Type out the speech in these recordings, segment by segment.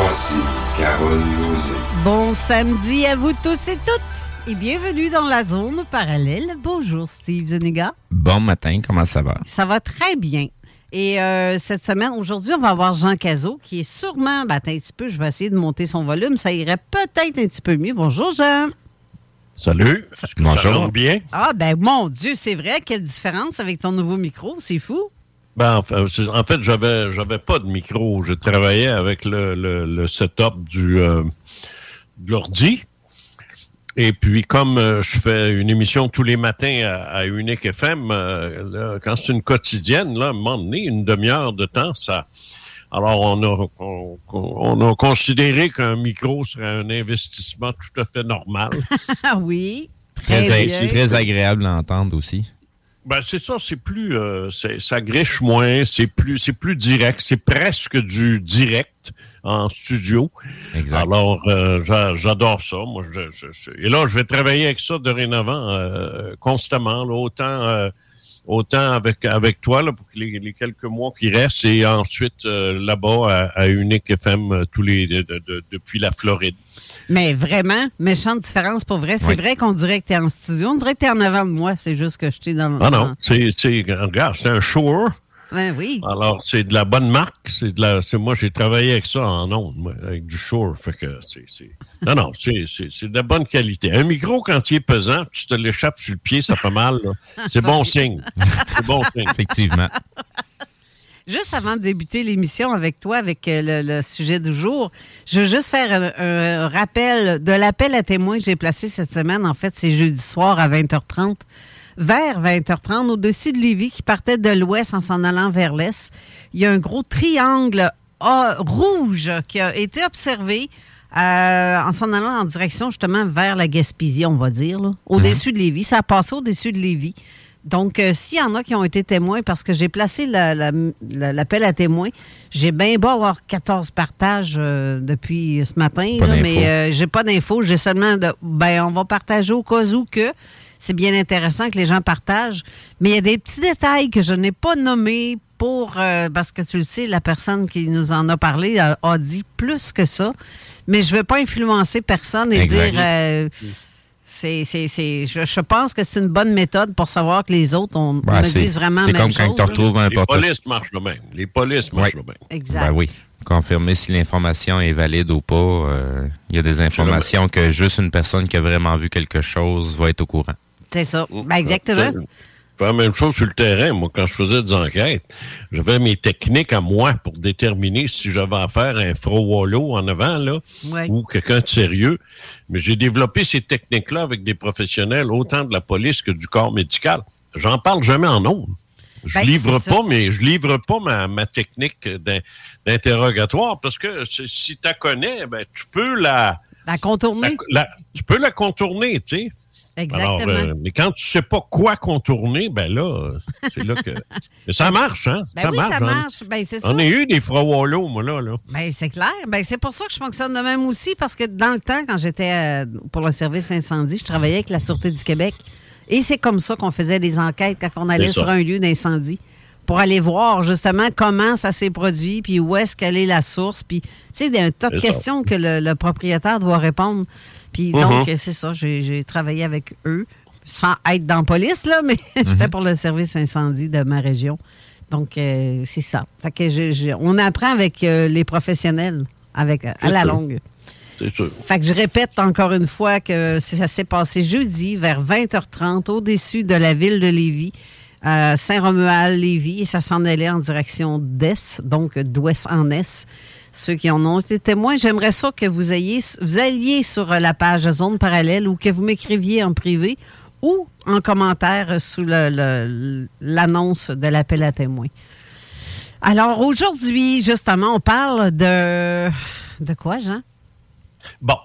Voici Carole Lozé. Bon samedi à vous tous et toutes et bienvenue dans la zone parallèle. Bonjour Steve Zuniga. Bon matin, comment ça va? Ça va très bien. Et euh, cette semaine, aujourd'hui, on va avoir Jean Cazot qui est sûrement, ben, attends un petit peu, je vais essayer de monter son volume, ça irait peut-être un petit peu mieux. Bonjour Jean. Salut. Ça Bonjour. bien? Ah ben mon Dieu, c'est vrai, quelle différence avec ton nouveau micro, c'est fou. Ben, enfin, en fait, j'avais, j'avais pas de micro. Je travaillais avec le, le, le setup du, euh, de l'ordi. Et puis, comme euh, je fais une émission tous les matins à, à Unique FM, euh, là, quand c'est une quotidienne, là, à un moment donné, une demi-heure de temps, ça. Alors, on a, on, on a considéré qu'un micro serait un investissement tout à fait normal. Ah oui, très, Très, bien. c'est très agréable à entendre aussi. Ben c'est ça, c'est plus, euh, ça grèche moins, c'est plus, c'est plus direct, c'est presque du direct en studio. Exact. Alors euh, j'a- j'adore ça. Moi, je, je- je- et là, je vais travailler avec ça dorénavant, euh, constamment, là, autant, euh, autant avec avec toi là, pour les, les quelques mois qui restent, et ensuite euh, là-bas à, à Unique FM euh, tous les de- de- de- depuis la Floride. Mais vraiment, méchante différence pour vrai. C'est Oui. vrai qu'on dirait que tu es en studio. On dirait que tu es en avant de moi. C'est juste que je t'ai dans Ah non, c'est, regarde, c'est un Shure. Ben oui. Alors, c'est de la bonne marque. C'est de la, c'est, moi, j'ai travaillé avec ça en ondes, moi, avec du Shure. Fait que c'est, c'est, non, non, c'est, c'est, c'est de la bonne qualité. Un micro, quand il est pesant, tu te l'échappes sur le pied, ça fait mal. là. C'est bon signe. C'est bon signe. Effectivement. Juste avant de débuter l'émission avec toi, avec euh, le, le sujet du jour, je veux juste faire un, un rappel de l'appel à témoins que j'ai placé cette semaine. En fait, c'est jeudi soir à 20h30. Vers 20h30, au-dessus de Lévis, qui partait de l'ouest en s'en allant vers l'est, il y a un gros triangle ah, rouge qui a été observé euh, en s'en allant en direction justement vers la Gaspésie, on va dire, au-dessus de Lévis. Ça a passé au-dessus de Lévis. Donc, euh, s'il y en a qui ont été témoins, parce que j'ai placé la- la- la- l'appel à témoins, j'ai bien beau avoir 14 partages euh, depuis ce matin, là, mais j'ai pas d'infos. J'ai seulement de. Ben, on va partager au cas où que. C'est bien intéressant que les gens partagent. Mais il y a des petits détails que je n'ai pas nommés pour. euh, parce que tu le sais, la personne qui nous en a parlé a, a dit plus que ça. Mais je ne veux pas influencer personne et dire. euh, C'est, c'est, c'est, je, je pense que c'est une bonne méthode pour savoir que les autres on, Ben, me c'est- disent vraiment c'est la même comme quand chose. tu retrouves un Les polices marchent le même. Les polices marchent Ouais. le même. Exact. Ben oui. Confirmer si l'information est valide ou pas. euh, Il y a des informations que juste une personne qui a vraiment vu quelque chose va être au courant. C'est ça. Ben, exactement. Je fais la même chose sur le terrain. Moi, quand je faisais des enquêtes, j'avais mes techniques à moi pour déterminer si j'avais affaire à un fro-wallow en avant, là, Ouais. ou quelqu'un de sérieux. Mais j'ai développé ces techniques-là avec des professionnels, autant de la police que du corps médical. J'en parle jamais en nombre. Je Ben, livre pas, mais je livre pas ma, ma technique d'in- d'interrogatoire parce que si- tu la connais, ben, tu peux la, La la- contourner. la- tu peux la contourner, tu sais. Exactement. Alors, euh, mais quand tu sais pas quoi contourner, ben là, c'est là que. Mais ça marche, hein? ben oui, ça J'en- marche. Ben, c'est ça. J'en ai eu des wallow moi, là. là. Ben, c'est clair. Ben, c'est pour ça que je fonctionne de même aussi, parce que dans le temps, quand j'étais euh, pour le service incendie, je travaillais avec la Sûreté du Québec. Et c'est comme ça qu'on faisait des enquêtes quand on allait ça. sur un lieu d'incendie pour aller voir justement comment ça s'est produit, puis où est-ce qu'elle est la source, puis tu sais, il y a un tas de ça. questions que le, le propriétaire doit répondre. Puis Mhm. donc, c'est ça, j'ai travaillé avec eux, sans être dans la police, là, mais j'étais pour le service incendie de ma région. Donc, euh, c'est ça. Fait que je- je- on apprend avec euh, les professionnels, avec, à la longue. C'est sûr. Fait que je répète encore une fois que ça s'est passé jeudi vers 20h30 au-dessus de la ville de Lévis, à Saint-Romuald-Lévis, et ça s'en allait en direction d'est, donc d'ouest en est. Ceux qui en ont été témoins, j'aimerais ça que vous ayez, vous alliez sur la page Zone Parallèle ou que vous m'écriviez en privé ou en commentaire sous l'annonce de l'appel à témoins. Alors aujourd'hui, justement, on parle de... De quoi, Jean? Bon.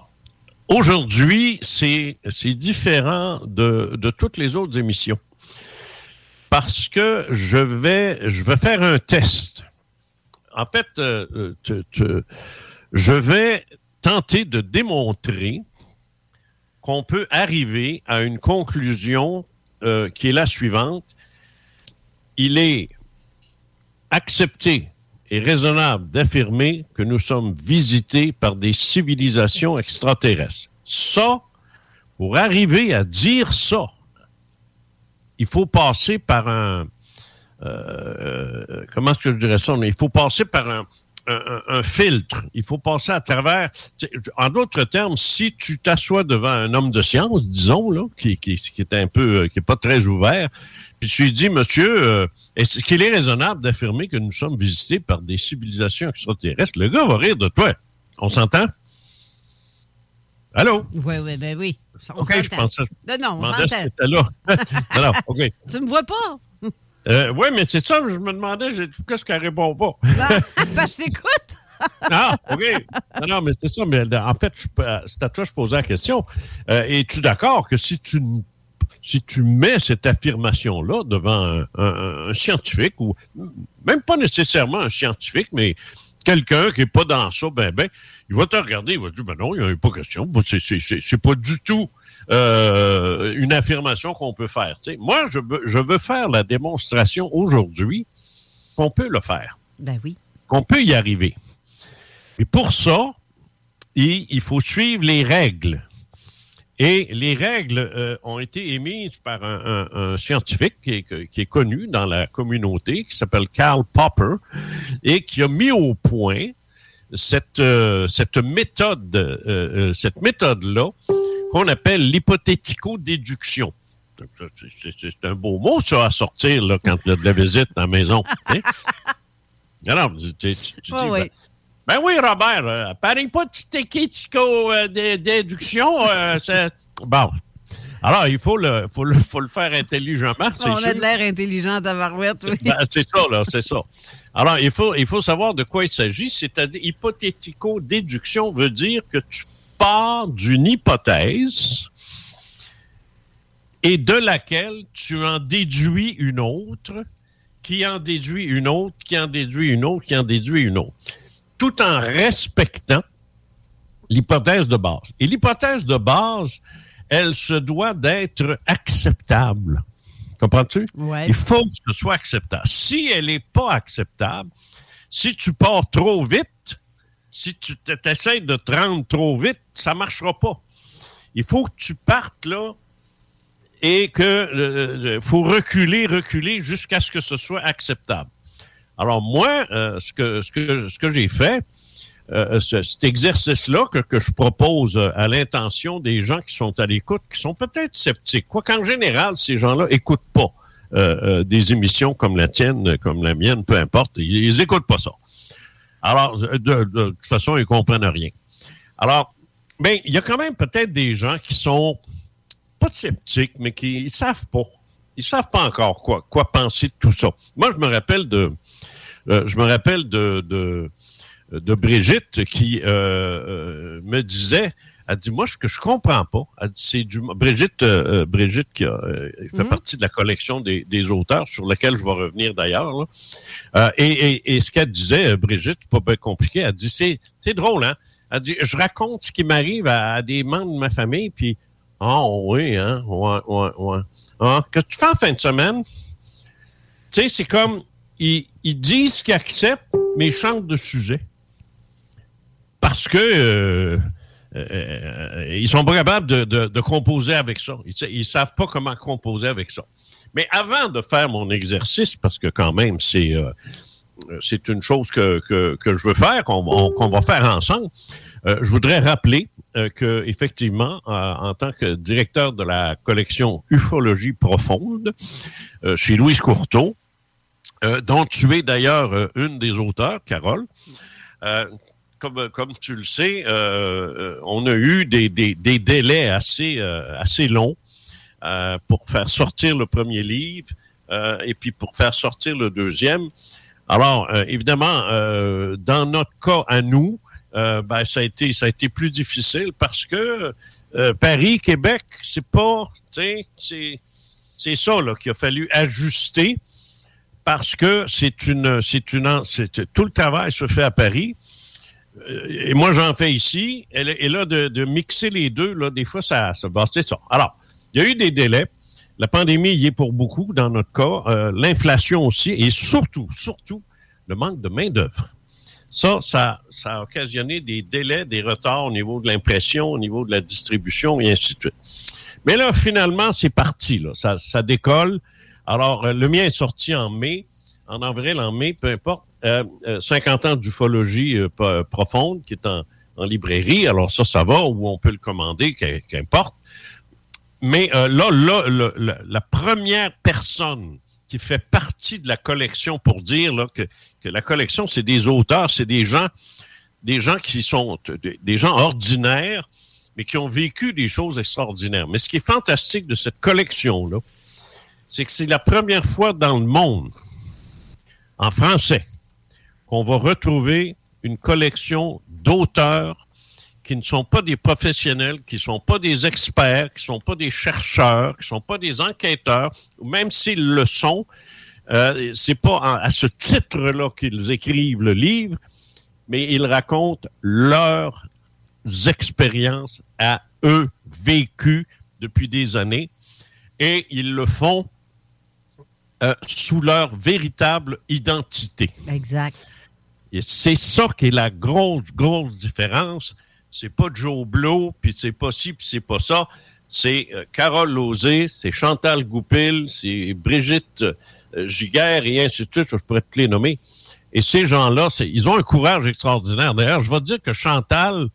Aujourd'hui, c'est c'est différent de, de toutes les autres émissions. Parce que je vais, je vais faire un test. En fait, euh, euh, je vais tenter de démontrer qu'on peut arriver à une conclusion euh, qui est la suivante. Il est accepté et raisonnable d'affirmer que nous sommes visités par des civilisations extraterrestres. Ça, pour arriver à dire ça, il faut passer par un... euh, comment est-ce que je dirais ça? Il faut passer par un, un- un- un filtre. Il faut passer à travers... En d'autres termes, si tu t'assois devant un homme de science, disons, là, qui, qui, qui est un peu... euh, qui est pas très ouvert, puis tu lui dis, monsieur, euh, est-ce qu'il est raisonnable d'affirmer que nous sommes visités par des civilisations extraterrestres? Le gars va rire de toi. On s'entend? Allô? Oui, oui, ben oui. On OK, je pensais. Non, non, on s'entend. t'étais là. non, non, OK. Tu me vois pas? Euh, oui, mais c'est ça, je me demandais, j'ai- qu'est-ce qu'elle répond pas? Ben, ben, je t'écoute. Ah, OK. Non, non, mais c'est ça, mais en fait, euh, c'est à toi que je posais la question. Euh, Es-tu d'accord que si tu, si tu mets cette affirmation-là devant un, un- un scientifique, ou même pas nécessairement un scientifique, mais quelqu'un qui n'est pas dans ça, ben, ben, il va te regarder, il va te dire, ben non, il n'y a eu pas question. C'est pas du tout euh, une affirmation qu'on peut faire. Moi, je veux, je veux faire la démonstration aujourd'hui qu'on peut le faire Ben oui. qu'on peut y arriver. Mais pour ça, il, il faut suivre les règles. Et les règles euh, ont été émises par un, un- un scientifique qui est, qui est connu dans la communauté, qui s'appelle Karl Popper, et qui a mis au point cette, euh, cette méthode, euh, cette méthode-là, qu'on appelle l'hypothético-déduction. C'est- un beau mot, ça, à sortir là, quand il y a de la visite à la maison. hein? Alors, tu, tu- tu- tu dis, ben, ben oui, Robert, euh, pareil pas de déduction. euh, c'est- bon. Alors, il faut le, faut le, faut le faire intelligemment. On a de l'air intelligent à Barouette, oui. Ben, c'est ça, là, c'est ça. Alors, il faut, il faut savoir de quoi il s'agit, c'est-à-dire hypothético-déduction veut dire que tu pars d'une hypothèse et de laquelle tu en déduis une autre, qui en déduit une autre, qui en déduit une autre, qui en déduit une autre, tout en respectant l'hypothèse de base. Et l'hypothèse de base, elle se doit d'être acceptable. Comprends-tu? Ouais. Il faut que ce soit acceptable. Si elle n'est pas acceptable, si tu pars trop vite, si tu essaies de te rendre trop vite, ça ne marchera pas. Il faut que tu partes là et que euh, faut reculer, reculer jusqu'à ce que ce soit acceptable. Alors moi, euh, ce que j'ai fait, euh, cet exercice-là que, je propose à l'intention des gens qui sont à l'écoute, qui sont peut-être sceptiques. Quoi qu'en général, ces gens-là écoutent pas des émissions comme la tienne, comme la mienne, peu importe. Ils, ils écoutent pas ça. Alors, de, toute façon, ils comprennent rien. Alors, ben, il y a quand même peut-être des gens qui sont pas sceptiques, mais qui ils savent pas. Ils savent pas encore quoi, quoi penser de tout ça. Moi, je me rappelle de, euh, je me rappelle de, de, de Brigitte qui euh, euh, me disait, elle dit, moi, ce que je comprends pas, elle dit, c'est du... Brigitte, euh, Brigitte qui a, euh, fait Mhm. partie de la collection des, des auteurs, sur laquelle je vais revenir d'ailleurs. là. Euh, et, et, et ce qu'elle disait, euh, Brigitte, pas bien compliqué, elle dit, c'est, c'est drôle, hein? Elle dit, je raconte ce qui m'arrive à, à des membres de ma famille, puis, oh oui, hein, ouais, ouais, ouais. Ah, qu'est-ce que tu fais en fin de semaine? Tu sais, c'est comme, ils, ils disent qu'ils acceptent, mais ils changent de sujet. Parce que euh, euh, ils sont pas capables de, de- composer avec ça. Ils, ils savent pas comment composer avec ça. Mais avant de faire mon exercice, parce que quand même, c'est euh, une chose que, que, que je veux faire, qu'on qu'on va faire ensemble. Euh, je voudrais rappeler euh, que effectivement, euh, en tant que directeur de la collection Ufologie profonde euh, chez Louise Courteau, euh, dont tu es d'ailleurs euh, une des auteurs, Carole. Comme, tu le sais, euh, euh, on a eu des, délais assez, euh, assez longs pour faire sortir le premier livre et puis pour faire sortir le deuxième. Alors, évidemment, dans notre cas à nous, ben, ça a été ça a été plus difficile parce que Paris, Québec, c'est pas, c'est ça qu'il a fallu ajuster parce que c'est une une tout le travail se fait à Paris. Euh, Et moi, j'en fais ici. Et là- de, mixer les deux, là, des fois, ça, ça. C'est ça. Alors, il y a eu des délais. La pandémie y est pour beaucoup, dans notre cas. Euh, L'inflation aussi. Et surtout, surtout, le manque de main-d'œuvre. Ça, ça, ça a occasionné des délais, des retards au niveau de l'impression, au niveau de la distribution, et ainsi de suite. Mais là, finalement, c'est parti. Là. Ça, ça décolle. Alors, euh, le mien est sorti en mai, en avril, en mai, peu importe. Euh, euh, 50 ans d'ufologie euh, profonde qui est en, librairie. Alors ça, ça va, ou on peut le commander, qu'im- qu'importe. Mais euh, là, là, la première personne qui fait partie de la collection pour dire là, que, que la collection, c'est des auteurs, c'est des gens, des gens qui sont euh, des gens ordinaires, mais qui ont vécu des choses extraordinaires. Mais ce qui est fantastique de cette collection-là, c'est que c'est la première fois dans le monde, en français, qu'on va retrouver une collection d'auteurs qui ne sont pas des professionnels, qui ne sont pas des experts, qui ne sont pas des chercheurs, qui ne sont pas des enquêteurs, même s'ils le sont, euh, c'est pas à ce titre-là qu'ils écrivent le livre, mais ils racontent leurs expériences à eux vécues depuis des années, et ils le font euh, sous leur véritable identité. Exact. C'est ça qui est la grosse, grosse différence. C'est pas Joe Blow, puis c'est pas ci, puis c'est pas ça. C'est euh, Carole Lauzé, c'est Chantal Goupil, c'est Brigitte euh, Giguère et ainsi de suite. Je pourrais te les nommer. Et ces gens-là, ils ont un courage extraordinaire. D'ailleurs, je vais dire que Chantal,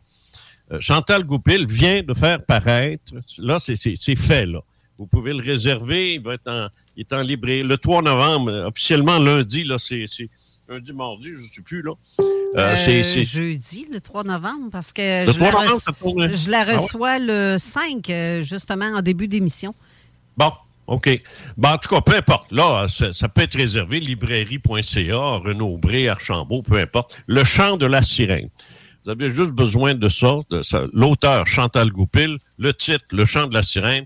euh, Chantal Goupil vient de faire paraître. Là, c'est- fait, là. Vous pouvez le réserver. Il va être en, il est en librairie. Le 3 novembre, euh, officiellement lundi, là, c'est lundi, mardi, je ne sais plus, là. Euh, c'est- Euh, c'est- jeudi, le 3 novembre, parce que Le je, la 3 novembre, reço- ça tourne. je la Ah ouais? reçois le 5, euh, justement, en début d'émission. Bon, OK. Ben, en tout cas, peu importe. Là, ça, ça peut être réservé. Librairie.ca, Renaud Bré, Archambault, peu importe. Le chant de la sirène. Vous avez juste besoin de ça. de ça. L'auteur, Chantal Goupil. Le titre, Le chant de la sirène.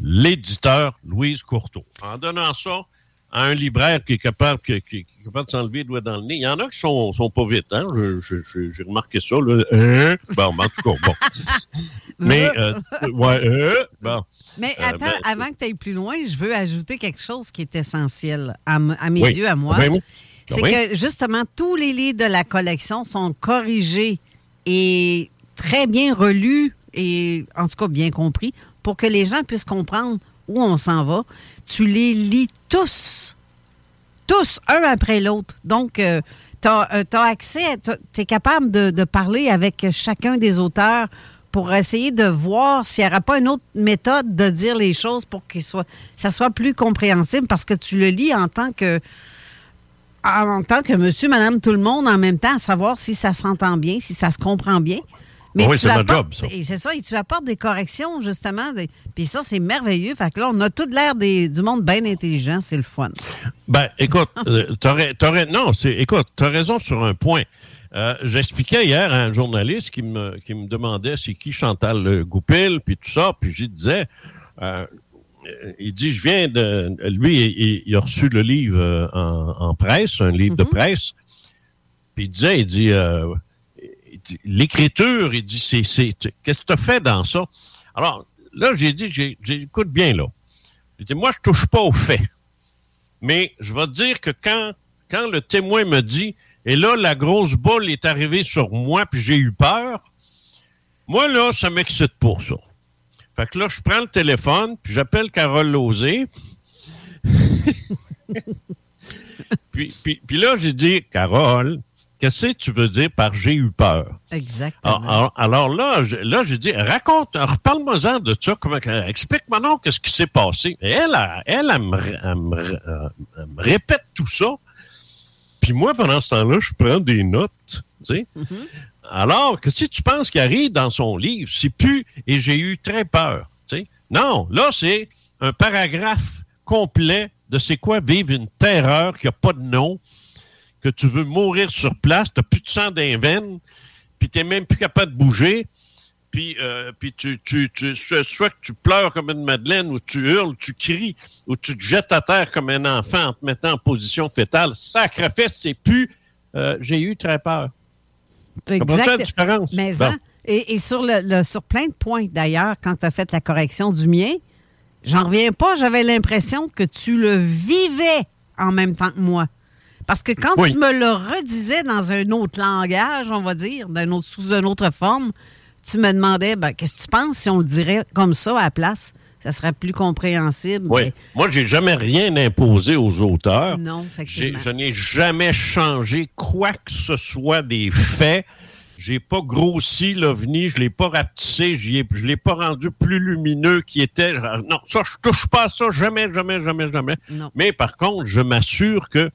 L'éditeur, Louise Courteau. En donnant ça à un libraire qui est capable, qui, est capable de s'enlever le doigt dans le nez, il y en a qui sont, sont pas vite. Hein? J'ai remarqué ça. Là. Hein? Bon, en tout cas, bon. Mais, euh, ouais, euh, bon. Mais Euh, attends, ben, avant que tu ailles plus loin, je veux ajouter quelque chose qui est essentiel à, mes Oui. yeux, à moi. Ben oui. C'est oui. que justement, tous les livres de la collection sont corrigés et très bien relus et en tout cas bien compris, pour que les gens puissent comprendre où on s'en va, tu les lis tous. Tous, un après l'autre. Donc, euh, tu as, accès, tu es capable de, parler avec chacun des auteurs pour essayer de voir s'il n'y aura pas une autre méthode de dire les choses pour que ça soit plus compréhensible parce que tu le lis en tant que en tant que monsieur, madame, tout le monde en même temps, à savoir si ça s'entend bien, si ça se comprend bien. Mais oui, c'est ma job, ça. C'est ça, et tu apportes des corrections, justement. puis ça, c'est merveilleux. Fait que là, on a tout l'air du monde bien intelligent. C'est le fun. Ben, écoute, euh, t'aurais, t'aurais, non, c'est, écoute, t'as raison sur un point. Euh, j'expliquais hier à un journaliste qui me, qui me demandait c'est qui Chantal Goupil, puis tout ça, puis j'y disais, euh, il dit, je viens de... Lui, il, a reçu le livre en, presse, un livre de mm-hmm. presse, puis il disait, il dit l'écriture, il dit, c'est, qu'est-ce que tu as fait dans ça? Alors, là, j'ai dit, j'écoute bien, là. J'ai dit, moi, je touche pas aux faits. Mais je vais te dire que quand, quand le témoin me dit, et là, la grosse boule est arrivée sur moi, puis j'ai eu peur, moi, là, ça m'excite pas, ça. Fait que là, je prends le téléphone, puis j'appelle Carole Lozé. puis, puis là, j'ai dit, Carole, Qu'est-ce que tu veux dire par j'ai eu peur? Exactement. Alors, là, je, là, j'ai dit, raconte, reparle-moi-en de ça. explique-moi non qu'est-ce qui s'est passé. elle, elle, elle, me, répète tout ça. Puis moi, pendant ce temps-là, je prends des notes. Tu sais. Mm-hmm. Alors, que tu penses qui arrive dans son livre? C'est plus et j'ai eu très peur. Tu sais. Non, là, c'est un paragraphe complet de c'est quoi vivre une terreur qui n'a pas de nom que tu veux mourir sur place, tu n'as plus de sang dans les veines, puis tu n'es même plus capable de bouger, puis, euh, puis tu, tu, tu, soit que tu pleures comme une madeleine, ou tu hurles, tu cries, ou tu te jettes à terre comme un enfant en te mettant en position fétale. Sacrifice, c'est plus euh, j'ai eu très peur. Exact. la différence? Mais hein, et, sur, le, sur plein de points, d'ailleurs, quand tu as fait la correction du mien, j'en reviens pas, j'avais l'impression que tu le vivais en même temps que moi. Parce que quand tu me le redisais dans un autre langage, on va dire, autre, sous une autre forme, tu me demandais, ben, qu'est-ce que tu penses si on le dirait comme ça à la place? Ça serait plus compréhensible. Oui. Moi, j'ai jamais rien imposé aux auteurs. Non, effectivement. Je n'ai jamais changé quoi que ce soit des faits. J'ai pas grossi l'OVNI, je l'ai pas rapetissé, je l'ai pas rendu plus lumineux qu'il était. Non, ça, je touche pas à ça, jamais, jamais, jamais, jamais. Mais par contre, je m'assure que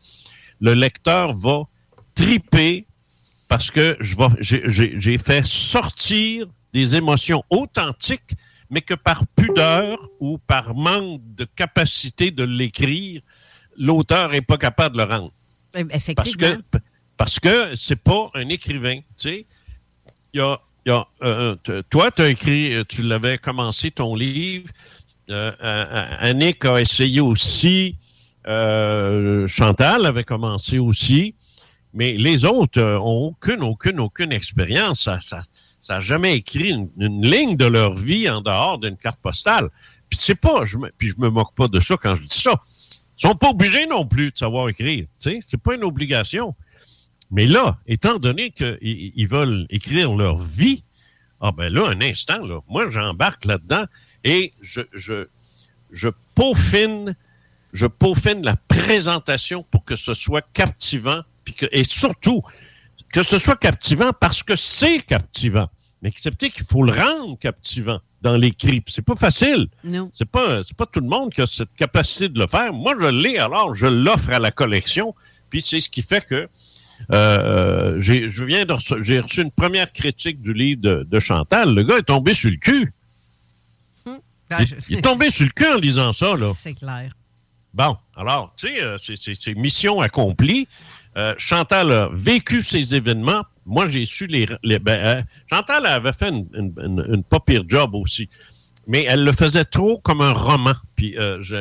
le lecteur va triper parce que j'ai fait sortir des émotions authentiques, mais que par pudeur ou par manque de capacité de l'écrire, l'auteur n'est pas capable de le rendre. Effectivement. Parce que parce c'est pas un écrivain, tu sais. Il y a, euh, toi, tu as écrit, euh, tu l'avais commencé ton livre. Euh, Annick a essayé aussi. Euh, Chantal avait commencé aussi, mais les autres euh, ont aucune, aucune, aucune expérience. Ça, ça, ça jamais écrit une, ligne de leur vie en dehors d'une carte postale. Puis c'est pas, je me, puis je me moque pas de ça quand je dis ça. Ils sont pas obligés non plus de savoir écrire. Tu sais, c'est pas une obligation. Mais là, étant donné qu'ils ils veulent écrire leur vie, ah ben là, un instant, là, moi j'embarque là-dedans et je, je, je peaufine je peaufine la présentation pour que ce soit captivant, et surtout que ce soit captivant parce que c'est captivant. Mais accepter qu'il faut le rendre captivant dans l'écrit. C'est pas facile. Non. C'est pas, pas tout le monde qui a cette capacité de le faire. Moi, je l'ai, alors je l'offre à la collection. Puis c'est ce qui fait que euh, j'ai, je viens de j'ai reçu une première critique du livre de, Chantal. Le gars est tombé sur le cul. Hum. Ben, il, est tombé sur le cul en lisant ça. Là. C'est clair. Bon, alors, tu sais, euh, c'est mission accomplie. Euh, Chantal a vécu ces événements. Moi, j'ai su les... ben, euh, Chantal avait fait une, une, pas pire job aussi. Mais elle le faisait trop comme un roman. Puis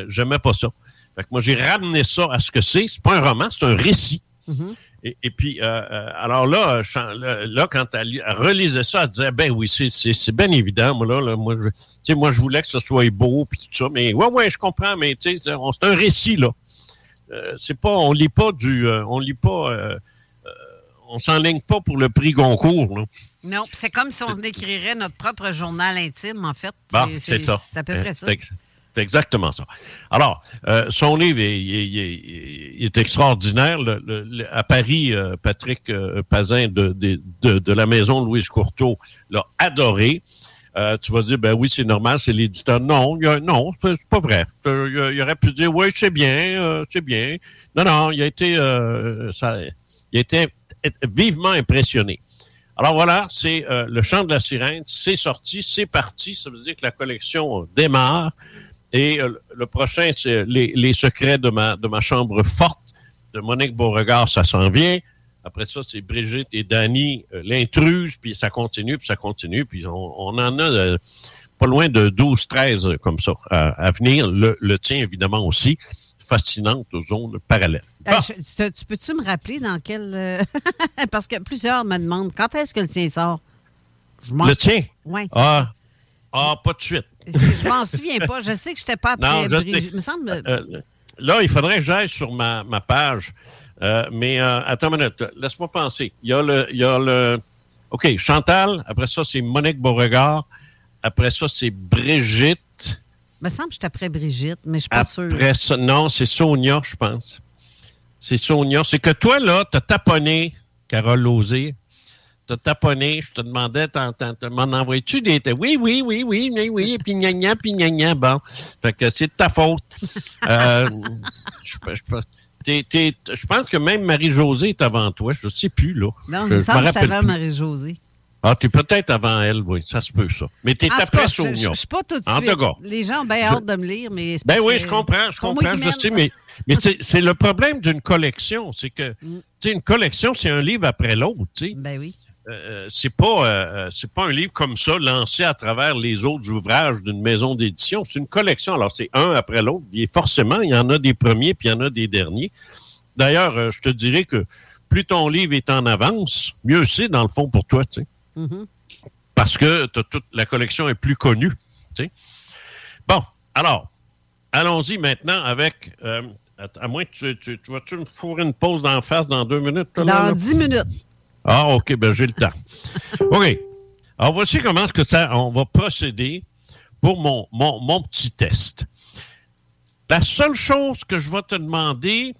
j'aimais pas ça. Fait que moi, j'ai ramené ça à ce que c'est. C'est pas un roman, c'est un récit. Mm-hmm. Et, puis, alors là, là, quand elle, relisait ça, elle disait, ben oui, c'est bien évident. Moi, là, moi, je, sais, moi, je voulais que ce soit beau, puis tout ça. Mais ouais, ouais, je comprends, mais tu sais, c'est un récit, là. Euh, c'est pas, on lit pas du, euh, on lit pas, euh, on s'enligne pas pour le prix Goncourt. Là. Non, c'est comme si on écrirait notre propre journal intime, en fait. Bon, c'est ça. C'est à peu près ça. C'est exactement ça. Alors, euh, son livre est, extraordinaire. à Paris, euh, Patrick euh, Pazin de, de, la maison Louise Courteau l'a adoré. tu vas dire, ben oui, c'est normal, c'est l'éditeur. Non, y a, non, c'est pas vrai. Il, aurait pu dire, oui, c'est bien, c'est bien. Non, non, il a été, ça, il a été vivement impressionné. Alors voilà, c'est le chant de la sirène, c'est sorti, c'est parti. Ça veut dire que la collection démarre. Et euh, le prochain, c'est les, secrets de ma, de ma chambre forte de Monique Beauregard, ça s'en vient. Après ça, c'est Brigitte et Dany, euh, l'intruse, puis ça continue, puis ça continue. Puis on, en a euh, pas loin de 12, 13 comme ça à, venir. Le, le, tien, évidemment, aussi. Fascinante zones parallèles. tu peux-tu me rappeler dans quel... Parce que plusieurs me demandent, quand est-ce que le tien sort? le tien? Oui. Ah, ah, pas de suite. Je m'en souviens pas. Je sais que je n'étais pas après. Non, me semble... Euh, euh, là, il faudrait que j'aille sur ma, ma page. Euh, mais attends une minute. Laisse-moi penser. Il y a le. Il y a le OK, Chantal. Après ça, c'est Monique Beauregard. Après ça, c'est Brigitte. Il me semble que j'étais après Brigitte, mais je suis pas sûr. Après ça, non, c'est Sonia, je pense. C'est Sonia. C'est que toi, là, tu as taponné Carole Lozé t'as taponné, je te demandais, m'en envoies-tu des. Oui, oui, oui, oui, oui, oui, puis gna gna, puis gna gna, bon. Fait que c'est de ta faute. euh, je, je, pense que même Marie-Josée est avant toi. Je ne sais plus, là. Non, je, me semble que avant Marie-Josée. Ah, tu es peut-être avant elle, oui, ça se peut, ça. Mais tu es après Sonia. Je ne suis pas tout de suite. Les gens ont bien hâte de me lire, mais Ben oui, je comprends, je comprends, je sais, mais, mais c'est le problème d'une collection. C'est que, mm. tu sais, une collection, c'est un livre après l'autre, tu sais. Ben oui. Euh, euh, c'est pas euh, c'est pas un livre comme ça lancé à travers les autres ouvrages d'une maison d'édition. C'est une collection. Alors c'est un après l'autre. Et forcément, il y en a des premiers puis il y en a des derniers. D'ailleurs, je te dirais que plus ton livre est en avance, mieux c'est dans le fond pour toi, tu sais. Mm-hmm. Parce que toute la collection est plus connue. Tu sais. Bon, alors allons-y maintenant avec. à moins que tu, tu, vas-tu me fourrer une pause d'en face dans deux minutes? dans dix minutes. Ah, OK, ben j'ai le temps. OK. Alors, voici comment que ça, on va procéder pour mon, mon, petit test. La seule chose que je vais te demander,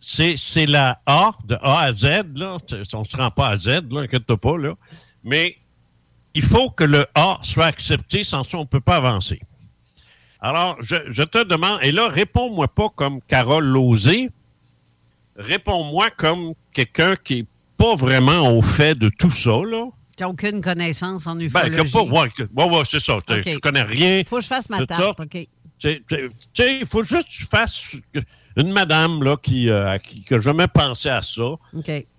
c'est la A, de A à Z. Là. On ne se rend pas à Z, inquiète-toi pas. Là. Mais il faut que le A soit accepté, sans ça, on ne peut pas avancer. Alors, je, je te demande, et là, réponds-moi pas comme Carole Lozé, réponds-moi comme quelqu'un qui est pas vraiment au fait de tout ça, là. Tu n'as aucune connaissance en ufologie. Ben, pas, ouais, ouais, c'est ça. Okay. Je connais rien. Il faut que je fasse ma tarte, OK. Il faut juste que tu fasses une madame là, qui, euh, qui n'a jamais pensé à ça.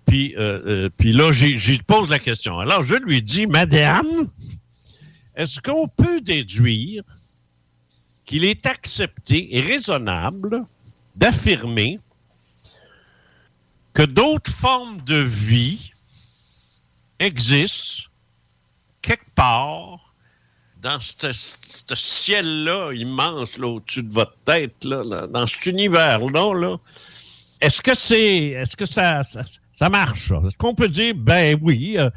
Puis, euh, euh, puis là, j'y pose la question. Alors, je lui dis, Madame, est-ce qu'on peut déduire qu'il est accepté et raisonnable d'affirmer que d'autres formes de vie existent quelque part dans ce, ciel-là immense là, au-dessus de votre tête, là, dans cet univers-là. Là. Est-ce que c'est est-ce que ça, ça, marche? Est-ce qu'on peut dire ben oui, euh,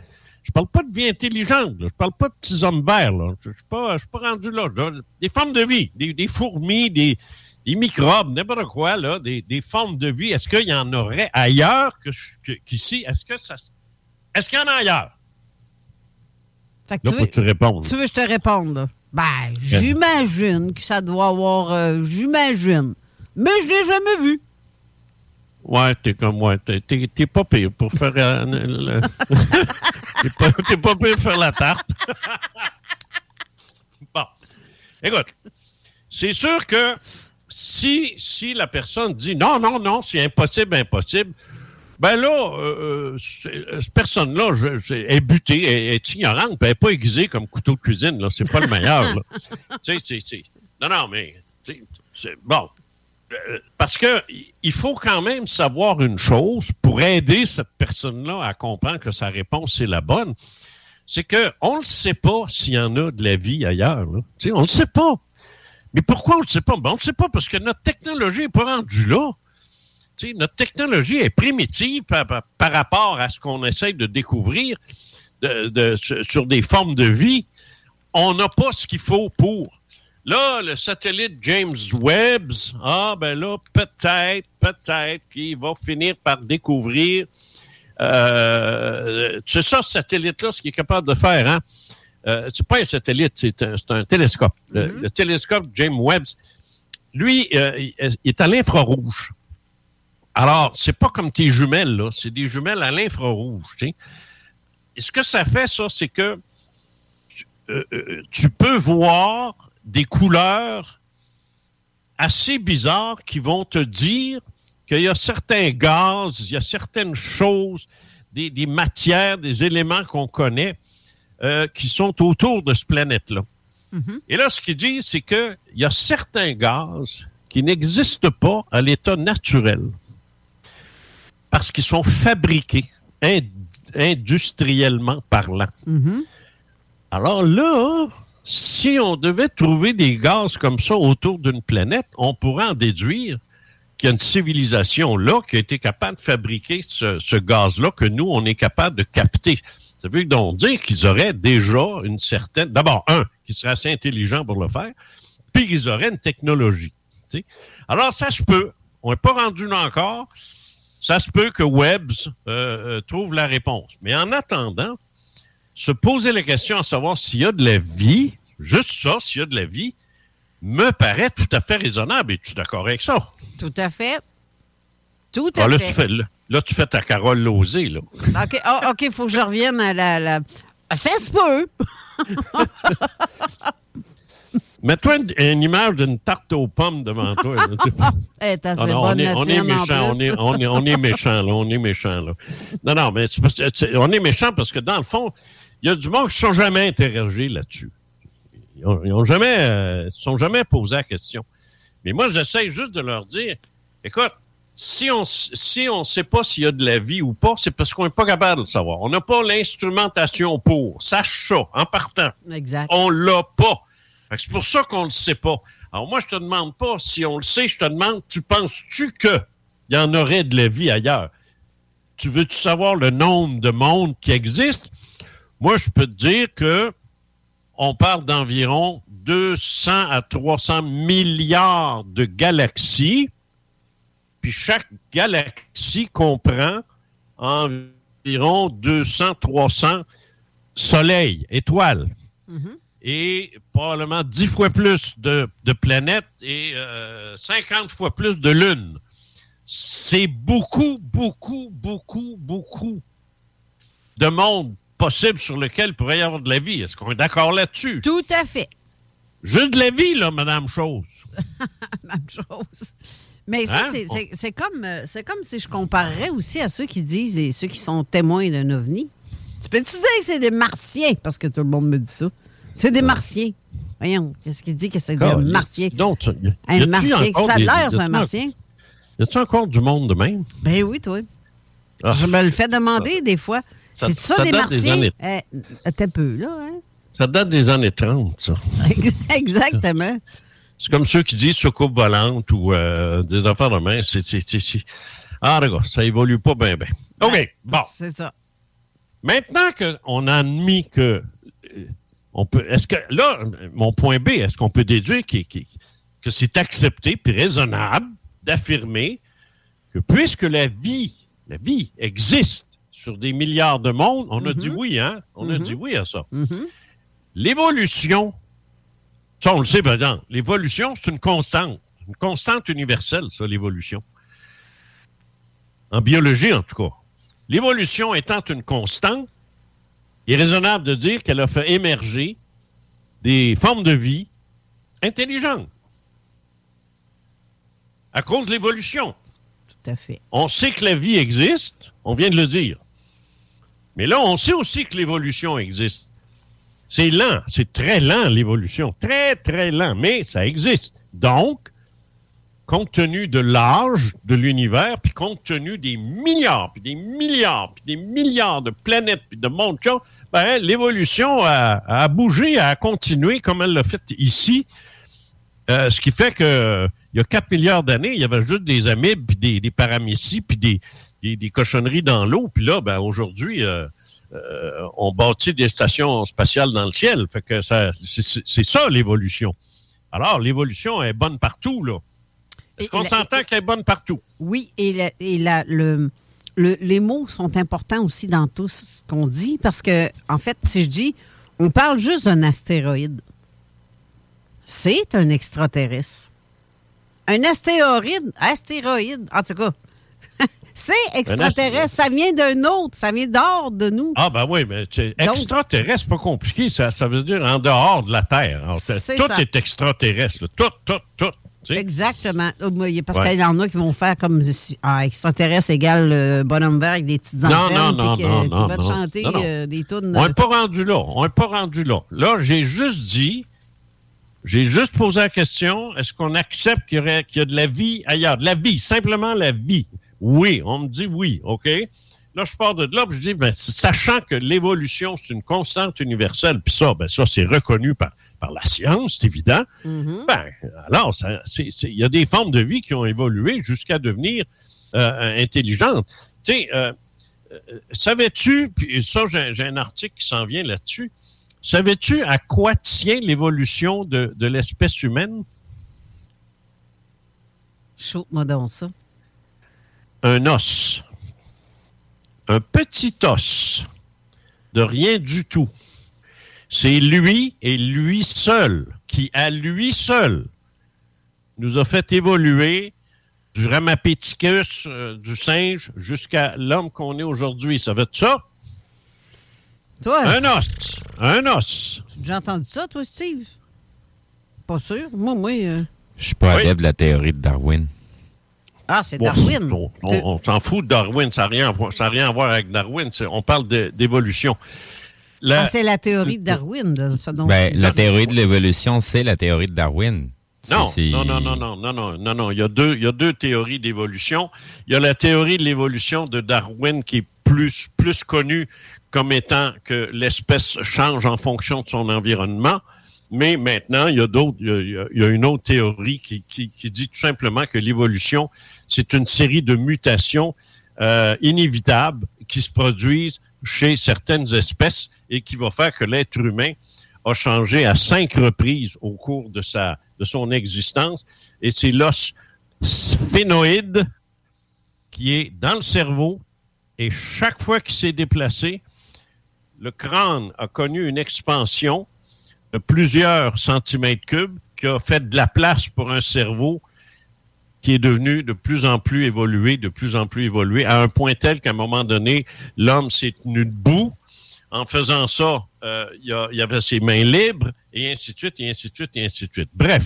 je parle pas de vie intelligente, je parle pas de petits hommes verts, je ne suis pas, pas rendu là. Des formes de vie, des fourmis, des, des microbes, n'importe quoi, là, des, formes de vie, est-ce qu'il y en aurait ailleurs qu'ici? est-ce que ça. Est-ce qu'il y en a ailleurs? Fait que tu, veux, tu réponds. Tu veux que je te réponde? Ben, j'imagine que ça doit avoir. Euh, j'imagine. Mais je l'ai jamais vu. Ouais, t'es comme moi. T'es pas pire pour faire. Euh, t'es pas, pas pire pour faire la tarte. bon. Écoute, c'est sûr que si, si la personne dit non, non, non, c'est impossible, impossible, ben là, euh, euh cette personne-là est butée, est, est ignorante, elle n'est pas aiguisée comme couteau de cuisine. Là, c'est pas le meilleur. tu sais, c'est, non, non, mais c'est bon. Euh, parce que il faut quand même savoir une chose pour aider cette personne-là à comprendre que sa réponse est la bonne. C'est qu'on ne sait pas s'il y en a de la vie ailleurs. Là. on ne le sait pas. Mais pourquoi on ne sait pas? Ben, on ne sait pas parce que notre technologie n'est pas rendue là. Notre technologie est primitive par, par- par rapport à ce qu'on essaie de découvrir sur des formes de vie. On n'a pas ce qu'il faut pour. Là, le satellite James Webb, ah ben là, peut-être, peut-être qu'il va finir par découvrir. Euh, c'est ça, ce satellite-là, ce qu'il est capable de faire. Hein? Euh, c'est pas un satellite, c'est un, c'est un télescope. Le, le télescope James Webb, lui, euh, il est à l'infrarouge. Alors, c'est pas comme tes jumelles, là. C'est des jumelles à l'infrarouge, tu sais. Et ce que ça fait, ça, c'est que tu, euh, euh, tu peux voir des couleurs assez bizarres qui vont te dire qu'il y a certains gaz, il y a certaines choses, des, des matières, des éléments qu'on connaît euh, qui sont autour de cette planète-là. Et là, ce qu'il dit, c'est qu'il y a certains gaz qui n'existent pas à l'état naturel parce qu'ils sont fabriqués ind- industriellement parlant. Alors là, si on devait trouver des gaz comme ça autour d'une planète, on pourrait en déduire qu'il y a une civilisation là qui a été capable de fabriquer ce, ce gaz-là que nous, on est capable de capter. Ça veut donc dire qu'ils auraient déjà une certaine... D'abord, un, qu'ils seraient assez intelligents pour le faire, puis qu'ils auraient une technologie. Alors, ça se peut. On n'est pas rendu là encore. Ça se peut que Webbs euh, euh, trouve la réponse. Mais en attendant, se poser la question à savoir s'il y a de la vie, juste ça, s'il y a de la vie, me paraît tout à fait raisonnable. Es-tu d'accord avec ça? Tout à fait. Tout à Ah, là, fait. tu fais, là, là, tu fais ta Carole Lozé, là. OK, OK, il faut que je revienne à la. la... Ah, Ça se peut. Mets-toi une, une image d'une tarte aux pommes devant toi. assez Ah non, on, est, on est méchant, on est, on, est, on est méchant, là, on est méchant, là. Non, non, mais on est méchant parce que, dans le fond, il y a du monde qui ne sont jamais interrogés là-dessus. Ils ils ont jamais, euh, se sont jamais posé la question. Mais moi, j'essaie juste de leur dire, écoute, si on si on sait pas s'il y a de la vie ou pas, c'est parce qu'on n'est pas capable de le savoir. On n'a pas l'instrumentation pour. Sache ça, en partant. Exact. On l'a pas. C'est pour ça qu'on le sait pas. Alors moi, je te demande pas si on le sait, je te demande, tu penses-tu que il y en aurait de la vie ailleurs? Tu veux-tu savoir le nombre de mondes qui existent? Moi, je peux te dire que on parle d'environ 200 à 300 milliards de galaxies. Puis chaque galaxie comprend environ 200, 300 soleils, étoiles. Et probablement 10 fois plus de, de planètes et euh, 50 fois plus de lunes. C'est beaucoup, beaucoup, beaucoup, beaucoup de monde possible sur lequel pourrait y avoir de la vie. Est-ce qu'on est d'accord là-dessus? Tout à fait. Juste de la vie, là, Madame Chose. Même chose. Mais ça, Hein? c'est- comme, euh, comme si je comparerais aussi à ceux qui disent et ceux qui sont témoins d'un ovni. Tu peux-tu dire que c'est des martiens? Parce que tout le monde me dit ça. C'est des martiens. Voyons, qu'est-ce qu'il dit que c'est des martiens? Donc, Un martien. Ça a des- l'air, c'est un martien? Y a-tu encore du monde de même? Ben oui, toi. Ah, Je me le fais demander des fois. C'est ça, ça des des martiens? années- Euh, T'es peu, là, hein? Ça date des années 30, ça. Exactement. C'est comme ceux qui disent soucoupe volante ou euh, des affaires de main. C'est, c'est, c'est, Ah, regarde, ça évolue pas bien, bien. OK, bon. C'est ça. Maintenant qu'on a admis que. euh, On peut, est-ce que. Là, mon point B, est-ce qu'on peut déduire que c'est accepté puis raisonnable d'affirmer que puisque la vie, la vie existe sur des milliards de mondes, on a dit oui, hein? On a dit oui à ça. L'évolution, ça, on le sait, par exemple, l'évolution, c'est une constante. Une constante universelle, ça, l'évolution. En biologie, en tout cas. L'évolution étant une constante, il est raisonnable de dire qu'elle a fait émerger des formes de vie intelligentes. À cause de l'évolution. Tout à fait. On sait que la vie existe, on vient de le dire. Mais là, on sait aussi que l'évolution existe. C'est lent, c'est très lent l'évolution, très très lent, mais ça existe. Donc, compte tenu de l'âge de l'univers, puis compte tenu des milliards, puis des milliards, puis des milliards de planètes, puis de mondes ben, l'évolution a, bougé, a continué comme elle l'a fait ici, Euh, ce qui fait que il y a 4 milliards d'années, il y avait juste des amibes, puis des, des puis des cochonneries dans l'eau. Puis là, ben, aujourd'hui, euh, euh, on bâtit des stations spatiales dans le ciel. Fait que ça, c'est ça l'évolution. Alors, l'évolution est bonne partout, là. Est-ce qu'on s'entend qu'elle est bonne partout? Oui, et, la- et la- le, le- les mots sont importants aussi dans tout ce qu'on dit parce que, en fait, si je dis, on parle juste d'un astéroïde. C'est un extraterrestre. Un astéroïde, astéroïde, en tout cas. C'est extraterrestre, ça vient d'un autre, ça vient d'hors de nous. Ah, ben oui, mais extraterrestre, pas compliqué. Ça, ça veut dire en dehors de la Terre. Alors, tout ça. est extraterrestre. là. Tout, tout, tout. tu sais. Exactement. Euh, mais Parce Ouais. qu'il y en a qui vont faire comme si ah, extraterrestre égale euh, bonhomme vert avec des petites antennes non, non, non, qui non, va te non. chanter Non, non. euh, des tunes. On euh, n'est pas rendu là. On n'est pas rendu là. Là, j'ai juste dit, j'ai juste posé la question, est-ce qu'on accepte qu'il y, y a de la vie ailleurs? De la vie, simplement la vie. Oui, on me dit oui, OK? Là, je pars de là, puis je dis, ben, sachant que l'évolution, c'est une constante universelle, puis ça, ben, ça, c'est reconnu par, par la science, c'est évident. mhm. Ben, alors, il y a des formes de vie qui ont évolué jusqu'à devenir euh, intelligentes. Tu sais, euh, euh, savais-tu, puis ça, j'ai un article qui s'en vient là-dessus, savais-tu à quoi tient l'évolution de, de l'espèce humaine? Shoot-moi donc ça. Un os. Un petit os. De rien du tout. C'est lui et lui seul qui, à lui seul, nous a fait évoluer du Ramapithecus, euh, du singe, jusqu'à l'homme qu'on est aujourd'hui. Ça veut dire ça? Toi, Un os. Un os. déjà entendu ça, toi, Steve? Pas sûr. Moi, moi. euh, Je suis pas Oui. adepte de la théorie de Darwin. Ah, c'est Darwin. On, on- Te- on s'en fout de Darwin. Ça n'a rien, à voir- ça a rien à voir avec Darwin. C'est- On parle de- d'évolution. La- Ah, c'est la théorie de Darwin, de dont Ben, la théorie de l'évolution, c'est la théorie de Darwin. Non, non, non, non, non, non, non, non, non. Il y a deux, il y a deux théories d'évolution. Il y a la théorie de l'évolution de Darwin qui est plus, plus connue comme étant que l'espèce change en fonction de son environnement. Mais maintenant, il y a d'autres, il y a- il y a, il y a une autre théorie qui, qui, qui dit tout simplement que l'évolution, c'est une série de mutations euh, inévitables qui se produisent chez certaines espèces et qui va faire que l'être humain a changé à cinq reprises au cours de sa de son existence. Et c'est l'os sphénoïde qui est dans le cerveau. Et chaque fois qu'il s'est déplacé, le crâne a connu une expansion de plusieurs centimètres cubes qui a fait de la place pour un cerveau qui est devenu de plus en plus évolué, de plus en plus évolué, à un point tel qu'à un moment donné, l'homme s'est tenu debout. En faisant ça, euh, il y, avait ses mains libres, et ainsi de suite, et ainsi de suite, et ainsi de suite. Bref,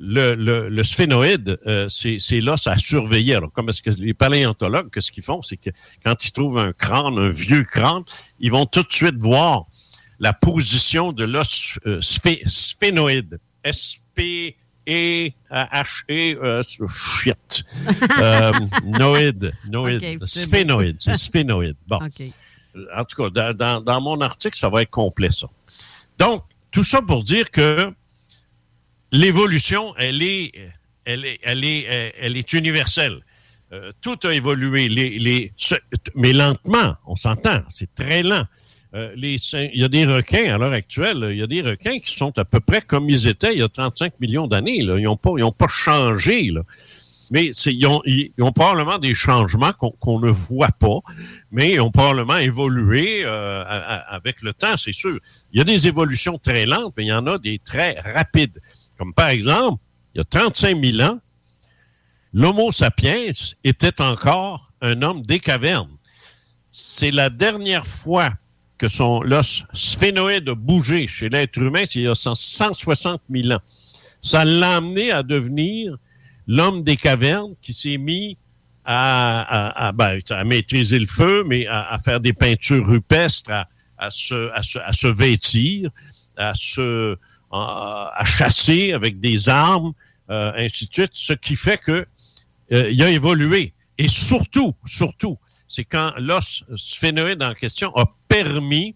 le, le, le sphénoïde, euh, c'est c'est l'os à surveiller. Alors, comme est-ce que les paléontologues, qu'est-ce qu'ils font? C'est que quand ils trouvent un crâne, un vieux crâne, ils vont tout de suite voir la position de l'os euh, sphé- sphénoïde. S-P- et H-E, euh, shit. Euh, noïde, noïde, Ok, c'est sphénoïde, c'est sphénoïde. Bon. En tout cas, dans, mon article, ça va être complet, ça. Donc, tout ça pour dire que l'évolution, elle est, elle est, elle est, elle est universelle. Euh, tout a évolué, les, les, ce- mais lentement, on s'entend, c'est très lent. Euh, il y a des requins à l'heure actuelle, il y a des requins qui sont à peu près comme ils étaient il y a 35 millions d'années. Ils n'ont pas, pas changé. Mais ils, ont, probablement des changements qu'on ne voit pas, mais ils ont probablement évolué euh, avec le temps, c'est sûr. Il y a des évolutions très lentes, mais il y en a des très rapides. Comme par exemple, il y a 35 000 ans, l'Homo sapiens était encore un homme des cavernes. C'est la dernière fois que son l'os sphénoïde a bougé chez l'être humain, il y a 160 000 ans. Ça l'a amené à devenir l'homme des cavernes qui s'est mis à, à- à- ben, à maîtriser le feu, mais à, faire des peintures rupestres, à, à se, à se- à se vêtir, à, se, à chasser avec des armes, euh, ainsi de suite, ce qui fait que euh, il a évolué. Et surtout, surtout, c'est quand l'os sphénoïde en question a permis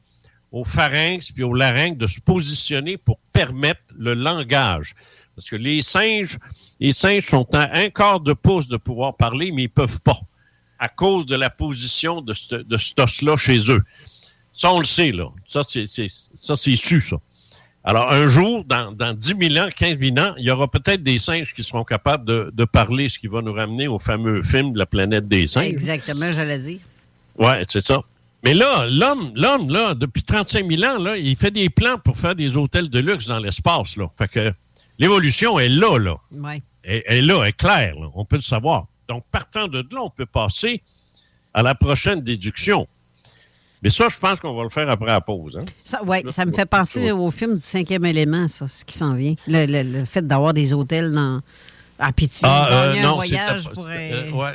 au pharynx puis au larynx de se positionner pour permettre le langage. Parce que les singes, les singes sont à un quart de pouce de pouvoir parler, mais ils peuvent pas à cause de la position de ce, de cet os-là chez eux. Ça, on le sait, là. Ça, c'est, su, ça. Alors, un jour, dans, dans 10 000 ans, 15 000 ans, il y aura peut-être des singes qui seront capables de, de parler, ce qui va nous ramener au fameux film de la planète des singes. Exactement, j'allais dire. Ouais, c'est ça. Mais là, l'homme, l'homme, là, depuis 35 000 ans, là, il fait des plans pour faire des hôtels de luxe dans l'espace, là. Fait que l'évolution est là, là. Ouais. Elle est là, elle est claire, là. On peut le savoir. Donc, partant de là, on peut passer à la prochaine déduction. Mais ça, je pense qu'on va le faire après la pause. Hein? Ça, ouais, ça me fait penser au film du cinquième élément, ça, ce qui s'en vient. Le, le- le fait d'avoir des hôtels dans. Ah, puis tu gagner un voyage c'était- pour. euh,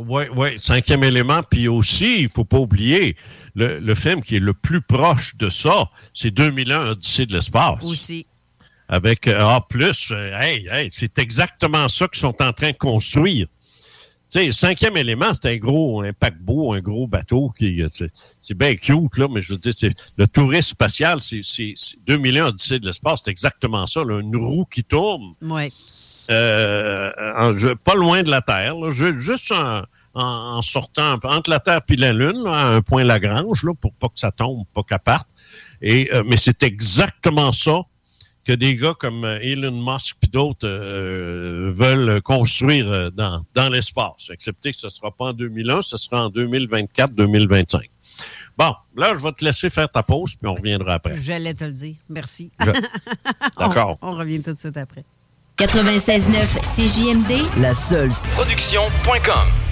euh, ouais, cinquième élément. Puis aussi, il faut pas oublier, le, le film qui est le plus proche de ça, c'est 2001 Odyssée de l'espace. Aussi. Avec euh, A+, euh, hey, hey, c'est exactement ça qu'ils sont en train de construire. Tu sais, le cinquième élément, c'est un gros, un paquebot, un gros bateau qui, euh, c'est- bien cute, là, mais je veux dire, c'est, le tourisme spatial, c'est, c'est, c'est 2001 Odyssée de l'espace, c'est exactement ça, là, une roue qui tourne, Ouais. Euh, en- pas loin de la Terre, là, juste en, sortant entre la Terre et la Lune, là, à un point Lagrange, là, pour pas que ça tombe, pas qu'elle parte. Et, euh, mais c'est exactement ça que des gars comme euh, Elon Musk et d'autres euh, veulent construire dans, dans l'espace. Excepté que ce ne sera pas en 2001, ce sera en 2024-2025. Bon, là, je vais te laisser faire ta pause, puis on reviendra après. J'allais te le dire. Merci. Je- D'accord. On, on revient tout de suite après. 96.9 CJMD, La seule Production.com.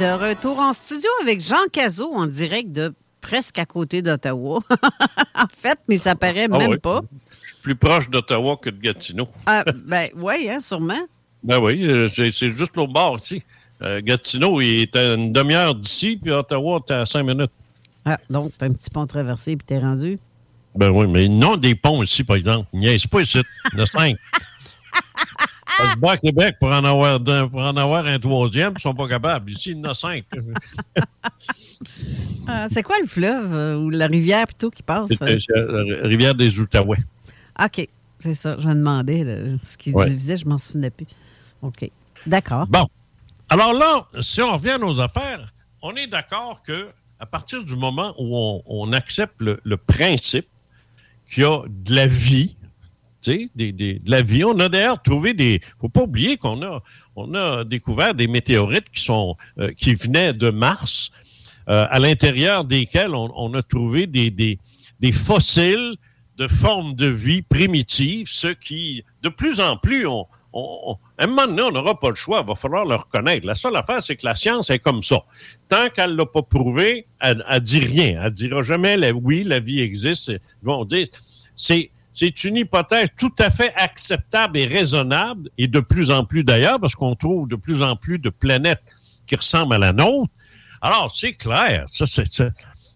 De retour en studio avec Jean Cazot en direct de presque à côté d'Ottawa. en fait, mais ça paraît Ah même oui. pas. Je suis plus proche d'Ottawa que de Gatineau. Ah, ben oui, hein, sûrement. Ben oui, euh, c'est c'est juste l'autre bord ici. Euh, Gatineau, il est à une demi-heure d'ici, puis Ottawa, t'es à cinq minutes. Ah, donc, t'as un petit pont traversé puis t'es rendu? Ben oui, mais non des ponts ici, par exemple. Niaise pas ici. Il y en a cinq. Se bat à Québec pour en avoir, d'un- pour en avoir un troisième, ils sont pas capables. Ici, il y en a cinq. Ah, c'est quoi le fleuve euh, ou la rivière plutôt qui passe? C'est euh, c'est la rivière des Outaouais. OK, c'est ça. Je me demandais là, ce qui se Ouais. divisait, je m'en souvenais plus. OK. D'accord. Bon. Alors là, si on revient à nos affaires, on est d'accord que à partir du moment où on, on accepte le, le principe qu'il y a de la vie, des, des- de la vie. On a d'ailleurs trouvé des. faut pas oublier qu'on a, on a découvert des météorites qui sont euh, qui venaient de Mars, euh, à l'intérieur desquels on, a trouvé des, des, des fossiles de formes de vie primitives, ce qui, de plus en plus, à un moment donné, on n'aura pas le choix, il va falloir le reconnaître. La seule affaire, c'est que la science est comme ça. Tant qu'elle ne l'a pas prouvé, elle ne dit rien. Elle ne dira jamais, la- oui, la vie existe. Vont dire, c'est, c'est une hypothèse tout à fait acceptable et raisonnable, et de plus en plus d'ailleurs, parce qu'on trouve de plus en plus de planètes qui ressemblent à la nôtre. Alors, c'est clair, ça, c'est,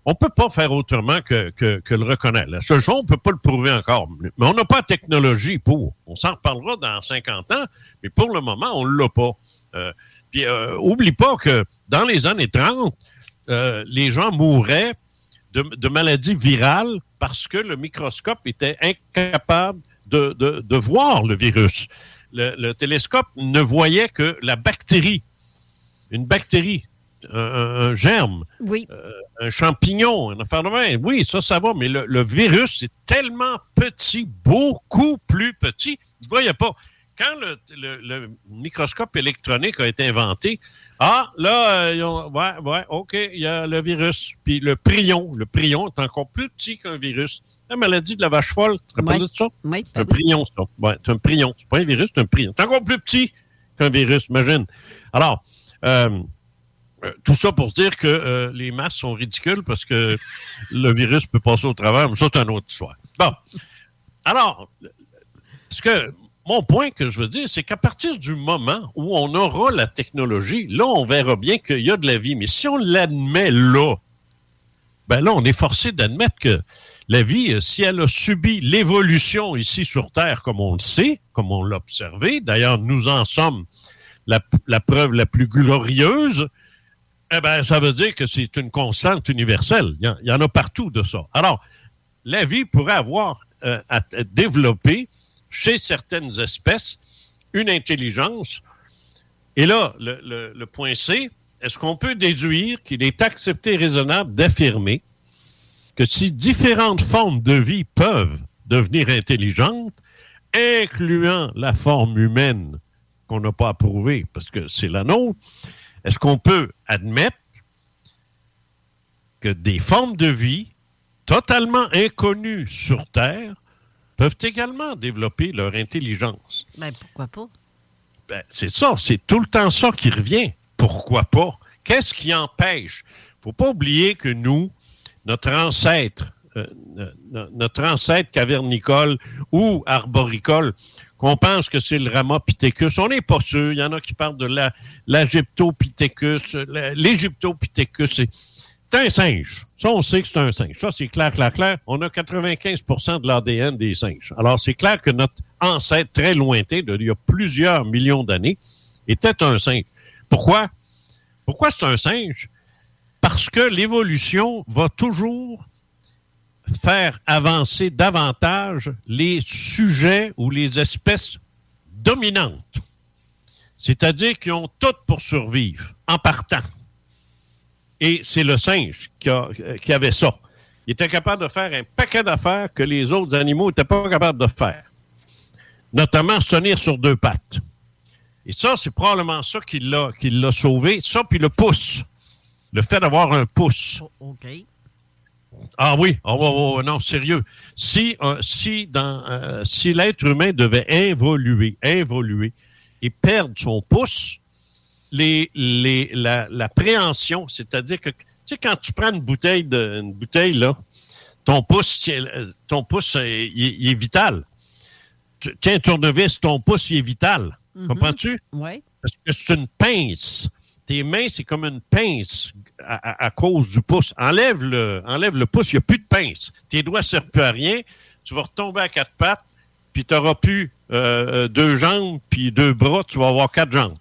on ne peut pas faire autrement que, que, le reconnaître. Seule chose, on ne peut pas le prouver encore. Mais on n'a pas la technologie pour. On s'en reparlera dans 50 ans, mais pour le moment, on ne l'a pas. Euh, puis, euh, oublie pas que dans les années 30, euh, les gens mouraient de, de maladies virales parce que le microscope était incapable de, de- de voir le virus. Le, le télescope ne voyait que la bactérie, une bactérie, un, un- un germe, Oui. un champignon, une affaire de. Oui, ça, ça va, mais le, le virus est tellement petit, beaucoup plus petit, il ne voyait pas. quand le, le- le microscope électronique a été inventé, ah, là, euh, ils ont- ouais, ouais, OK, il y a le virus. Puis le prion, le prion est encore plus petit qu'un virus. La maladie de la vache folle, tu te rappelles Ouais. de ça? Oui. Un prion, ça. Ouais, c'est un prion. C'est pas un virus, c'est un prion. C'est encore plus petit qu'un virus, imagine. Alors, euh, euh, tout ça pour dire que euh, les masques sont ridicules parce que le virus peut passer au travers, mais ça, c'est une autre histoire. Bon. Alors, ce que mon point que je veux dire, c'est qu'à partir du moment où on aura la technologie, là, on verra bien qu'il y a de la vie. Mais si on l'admet là, ben là, on est forcé d'admettre que la vie, euh, si elle a subi l'évolution ici sur Terre, comme on le sait, comme on l'a observé, d'ailleurs, nous en sommes la, preuve la plus glorieuse, eh ben, ça veut dire que c'est une constante universelle. Il y, en, a partout de ça. Alors, la vie pourrait avoir euh, à, développer chez certaines espèces une intelligence. Et là, le, point C, est-ce qu'on peut déduire qu'il est accepté raisonnable d'affirmer que si différentes formes de vie peuvent devenir intelligentes, incluant la forme humaine qu'on n'a pas approuvée parce que c'est la nôtre, est-ce qu'on peut admettre que des formes de vie totalement inconnues sur Terre peuvent également développer leur intelligence? Ben, pourquoi pas? Ben, c'est ça, c'est tout le temps ça qui revient. Pourquoi pas? Qu'est-ce qui empêche? faut pas oublier que nous, notre ancêtre, euh, no- notre ancêtre cavernicole ou arboricole, qu'on pense que c'est le Ramapithecus, on n'est pas sûr. Il y en a qui parlent de l'Aegyptopithecus, la- l'Égyptopithecus. C'est c'est un singe. Ça, on sait que c'est un singe. Ça, c'est clair, clair, clair. On a 95% de l'ADN des singes. Alors, c'est clair que notre ancêtre très lointain, il y a plusieurs millions d'années, était un singe. Pourquoi? Pourquoi c'est un singe? Parce que l'évolution va toujours faire avancer davantage les sujets ou les espèces dominantes. C'est-à-dire qui ont toutes pour survivre en partant. Et c'est le singe qui, a- qui avait ça. Il était capable de faire un paquet d'affaires que les autres animaux n'étaient pas capables de faire. Notamment se tenir sur deux pattes. Et ça, c'est probablement ça qui l'a, qui l'a sauvé. Ça, puis le pouce. Le fait d'avoir un pouce. OK. Ah oui, oh, oh, oh, non, sérieux. Si, euh, si, dans, euh, si l'être humain devait évoluer, évoluer et perdre son pouce, les, les, la, la préhension, c'est-à-dire que, tu sais, quand tu prends une bouteille, de, une bouteille là, ton pouce, euh, ton pouce, euh, il, il est vital. Tu- Tiens, tournevis, ton pouce, il est vital. Mhm. Comprends-tu? Oui. Parce que c'est une pince. Tes mains, c'est comme une pince à, à- à cause du pouce. Enlève le, enlève le pouce, il n'y a plus de pince. Tes doigts ne servent plus à rien. Tu vas retomber à quatre pattes, puis tu n'auras plus euh, deux jambes, puis deux bras, tu vas avoir quatre jambes.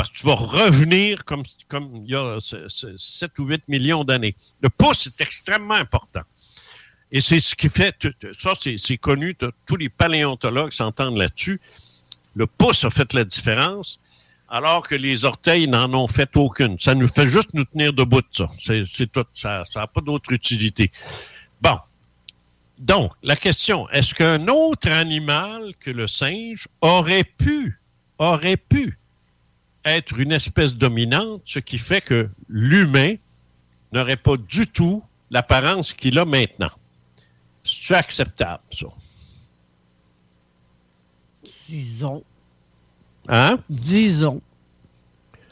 Parce que tu vas revenir comme, comme il y a 7 ou 8 millions d'années. Le pouce est extrêmement important. Et c'est ce qui fait, ça c'est connu, tous les paléontologues s'entendent là-dessus. Le pouce a fait la différence, alors que les orteils n'en ont fait aucune. Ça nous fait juste nous tenir debout, ça. C'est tout. Ça n'a pas d'autre utilité. Bon. Donc, la question, est-ce qu'un autre animal que le singe aurait pu, aurait pu être une espèce dominante, ce qui fait que l'humain n'aurait pas du tout l'apparence qu'il a maintenant? C'est acceptable, ça? Disons. Hein? Disons.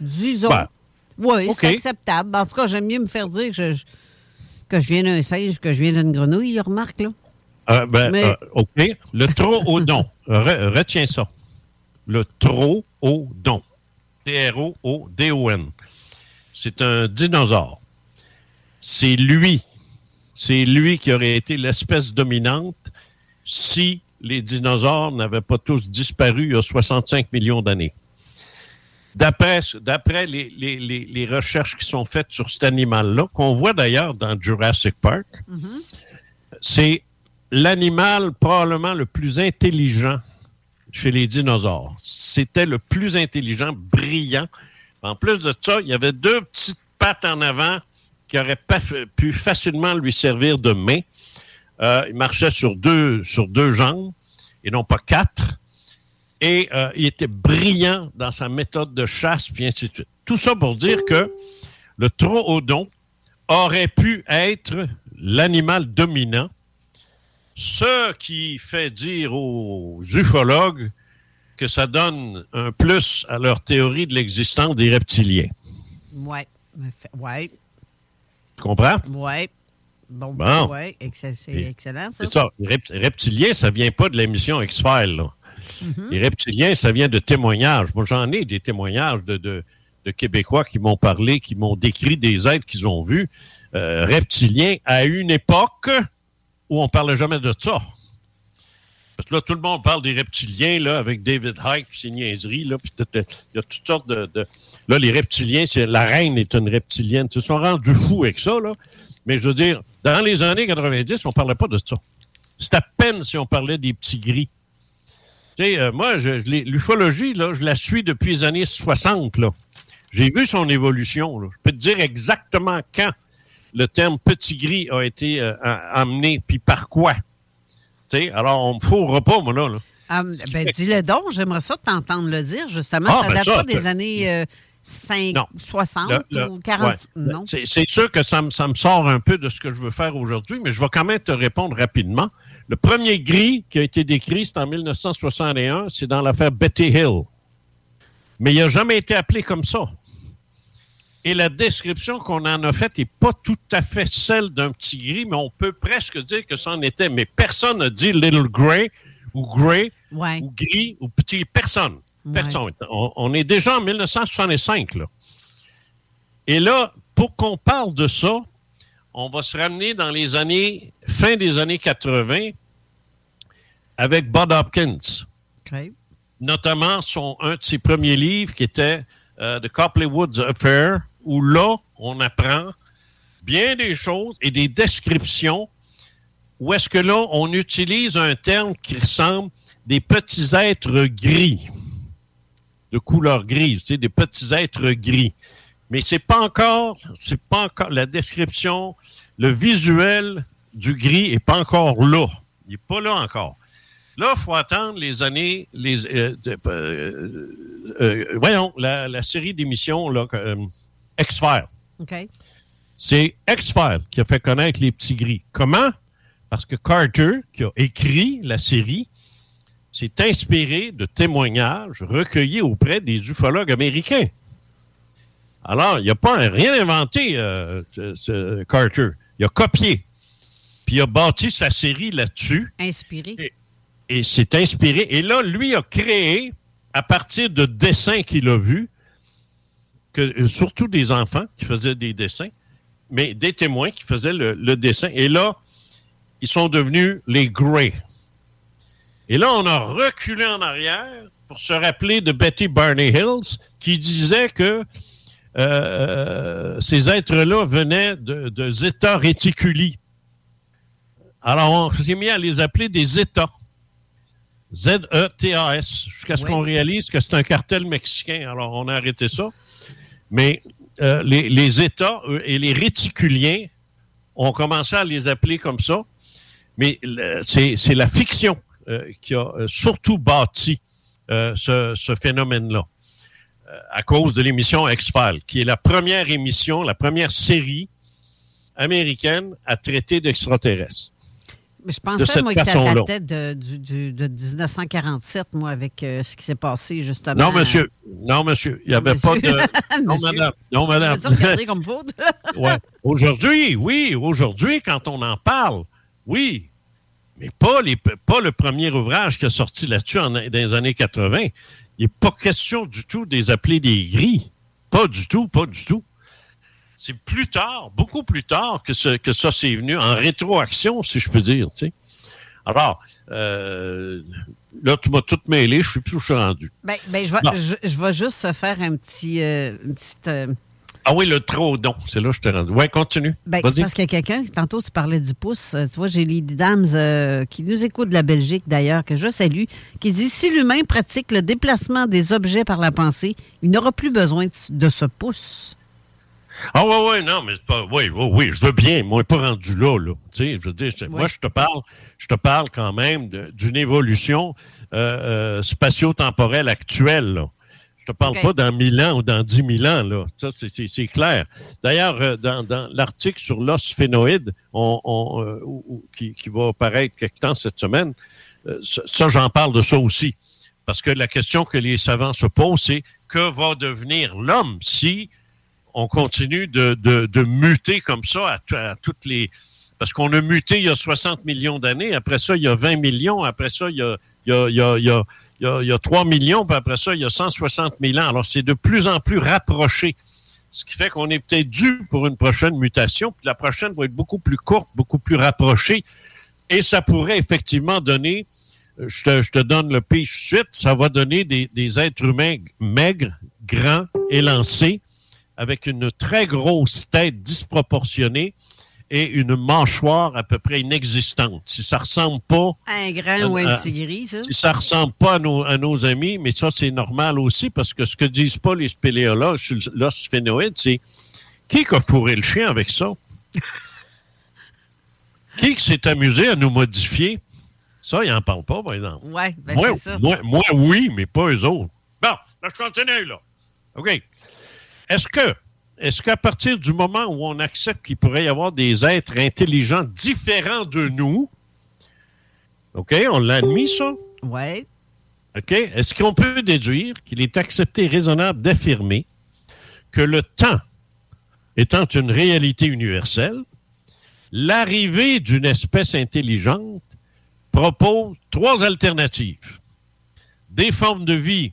Disons. Ben, oui, c'est acceptable. En tout cas, j'aime mieux me faire dire que je, que je viens d'un singe que je viens d'une grenouille, il remarque, là. Euh, ben, Mais- euh, OK. Le troodon. Re- retiens ça. Le troodon. T-R-O-O-D-O-N. C'est un dinosaure. C'est lui. C'est lui qui aurait été l'espèce dominante si les dinosaures n'avaient pas tous disparu il y a 65 millions d'années. D'après, d'après les, les- les- les recherches qui sont faites sur cet animal-là, qu'on voit d'ailleurs dans Jurassic Park, c'est l'animal probablement le plus intelligent chez les dinosaures. C'était le plus intelligent, brillant. En plus de ça, il y avait deux petites pattes en avant qui auraient pu facilement lui servir de main. Euh, il marchait sur deux, sur deux jambes et non pas quatre. Et euh, il était brillant dans sa méthode de chasse, puis ainsi de suite. Tout ça pour dire que le troodon aurait pu être l'animal dominant, ce qui fait dire aux ufologues que ça donne un plus à leur théorie de l'existence des reptiliens. Oui. Ouais. Tu comprends? Oui. Bon, Bon. ouais, c'est excellent, ça. C'est ça. Les rept- reptiliens, ça vient pas de l'émission X-Files. Mhm. Les reptiliens, ça vient de témoignages. Moi, j'en ai des témoignages de, de- de Québécois qui m'ont parlé, qui m'ont décrit des êtres qu'ils ont vus. euh, reptiliens à une époque où on parlait jamais de ça. Parce que là, tout le monde parle des reptiliens, là, avec David Icke, puis ses niaiseries, là, puis tout- il y a toutes sortes de, Là, les reptiliens, c'est la reine est une reptilienne. Ils se sont rendus fous avec ça, là. Mais je veux dire, dans les années 90, on parlait pas de ça. C'est à peine si on parlait des petits gris. Tu sais, euh, moi, l'ufologie, là, je la suis depuis les années 60, là. J'ai vu son évolution, là. Je peux te dire exactement quand le terme petit gris a été euh, amené, puis par quoi? Alors, on me fourra pas, moi, là. là. Ah, ben, dis-le donc, j'aimerais ça t'entendre le dire, justement. Ah, ça ben date ça, pas des années euh, 5, Non. 60 Le- le- ou 40. ouais. Non? C'est c'est sûr que ça me, ça me sort un peu de ce que je veux faire aujourd'hui, mais je vais quand même te répondre rapidement. Le premier gris qui a été décrit, c'est en 1961, c'est dans l'affaire Betty Hill. Mais il n'a jamais été appelé comme ça. Et la description qu'on en a faite n'est pas tout à fait celle d'un petit gris, mais on peut presque dire que c'en était. Mais personne n'a dit Little Grey ou Grey Ouais. ou gris ou petit. Personne. Personne. On, on est déjà en 1965, là. Et là, pour qu'on parle de ça, on va se ramener dans les années, fin des années 80, avec Bud Hopkins. Notamment son, un de ses premiers livres qui était euh, The Copley Woods Affair, où là, on apprend bien des choses et des descriptions où est-ce que là, on utilise un terme qui ressemble des petits êtres gris, de couleur grise, des petits êtres gris. Mais c'est pas encore, c'est pas encore la description, le visuel du gris est pas encore là. Il est pas là encore. Là, il faut attendre les années, les, euh, euh, euh, voyons, la, la série d'émissions là, euh, X-Files. OK. C'est X-Files qui a fait connaître les petits gris. Comment? Parce que Carter, qui a écrit la série, s'est inspiré de témoignages recueillis auprès des ufologues américains. Alors, il n'a pas rien inventé, ce- ce Carter. Il a copié. Puis il a bâti sa série là-dessus Inspiré. et s'est inspiré. Et là, lui a créé, à partir de dessins qu'il a vus, que, euh, surtout des enfants qui faisaient des dessins, mais des témoins qui faisaient le, dessin. Et là, ils sont devenus les Greys. Et là, on a reculé en arrière pour se rappeler de Betty Barney Hills, qui disait que euh, ces êtres-là venaient de, de Zeta Reticuli. Alors, on s'est mis à les appeler des États. Z-E-T-A-S, jusqu'à ce qu'on réalise que c'est un cartel mexicain. Alors, on a arrêté ça. Mais euh, les, les États eux, et les réticuliens ont commencé à les appeler comme ça. Mais le- c'est la fiction euh, qui a euh, surtout bâti euh, ce, ce phénomène-là euh, à cause de l'émission X-Files, qui est la première émission, la première série américaine à traiter d'extraterrestres. Mais je de pensais, cette moi, que ça datait de, du- de 1947, moi, avec euh, ce qui s'est passé, justement. Non, monsieur. Non, monsieur. Il n'y avait pas de. Non, madame. Non, madame. Comme? Ouais. Aujourd'hui, oui, aujourd'hui, quand on en parle, oui. Mais pas, les, pas le premier ouvrage qui a sorti là-dessus en- dans les années 80. Il n'est pas question du tout de les appeler des gris. Pas du tout, pas du tout. C'est plus tard, beaucoup plus tard que, ce- que ça s'est venu, en rétroaction, si je peux dire. tu sais. Alors, euh, là, tu m'as tout mêlé, je sais plus où je suis rendu. Ben, ben, je, vais, je, je vais juste se faire un petit. euh, une petite, euh, Ah oui, le trodon, c'est là que je t'ai rendu. Ouais, continue. Ben, parce qu'il y a quelqu'un, tantôt tu parlais du pouce, euh, tu vois, j'ai Lady Dams euh, qui nous écoute de la Belgique d'ailleurs, que je salue, qui dit si l'humain pratique le déplacement des objets par la pensée, il n'aura plus besoin de ce pouce. Ah oui, oui, non, mais pas. Oui, oui, oui, je veux bien. Moi, pas rendu là, là. Tu sais, je veux dire, moi, je te parle, je te parle quand même d'une évolution euh, euh, spatio-temporelle actuelle, là. Je te parle pas dans 1000 ans ou dans 10 000 ans, là. Ça, c'est clair. D'ailleurs, euh, dans, dans l'article sur l'os phénoïde, on, on qui, qui, va apparaître quelque temps cette semaine, ça, j'en parle de ça aussi. Parce que la question que les savants se posent, c'est que va devenir l'homme si on continue de, de, muter comme ça à, toutes les... Parce qu'on a muté il y a 60 millions d'années, après ça, il y a 20 millions, après ça, il y a, il y a, il y a, il y a, il y a 3 millions, puis après ça, il y a 160 000 ans. Alors, c'est de plus en plus rapproché. Ce qui fait qu'on est peut-être dû pour une prochaine mutation, puis la prochaine va être beaucoup plus courte, beaucoup plus rapprochée. Et ça pourrait effectivement donner, je te, je te donne le pitch suite, ça va donner des, des êtres humains maigres, grands, élancés, avec une très grosse tête disproportionnée et une mâchoire à peu près inexistante. Si ça ressemble pas... Un grand ou un petit gris, ça? Si ça ressemble pas à nos, à nos amis, mais ça, c'est normal aussi, parce que ce que disent pas les spéléologues sur l'os phénoïde, c'est qui a fourré le chien avec ça? qui s'est amusé à nous modifier? Ça, ils n'en parlent pas, par exemple. Oui, ben c'est ça. Moi, moi, oui, mais pas eux autres. Bon, là, je continue, là. OK. Est-ce que, est-ce qu'à partir du moment où on accepte qu'il pourrait y avoir des êtres intelligents différents de nous, OK, on l'a admis, ça? Oui. OK, est-ce qu'on peut déduire qu'il est accepté et raisonnable d'affirmer que le temps étant une réalité universelle, l'arrivée d'une espèce intelligente propose trois alternatives. Des formes de vie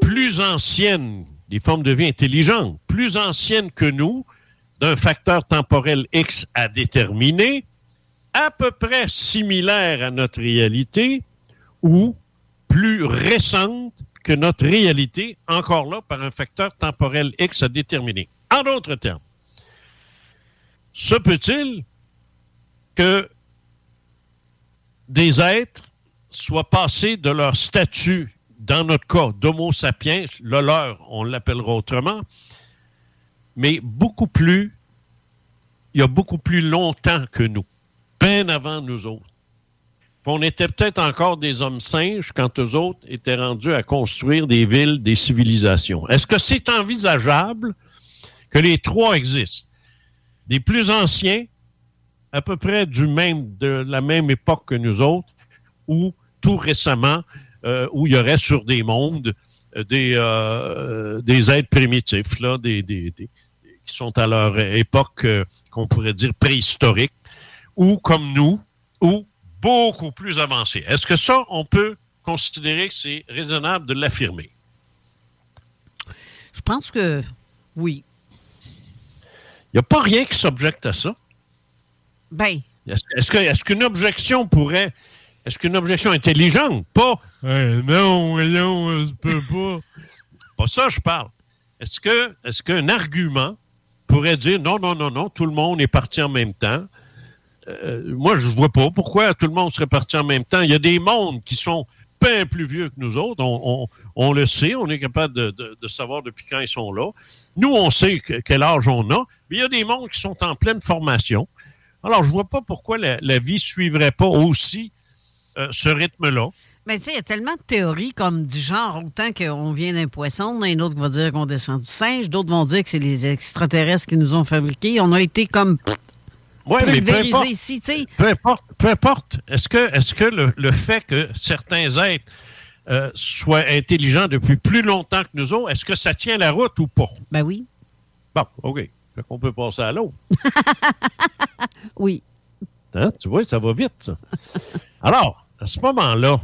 plus anciennes des formes de vie intelligentes, plus anciennes que nous, d'un facteur temporel X à déterminer, à peu près similaires à notre réalité, ou plus récentes que notre réalité, encore là, par un facteur temporel X à déterminer. En d'autres termes, se peut-il que des êtres soient passés de leur statut dans notre cas, d'Homo sapiens, le leur, on l'appellera autrement, mais beaucoup plus, il y a beaucoup plus longtemps que nous, bien avant nous autres. on était peut-être encore des hommes singes quand eux autres étaient rendus à construire des villes, des civilisations. Est-ce que c'est envisageable que les trois existent? Des plus anciens, à peu près du même, de la même époque que nous autres, ou tout récemment, euh, où il y aurait sur des mondes euh, des, euh, des êtres primitifs, là, des, des, qui sont à leur époque, qu'on pourrait dire préhistorique, ou comme nous, ou beaucoup plus avancés. Est-ce que ça, on peut considérer que c'est raisonnable de l'affirmer? Je pense que oui. Il n'y a pas rien qui s'objecte à ça. Ben. Est-ce qu'une objection pourrait est-ce qu'une objection intelligente? Pas non, non, je peux pas. pas ça, je parle. Est-ce que est-ce qu'un argument pourrait dire non, non, non, non, tout le monde est parti en même temps? Euh, moi, je ne vois pas pourquoi tout le monde serait parti en même temps. Il y a des mondes qui sont bien plus vieux que nous autres. On, le sait, on est capable de, savoir depuis quand ils sont là. Nous, on sait quel âge on a, mais il y a des mondes qui sont en pleine formation. Alors, je ne vois pas pourquoi la, la vie ne suivrait pas aussi euh, ce rythme-là. Mais tu sais, il y a tellement de théories comme du genre, autant qu'on vient d'un poisson, un autre qui va dire qu'on descend du singe, d'autres vont dire que c'est les extraterrestres qui nous ont fabriqués. On a été comme ouais, mais peu importe, ici. Peu importe, peu importe. Est-ce que, est que le, fait que certains êtres euh, soient intelligents depuis plus longtemps que nous autres, est-ce que ça tient la route ou pas? Ben oui. Bon, OK. On peut passer à l'autre. oui. Hein? Tu vois, ça va vite, ça. Alors, à ce moment-là,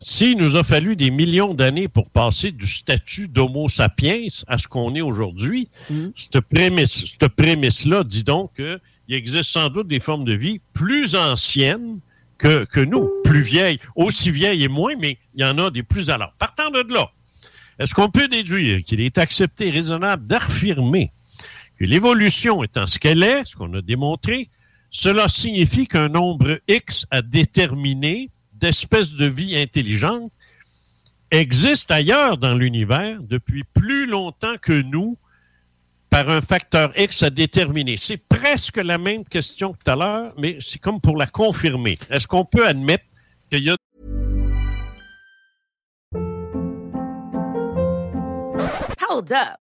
s'il nous a fallu des millions d'années pour passer du statut d'Homo sapiens à ce qu'on est aujourd'hui, mm. cette prémisse-là prémisse dit donc qu'il existe sans doute des formes de vie plus anciennes que, que nous, plus vieilles, aussi vieilles et moins, mais il y en a des plus alors. Partant de là, est-ce qu'on peut déduire qu'il est accepté et raisonnable d'affirmer que l'évolution étant ce qu'elle est, ce qu'on a démontré, cela signifie qu'un nombre X à déterminer d'espèces de vie intelligentes existe ailleurs dans l'univers depuis plus longtemps que nous par un facteur X à déterminer. C'est presque la même question que tout à l'heure, mais c'est comme pour la confirmer. Est-ce qu'on peut admettre qu'il y a Hold up.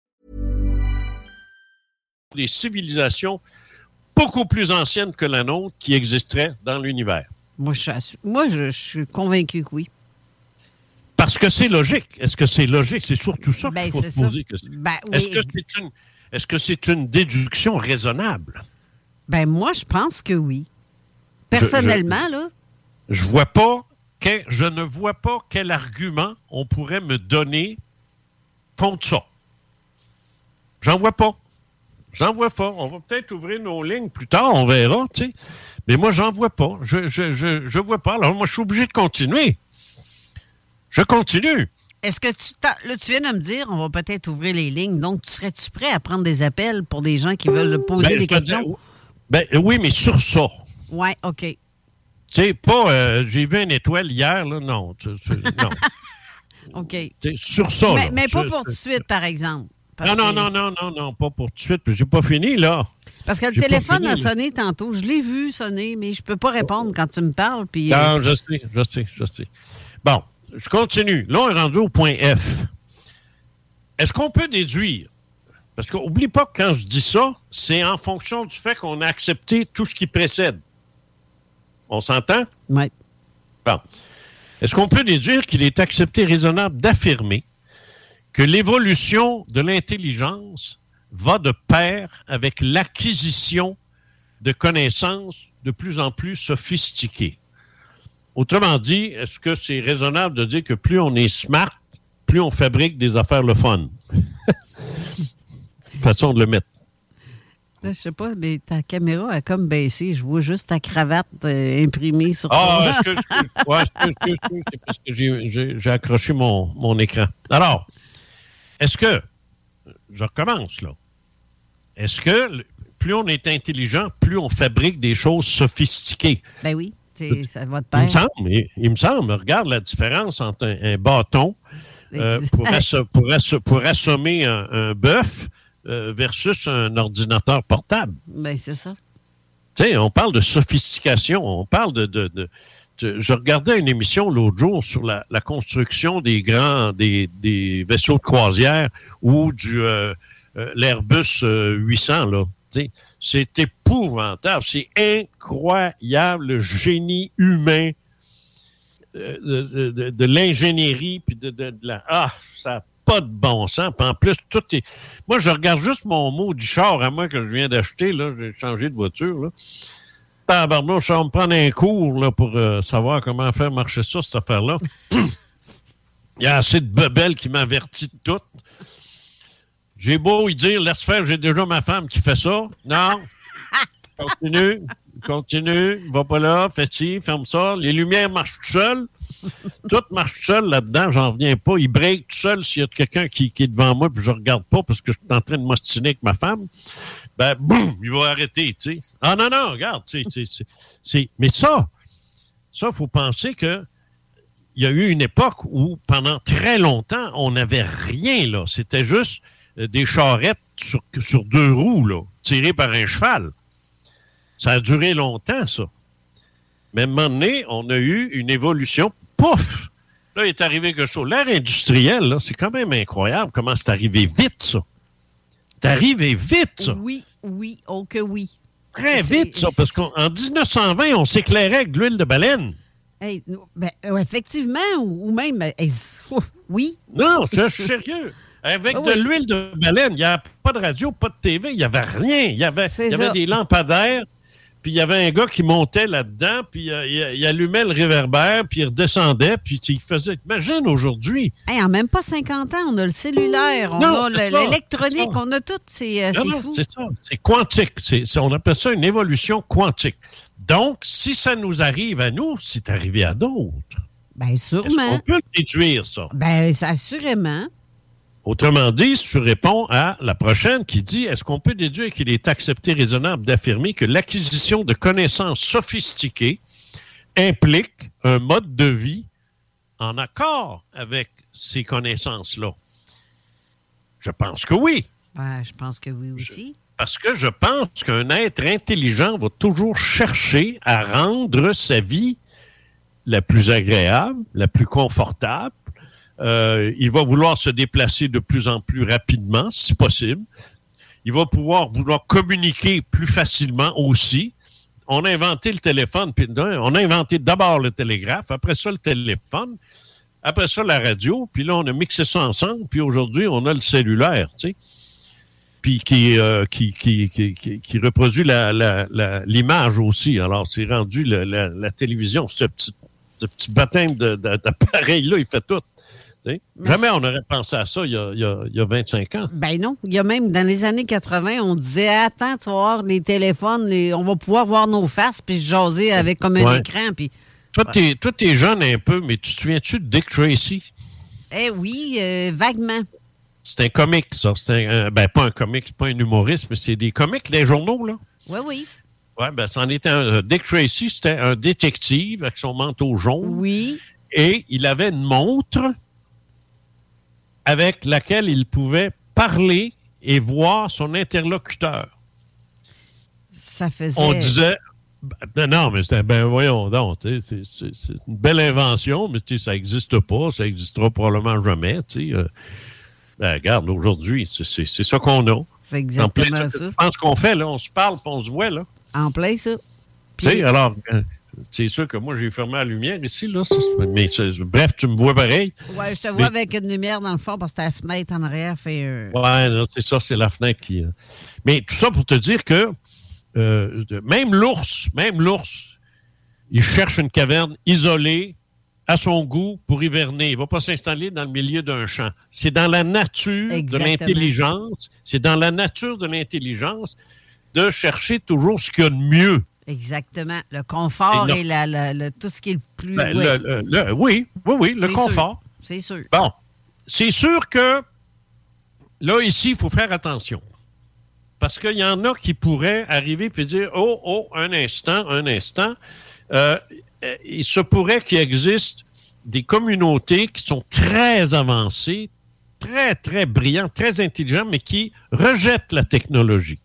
Des civilisations beaucoup plus anciennes que la nôtre qui existeraient dans l'univers? Moi, je, suis- moi, je, je suis convaincu que oui. Parce que c'est logique. Est-ce que c'est logique? C'est surtout ça Ben, qu'il faut se poser. Ben, Est-ce que c'est une, déduction raisonnable? Ben, moi, je pense que oui. Personnellement, là, Je vois pas je ne vois pas quel argument on pourrait me donner contre ça. J'en vois pas. J'en vois pas. On va peut-être ouvrir nos lignes plus tard, on verra, tu sais. Mais moi, j'en vois pas. Je, je, je, je vois pas. Alors, moi, je suis obligé de continuer. Je continue. est-ce que tu là, tu viens de me dire, on va peut-être ouvrir les lignes. Donc, tu serais-tu prêt à prendre des appels pour des gens qui veulent poser Ben, des questions? ben, oui, mais sur ça. Ouais, OK. Tu sais, pas euh, j'ai vu une étoile hier, là, non. non. OK. Sur ça. mais là. mais pas pour tout de suite, par exemple. Non, non, non, non, non, non, pas pour tout de suite. J'ai pas fini, là. Parce que le téléphone fini, a là. sonné tantôt. Je l'ai vu sonner, mais je peux pas répondre quand tu me parles. Puis, euh, Non, je sais, je sais, je sais. Bon, je continue. Là, on est rendu au point F. Est-ce qu'on peut déduire? Parce qu'oublie pas que quand je dis ça, c'est en fonction du fait qu'on a accepté tout ce qui précède. On s'entend? Oui. Bon. Est-ce qu'on peut déduire qu'il est accepté raisonnable d'affirmer que l'évolution de l'intelligence va de pair avec l'acquisition de connaissances de plus en plus sophistiquées? Autrement dit, est-ce que c'est raisonnable de dire que plus on est smart, plus on fabrique des affaires le fun? Façon de le mettre. là, je sais pas, mais ta caméra a comme baissé. Je vois juste ta cravate euh, imprimée sur Ah, ton- excuse, excuse. Ouais, excuse, excuse, c'est parce que j'ai accroché mon, mon écran. Alors, est-ce que, je recommence là, est-ce que plus on est intelligent, plus on fabrique des choses sophistiquées? Ben oui, c'est- ça va de Il pair. me semble, il, il me semble, regarde la différence entre un, un bâton euh, pour, asso- pour asso- pour assommer un, un bœuf euh, versus un ordinateur portable. Ben, c'est ça. Tu sais, on parle de sophistication, on parle de, de- de- de- Je regardais une émission l'autre jour sur la, construction des grands, des, des vaisseaux de croisière ou du euh, euh, l'Airbus euh, 800 là. Tu sais, C'est épouvantable, c'est incroyable le génie humain euh, de, l'ingénierie puis de, la ah ça n'a pas de bon sens. En plus tout est moi je regarde juste mon mot du char à moi que je viens d'acheter là, j'ai changé de voiture là. Tabarnouche, va me prendre un cours là, pour euh, savoir comment faire marcher ça, cette affaire-là. Il y a assez de bebelles qui m'avertit de tout. J'ai beau y dire, laisse faire, j'ai déjà ma femme qui fait ça. Non. Continue, continue, va pas là, fais ci, ferme ça. Les lumières marchent tout seules. Tout marche tout seul là-dedans, j'en reviens pas. Il break tout seul s'il y a quelqu'un qui, qui est devant moi puis je regarde pas parce que je suis en train de m'ostiner avec ma femme. Ben, boum, il va arrêter, tu sais. Ah non, non, regarde, tu sais. Mais ça, ça, il faut penser que il y a eu une époque où, pendant très longtemps, on n'avait rien, là. C'était juste euh, des charrettes sur, deux roues, là, tirées par un cheval. Ça a duré longtemps, ça. Mais à on a eu une évolution. Pouf! Là, il est arrivé quelque chose. L'ère industrielle, c'est quand même incroyable comment c'est arrivé vite, ça. C'est arrivé vite, ça. Oui, oui, oh que oui. très vite, ça, parce qu'en 1920, on s'éclairait avec de l'huile de baleine. Hey, ben, euh, effectivement, ou, même. hey, oui. Non, je suis sérieux. Avec Ah de oui. l'huile de baleine, il n'y a pas de radio, pas de TV, il n'y avait rien. Il y avait, y avait des lampadaires, puis il y avait un gars qui montait là-dedans, puis euh, il, il allumait le réverbère, puis il redescendait, puis il faisait. Imagine aujourd'hui. Hey, en même pas 50 ans, on a le cellulaire, on Non, a l'électronique, on a tout. C'est euh, c'est ça. C'est quantique. C'est- on appelle ça une évolution quantique. Donc, si ça nous arrive à nous, c'est arrivé à d'autres. Est-ce sûrement. qu'on peut le déduire, ça? Ça, assurément. Autrement dit, je réponds à la prochaine qui dit est-ce qu'on peut déduire qu'il est accepté raisonnable d'affirmer que l'acquisition de connaissances sophistiquées implique un mode de vie en accord avec ces connaissances-là? Je pense que oui. Je pense que oui aussi. Parce que je pense qu'un être intelligent va toujours chercher à rendre sa vie la plus agréable, la plus confortable. Euh, il va vouloir se déplacer de plus en plus rapidement, si possible. Il va pouvoir vouloir communiquer plus facilement aussi. On a inventé le téléphone, puis on a inventé d'abord le télégraphe, après ça le téléphone, après ça la radio, puis là on a mixé ça ensemble, puis aujourd'hui on a le cellulaire, tu sais puis qui, euh, reproduit l'image aussi. Alors, c'est rendu la, télévision, ce petit, baptême d'appareil-là, il fait tout. Tu. Jamais on aurait pensé à ça il y a, il y a- il y a 25 ans. Ben non. Il y a même, dans les années 80, on disait Attends, tu vas voir les téléphones, les- on va pouvoir voir nos faces, puis se jaser avec comme un Ouais. écran. Puis, Toi, t'es, toi, t'es jeune un peu, mais tu te souviens-tu de Dick Tracy? eh oui, euh, vaguement. C'est un comique, ça. C'est ben, pas un comique, c'est pas un humoriste, mais c'est des comiques, les journaux, là. Oui, oui. Oui, ben, c'en était un. euh, Dick Tracy, c'était un détective avec son manteau jaune. Oui. Et il avait une montre avec laquelle il pouvait parler et voir son interlocuteur. Ça faisait. On disait. Ben non, mais c'était. Ben voyons donc, c'est- c'est c'est une belle invention, mais ça n'existe pas, ça n'existera probablement jamais. Euh. Ben, regarde, aujourd'hui, c'est- ça qu'on a. C'est En plein exactement ça. Je pense qu'on fait, là, on se parle, puis on se voit, là. En plein ça. Tu sais, alors, euh, c'est sûr que moi, j'ai fermé la lumière ici, là. Mais c'est- bref, tu me vois pareil. Ouais, je te Mais- vois avec une lumière dans le fond parce que ta fenêtre en arrière fait. euh, Ouais, c'est ça, c'est la fenêtre qui. euh. Mais tout ça pour te dire que euh, même l'ours, même l'ours, il cherche une caverne isolée à son goût pour hiverner. Il ne va pas s'installer dans le milieu d'un champ. C'est dans la nature Exactement. de l'intelligence, c'est dans la nature de l'intelligence de chercher toujours ce qu'il y a de mieux. Exactement. Le confort Et la, tout ce qui est le plus. Ben, le- le- oui, oui, oui, le confort. C'est sûr. Bon, c'est sûr que là, ici, il faut faire attention. Parce qu'il y en a qui pourraient arriver et dire Oh, oh, un instant, un instant. Euh, euh, il se pourrait qu'il existe des communautés qui sont très avancées, très, très brillantes, très intelligentes, mais qui rejettent la technologie,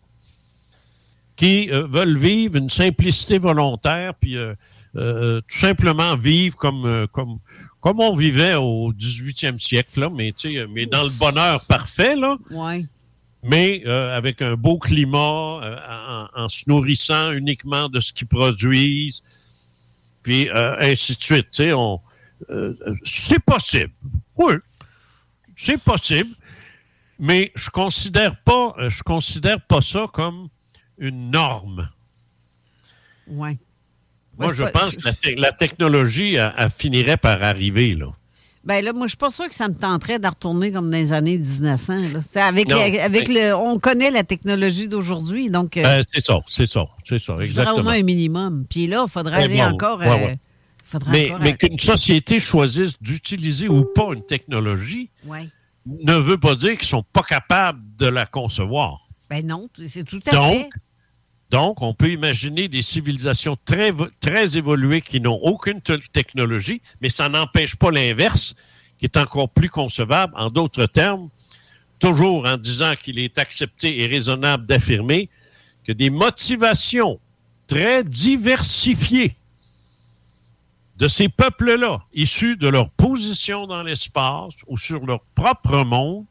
qui euh, veulent vivre une simplicité volontaire, puis euh, euh, tout simplement vivre comme, euh, comme, comme on vivait au 18e siècle, là, mais, tu sais, mais dans le bonheur parfait, là, Ouais. mais euh, avec un beau climat, euh, en, en se nourrissant uniquement de ce qu'ils produisent, puis euh, ainsi de suite. tu sais, on- euh, c'est possible. Oui, c'est possible. Mais je considère pas, je considère pas ça comme une norme. Ouais. Moi, je pas- pense que la, te- la technologie elle- elle finirait par arriver là. Ben là, moi, je suis pas sûre que ça me tenterait de retourner comme dans les années 1900. là. Tu sais, Avec, Non. les- avec le, on connaît la technologie d'aujourd'hui, donc euh, Ben, c'est ça, c'est ça, c'est ça, je dirais au exactement. moins un minimum. Puis là, il faudrait Ouais, aller bon, encore. ouais, euh, ouais. faudrait Mais, encore mais qu'une société choisisse d'utiliser ou pas une technologie Ouais. ne veut pas dire qu'ils sont pas capables de la concevoir. Ben non, c'est tout à Donc, fait. Donc, on peut imaginer des civilisations très, très évoluées qui n'ont aucune te- technologie, mais ça n'empêche pas l'inverse, qui est encore plus concevable. En d'autres termes, toujours en disant qu'il est accepté et raisonnable d'affirmer que des motivations très diversifiées de ces peuples-là, issus de leur position dans l'espace ou sur leur propre monde,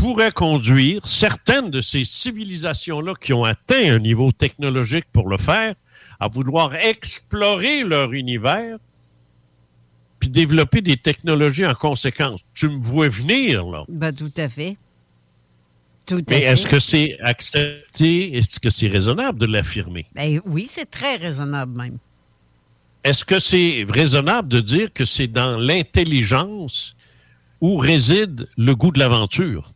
pourrait conduire certaines de ces civilisations-là qui ont atteint un niveau technologique pour le faire à vouloir explorer leur univers puis développer des technologies en conséquence. Tu me vois venir, là. Ben, tout à fait. Tout à Mais fait. est-ce que c'est accepté? Est-ce que c'est raisonnable de l'affirmer? Ben, oui, c'est très raisonnable même. Est-ce que c'est raisonnable de dire que c'est dans l'intelligence où réside le goût de l'aventure?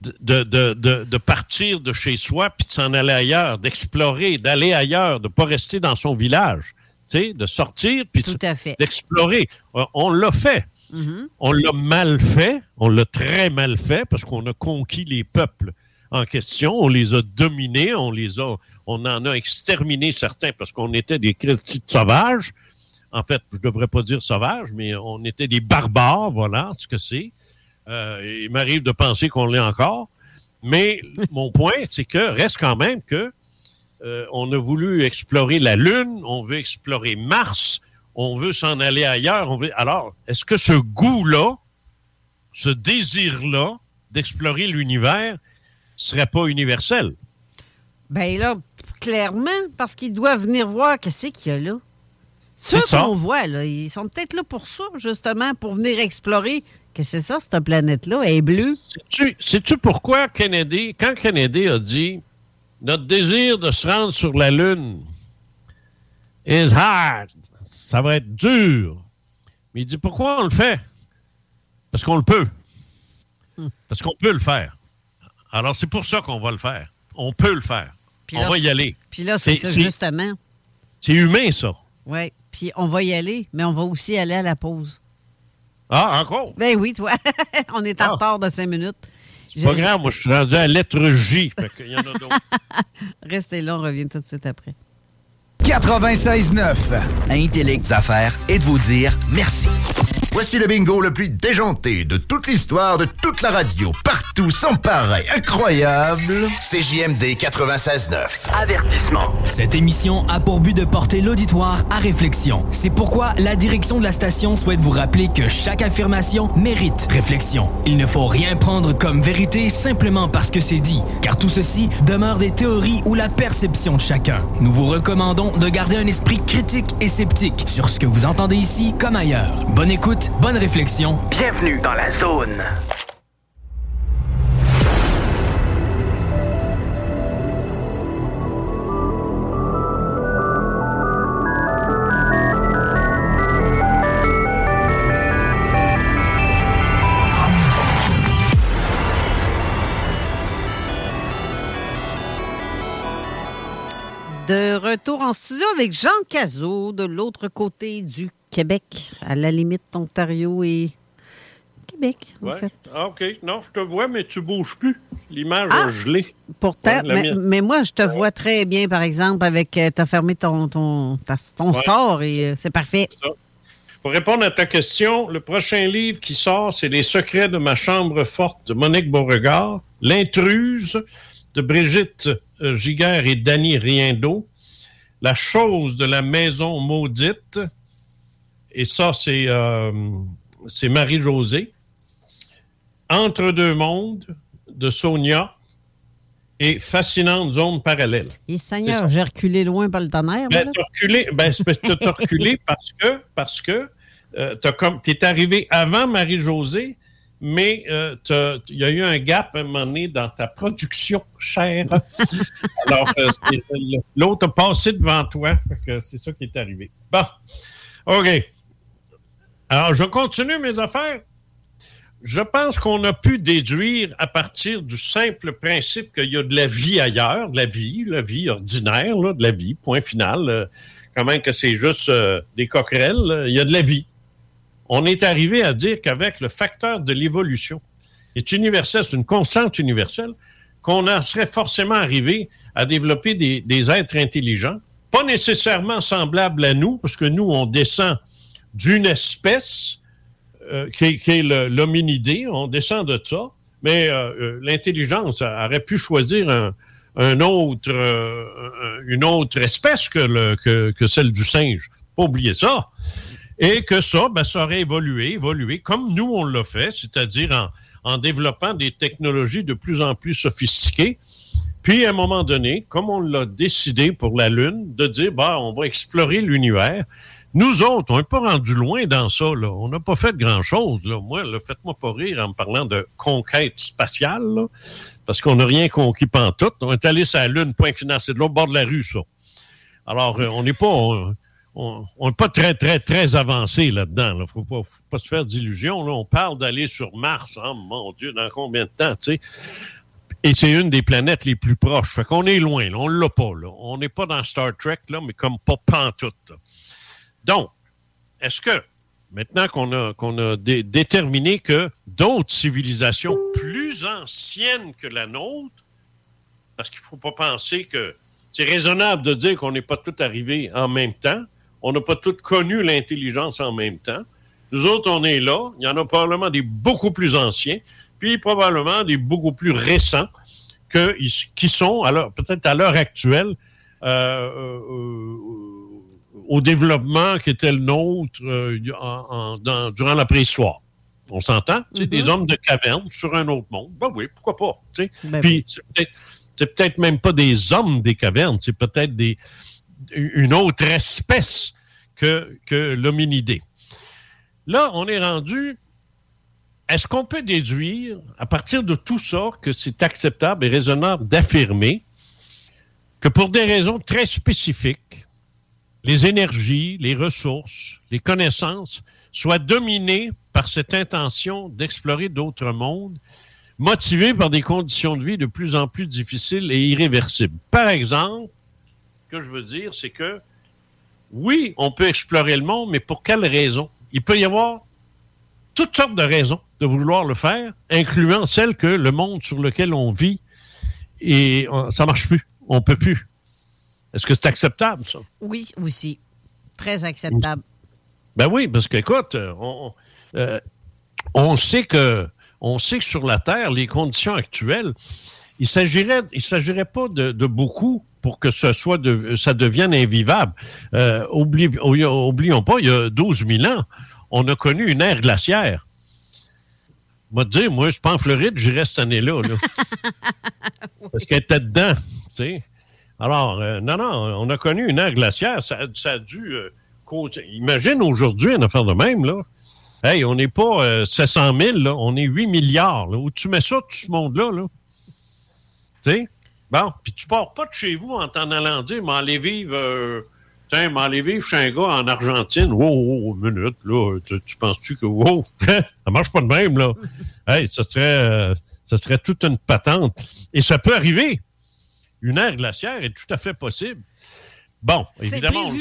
De, de- de- de partir de chez soi puis de s'en aller ailleurs, d'explorer, d'aller ailleurs, de ne pas rester dans son village, de sortir puis d'explorer. Euh, On l'a fait. Mhm. On l'a mal fait, on l'a très mal fait parce qu'on a conquis les peuples en question, on les a dominés, on les a, on en a exterminé certains parce qu'on était des petits sauvages. En fait, je devrais pas dire sauvages, mais on était des barbares, voilà ce que c'est. Euh, il m'arrive de penser qu'on l'est encore. Mais mon point, c'est que reste quand même que euh, on a voulu explorer la Lune, on veut explorer Mars, on veut s'en aller ailleurs. On veut... Alors, est-ce que ce goût-là, ce désir-là d'explorer l'univers serait pas universel? Ben là, clairement, parce qu'ils doivent venir voir qu'est-ce qu'il y a là. Ceux C'est ça. qu'on voit, là, ils sont peut-être là pour ça, justement, pour venir explorer. Que c'est ça, cette planète-là? Elle est bleue. Sais-tu- Sais-tu pourquoi Kennedy, quand Kennedy a dit notre désir de se rendre sur la Lune is hard, ça va être dur. Mais il dit pourquoi on le fait? Parce qu'on le peut. Parce qu'on peut le faire. Alors c'est pour ça qu'on va le faire. On peut le faire. Puis on là, va y aller. Puis là, c'est ça, c'est- justement. c'est humain, ça. Oui. Puis on va y aller, mais on va aussi aller à la pause. Ah, encore? Ben oui, toi. on est en retard de cinq minutes. C'est pas grave, moi je suis rendu à la lettre J. Fait qu'il y en a d'autres. Restez là, on revient tout de suite après. 96.9. Intellect Affaires et de vous dire merci. Voici le bingo le plus déjanté de toute l'histoire de toute la radio. Partout, sans pareil, incroyable. CJMD 96.9. Avertissement. Cette émission a pour but de porter l'auditoire à réflexion. C'est pourquoi la direction de la station souhaite vous rappeler que chaque affirmation mérite réflexion. Il ne faut rien prendre comme vérité simplement parce que c'est dit, car tout ceci demeure des théories ou la perception de chacun. Nous vous recommandons de garder un esprit critique et sceptique sur ce que vous entendez ici comme ailleurs. Bonne écoute, bonne réflexion. Bienvenue dans la zone. De retour en studio avec Jean Cazot de l'autre côté du Québec, à la limite Ontario et Québec, en fait. Ah, OK. Non, je te vois, mais tu bouges plus. L'image Ah! a gelé. Pourtant, mais, moi, je te vois très bien, par exemple, avec. Tu as fermé ton, ton, ta- ton Ouais. store et euh, c'est parfait. Pour répondre à ta question, le prochain livre qui sort, c'est Les secrets de ma chambre forte de Monique Beauregard, L'intruse de Brigitte euh, Giguère et Danny Riendo, La chose de la maison maudite, et ça, c'est euh, c'est Marie-Josée, Entre deux mondes de Sonia et Fascinante zone parallèle. Et Seigneur, j'ai reculé loin par le tonnerre. Ben, t'as reculé, ben, c'est parce que t'as reculé parce que, parce que euh, comme, t'es arrivé avant Marie-Josée, mais euh, il y a eu un gap à un moment donné dans ta production, chère. Alors, euh, l'autre a passé devant toi, c'est ça qui est arrivé. Bon, OK. Alors, je continue mes affaires. Je pense qu'on a pu déduire à partir du simple principe qu'il y a de la vie ailleurs, de la vie, la vie ordinaire, de la vie, point final. euh, quand même que c'est juste euh, des coquerelles, il y a de la vie. On est arrivé à dire qu'avec le facteur de l'évolution, est universel, c'est une constante universelle, qu'on en serait forcément arrivé à développer des, des êtres intelligents, pas nécessairement semblables à nous, parce que nous, on descend d'une espèce euh, qui, est- qui est l'hominidé, on descend de ça, mais euh, euh, l'intelligence aurait pu choisir euh, une autre espèce que, le- que, que celle du singe. Pas oublier ça. Et que ça, ben, ça aurait évolué, évolué, comme nous, on l'a fait, c'est-à-dire en, en développant des technologies de plus en plus sophistiquées. Puis, à un moment donné, comme on l'a décidé pour la Lune, de dire, bah, on va explorer l'univers. Nous autres, on n'est pas rendu loin dans ça. Là. On n'a pas fait grand-chose. Moi, faites-moi pas rire en me parlant de conquête spatiale, parce qu'on n'a rien conquis pantoute. On est allé sur la Lune, point final. C'est de l'autre bord de la rue, ça. Alors, euh, on n'est pas... On, n'est pas très, très, très avancé là-dedans. Il ne faut pas, se faire d'illusions. On parle d'aller sur Mars. Oh mon Dieu, dans combien de temps? Et c'est une des planètes les plus proches. Fait qu'on est loin, on ne l'a pas. On n'est pas dans Star Trek, là, mais comme pas pantoute. Donc, est-ce que, maintenant qu'on a, déterminé que d'autres civilisations plus anciennes que la nôtre, parce qu'il ne faut pas penser que c'est raisonnable de dire qu'on n'est pas tous arrivés en même temps, on n'a pas tous connu l'intelligence en même temps. Nous autres, on est là. Il y en a probablement des beaucoup plus anciens, puis probablement des beaucoup plus récents qui sont, peut-être à l'heure actuelle, euh, euh, euh, au développement qui était le nôtre euh, en- en- dans- durant la préhistoire. On s'entend? Tu sais, Des hommes de caverne sur un autre monde. Ben oui, pourquoi pas? Ben Puis c'est peut-être- même pas des hommes des cavernes, c'est peut-être des, une autre espèce que, que l'hominidé. Là, on est rendu. Est-ce qu'on peut déduire, à partir de tout ça, que c'est acceptable et raisonnable d'affirmer que pour des raisons très spécifiques, les énergies, les ressources, les connaissances soient dominées par cette intention d'explorer d'autres mondes, motivées par des conditions de vie de plus en plus difficiles et irréversibles. Par exemple, ce que je veux dire, c'est que oui, on peut explorer le monde, mais pour quelles raisons? Il peut y avoir toutes sortes de raisons de vouloir le faire, incluant celles que le monde sur lequel on vit, et euh, ça marche plus. On peut plus. Est-ce que c'est acceptable, ça? Oui, aussi. Très acceptable. Ben oui, parce que écoute, euh, on, euh, on sait que on sait que sur la Terre, les conditions actuelles, il s'agirait, il s'agirait pas de, de beaucoup pour que ce soit de, ça devienne invivable. Euh, oublie- oublions pas, il y a 12 000 ans, on a connu une ère glaciaire. Moi, te dire, moi, je suis pas en Floride, j'irai cette année-là. là. Parce qu'elle était dedans. tu sais. Alors, euh, non, non, on a connu une ère glaciaire. Ça, a dû euh, causer. Imagine aujourd'hui une affaire de même, là. Hey, on n'est pas euh, 700 000, là, on est 8 milliards. Là. Où tu mets ça, tout ce monde-là, là? Tu sais? Bon, puis tu pars pas de chez vous en t'en allant dire, m'en aller vivre, euh, tiens, m'en aller vivre chez un gars en Argentine. Wow, minute, là, tu, tu penses-tu que, wow, ça marche pas de même, là? hey, ça serait, ça serait toute une patente. Et ça peut arriver. Une ère glaciaire est tout à fait possible. Bon, évidemment, on le.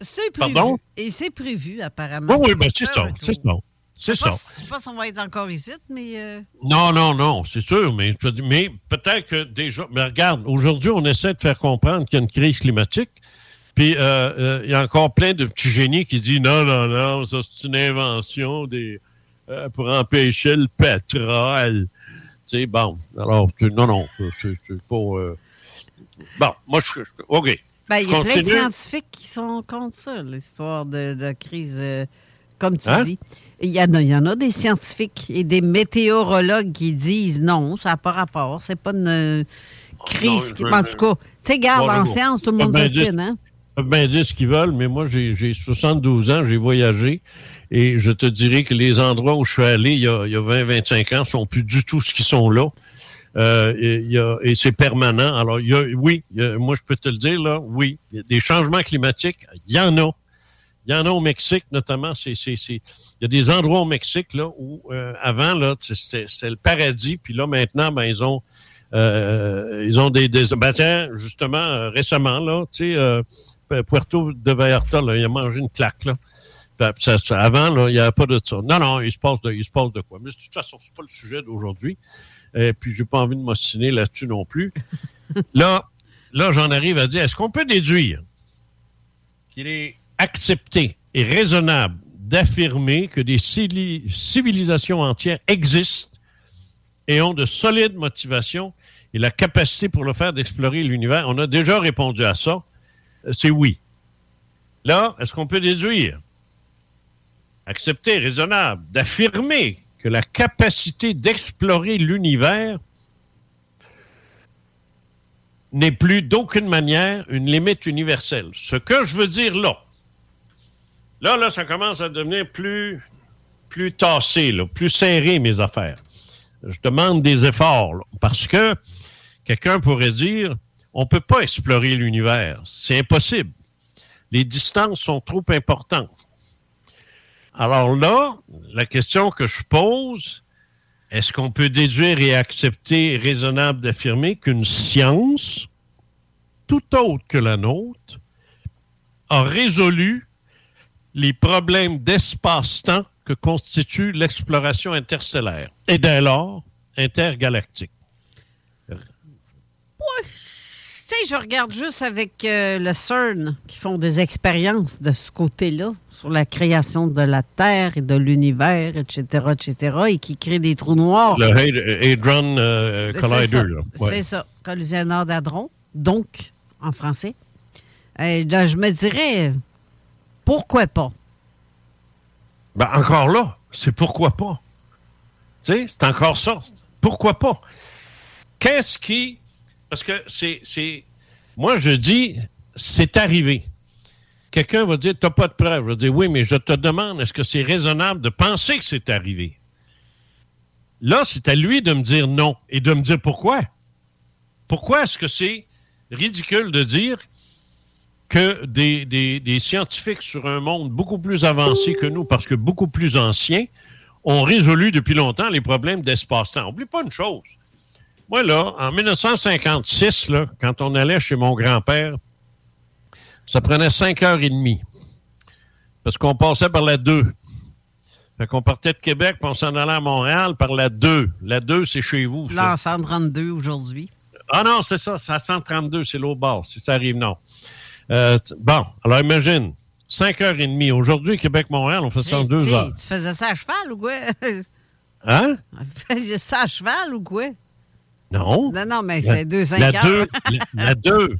C'est prévu. Pardon? Et c'est prévu, apparemment. Oui, oui, ben c'est ça, c'est ça. C'est ça. Je sais pas si on va être encore ici, mais... euh, Non, non, non, c'est sûr, mais mais peut-être que déjà, mais regarde, aujourd'hui, on essaie de faire comprendre qu'il y a une crise climatique, puis euh, euh, il y a encore plein de petits génies qui disent non, non, non, ça c'est une invention des pour empêcher le pétrole. Tu sais, bon, alors, tu- non, non, c'est- pas... euh, Bon, moi, je... OK. Ben, il y a plein de scientifiques qui sont contre ça, l'histoire de, de crise, euh, comme tu Hein? dis. Il y, en a, il y en a des scientifiques et des météorologues qui disent non, ça n'a pas rapport, c'est pas une euh, crise. Oh, non, qui- en tout cas, tu sais, garde, en science, tout le monde dis- hein? Ils peuvent bien dire ce qu'ils veulent, mais moi, j'ai j'ai 72 ans, j'ai voyagé, et je te dirais que les endroits où je suis allé il y a, il y a 20, 25 ans sont plus du tout ce qu'ils sont là. Euh, et c'est permanent. Alors, oui, moi, je peux te le dire, là, oui, il y a des changements climatiques, il y en a. Il y en a au Mexique, notamment. Il y a des endroits au Mexique là, où, euh, avant, c'était, le paradis, puis là, maintenant, ben, ils ont euh, ils ont des, des ben, tiens, justement, récemment, là, tu sais, Puerto de Vallarta, il a mangé une claque, là. Ça- ça- avant, là, il n'y avait pas de ça. Non, non, il se passe de, il se passe de quoi. Mais de toute façon, c'est pas le sujet d'aujourd'hui. Et puis, j'ai pas envie de m'ostiner là-dessus non plus. là, là, j'en arrive à dire, est-ce qu'on peut déduire qu'il est accepté et raisonnable d'affirmer que des civili- civilisations entières existent et ont de solides motivations et la capacité pour le faire d'explorer l'univers? On a déjà répondu à ça. Euh, C'est oui. Là, est-ce qu'on peut déduire accepté, raisonnable, d'affirmer que la capacité d'explorer l'univers n'est plus d'aucune manière une limite universelle. Ce que je veux dire là, là, là, ça commence à devenir plus, plus tassé, plus serré, mes affaires. Je demande des efforts, parce que quelqu'un pourrait dire, on ne peut pas explorer l'univers. C'est impossible. Les distances sont trop importantes. Alors là, la question que je pose, est-ce qu'on peut déduire et accepter raisonnable d'affirmer qu'une science, tout autre que la nôtre, a résolu les problèmes d'espace-temps que constitue l'exploration interstellaire et dès lors intergalactique? Sais, je regarde juste avec euh, le CERN qui font des expériences de ce côté-là sur la création de la Terre et de l'univers, etc., etc., et qui créent des trous noirs. Le Hadron euh, Collider. Ouais. C'est ça, collisionneur d'hadrons, donc, en français. Et là, je me dirais, pourquoi pas? Ben, encore là, c'est pourquoi pas. Tu sais, c'est encore ça. Pourquoi pas? Qu'est-ce qui. Parce que c'est. Moi, je dis, c'est arrivé. Quelqu'un va dire, tu n'as pas de preuve. Je vais dire, oui, mais je te demande, est-ce que c'est raisonnable de penser que c'est arrivé? Là, c'est à lui de me dire non et de me dire pourquoi. Pourquoi est-ce que c'est ridicule de dire que des, des- des scientifiques sur un monde beaucoup plus avancé que nous, parce que beaucoup plus anciens, ont résolu depuis longtemps les problèmes d'espace-temps? N'oublie pas une chose. Moi, là, en 1956, là, quand on allait chez mon grand-père, ça prenait cinq heures et demie. Parce qu'on passait par la 2. Fait qu'on partait de Québec, puis on s'en allait à Montréal par la 2. La 2, c'est chez vous. Là, en 132 aujourd'hui. Ah non, c'est ça, c'est à 132, c'est l'autre bord, si ça arrive, non. Euh, bon, alors imagine, 5 heures et demie. Aujourd'hui, Québec-Montréal, on fait ça en Hey, 2 tu sais, heures. Tu faisais ça à cheval ou quoi? Hein? Tu faisais ça à cheval ou quoi? Non. Non, non, mais c'est deux, cinq la heures. 2, la, la 2,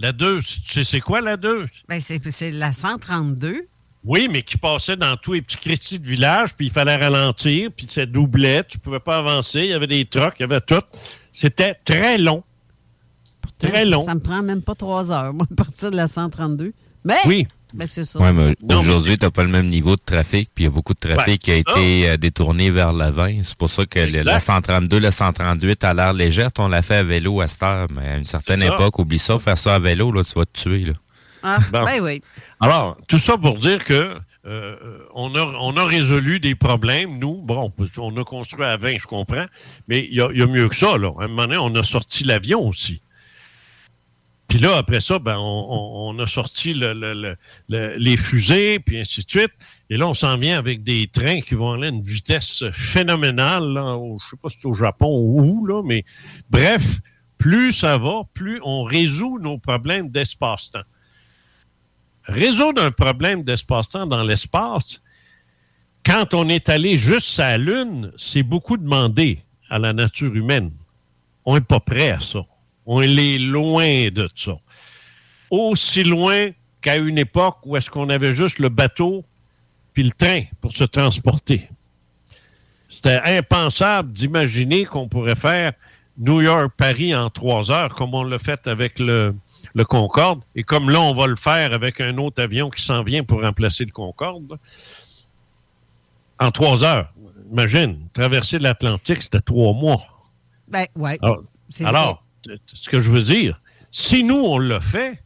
la 2, tu sais c'est quoi la 2? Ben, c'est la 132. Oui, mais qui passait dans tous les petits crédits de village, puis il fallait ralentir, puis ça doublait, tu pouvais pas avancer, il y avait des trucks, il y avait tout. C'était très long. Très long. Ça me prend même pas trois heures, moi, à partir de la 132. Mais, Oui. Ben, c'est ça. Oui, mais aujourd'hui, tu n'as pas le même niveau de trafic, puis il y a beaucoup de trafic Ouais, qui a été euh, détourné vers l'avant. C'est pour ça que le- la Exact. 132, la 138 a l'air légère. On l'a fait à vélo à cette heure, mais à une certaine époque, oublie ça, faire ça à vélo, là, tu vas te tuer. Là. Ah, Bon. ben oui. Alors, tout ça pour dire que euh, on, a, on a résolu des problèmes, nous. Bon, on a construit à 20, je comprends, mais il y y a mieux que ça. Là. À un moment donné, on a sorti l'avion aussi. Puis là, après ça, ben, on, on- a sorti le- le- le- le- les fusées, puis ainsi de suite. Et là, on s'en vient avec des trains qui vont aller à une vitesse phénoménale. Là, au- je sais pas si c'est au Japon ou où, là, mais bref, plus ça va, plus on résout nos problèmes d'espace-temps résoudre un problème d'espace-temps dans l'espace, quand on est allé juste à la Lune, c'est beaucoup demandé à la nature humaine. On n'est pas prêt à ça. On est loin de ça. Aussi loin qu'à une époque où est-ce qu'on avait juste le bateau puis le train pour se transporter. C'était impensable d'imaginer qu'on pourrait faire New York-Paris en trois heures, comme on l'a fait avec le, le Concorde, et comme là, on va le faire avec un autre avion qui s'en vient pour remplacer le Concorde, en trois heures. Imagine, traverser l'Atlantique, c'était trois mois. Ben, ouais. Alors, C'est alors, ce que je veux dire, si nous, on l'a fait,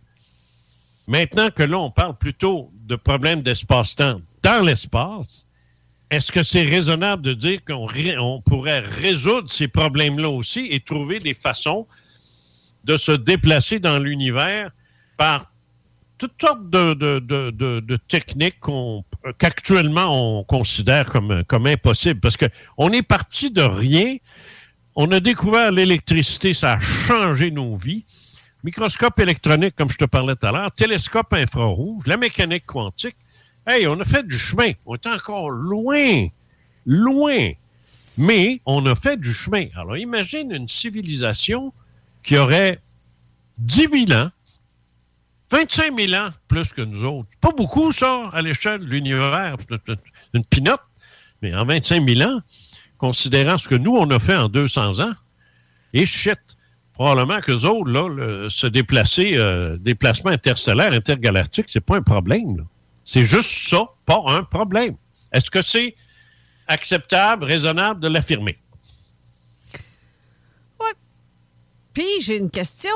maintenant que là, on parle plutôt de problèmes d'espace-temps dans l'espace, est-ce que c'est raisonnable de dire qu'on pourrait résoudre ces problèmes-là aussi et trouver des façons de se déplacer dans l'univers par toutes sortes de, techniques qu'actuellement on considère comme, comme impossibles? Parce qu'on est parti de rien. On a découvert l'électricité, ça a changé nos vies. Microscope électronique, comme je te parlais tout à l'heure, télescope infrarouge, la mécanique quantique. Hey, on a fait du chemin. On est encore loin, loin. Mais on a fait du chemin. Alors, imagine une civilisation qui aurait 10 000 ans, 25 000 ans plus que nous autres. Pas beaucoup, ça, à l'échelle de l'univers. une pinotte, mais en 25 000 ans, considérant ce que nous, on a fait en 200 ans, et shit, probablement que autres, là, le- se déplacer, euh, déplacement interstellaire, intergalactique, c'est pas un problème. C'est juste ça, pas un problème. Est-ce que c'est acceptable, raisonnable de l'affirmer? Puis, j'ai une question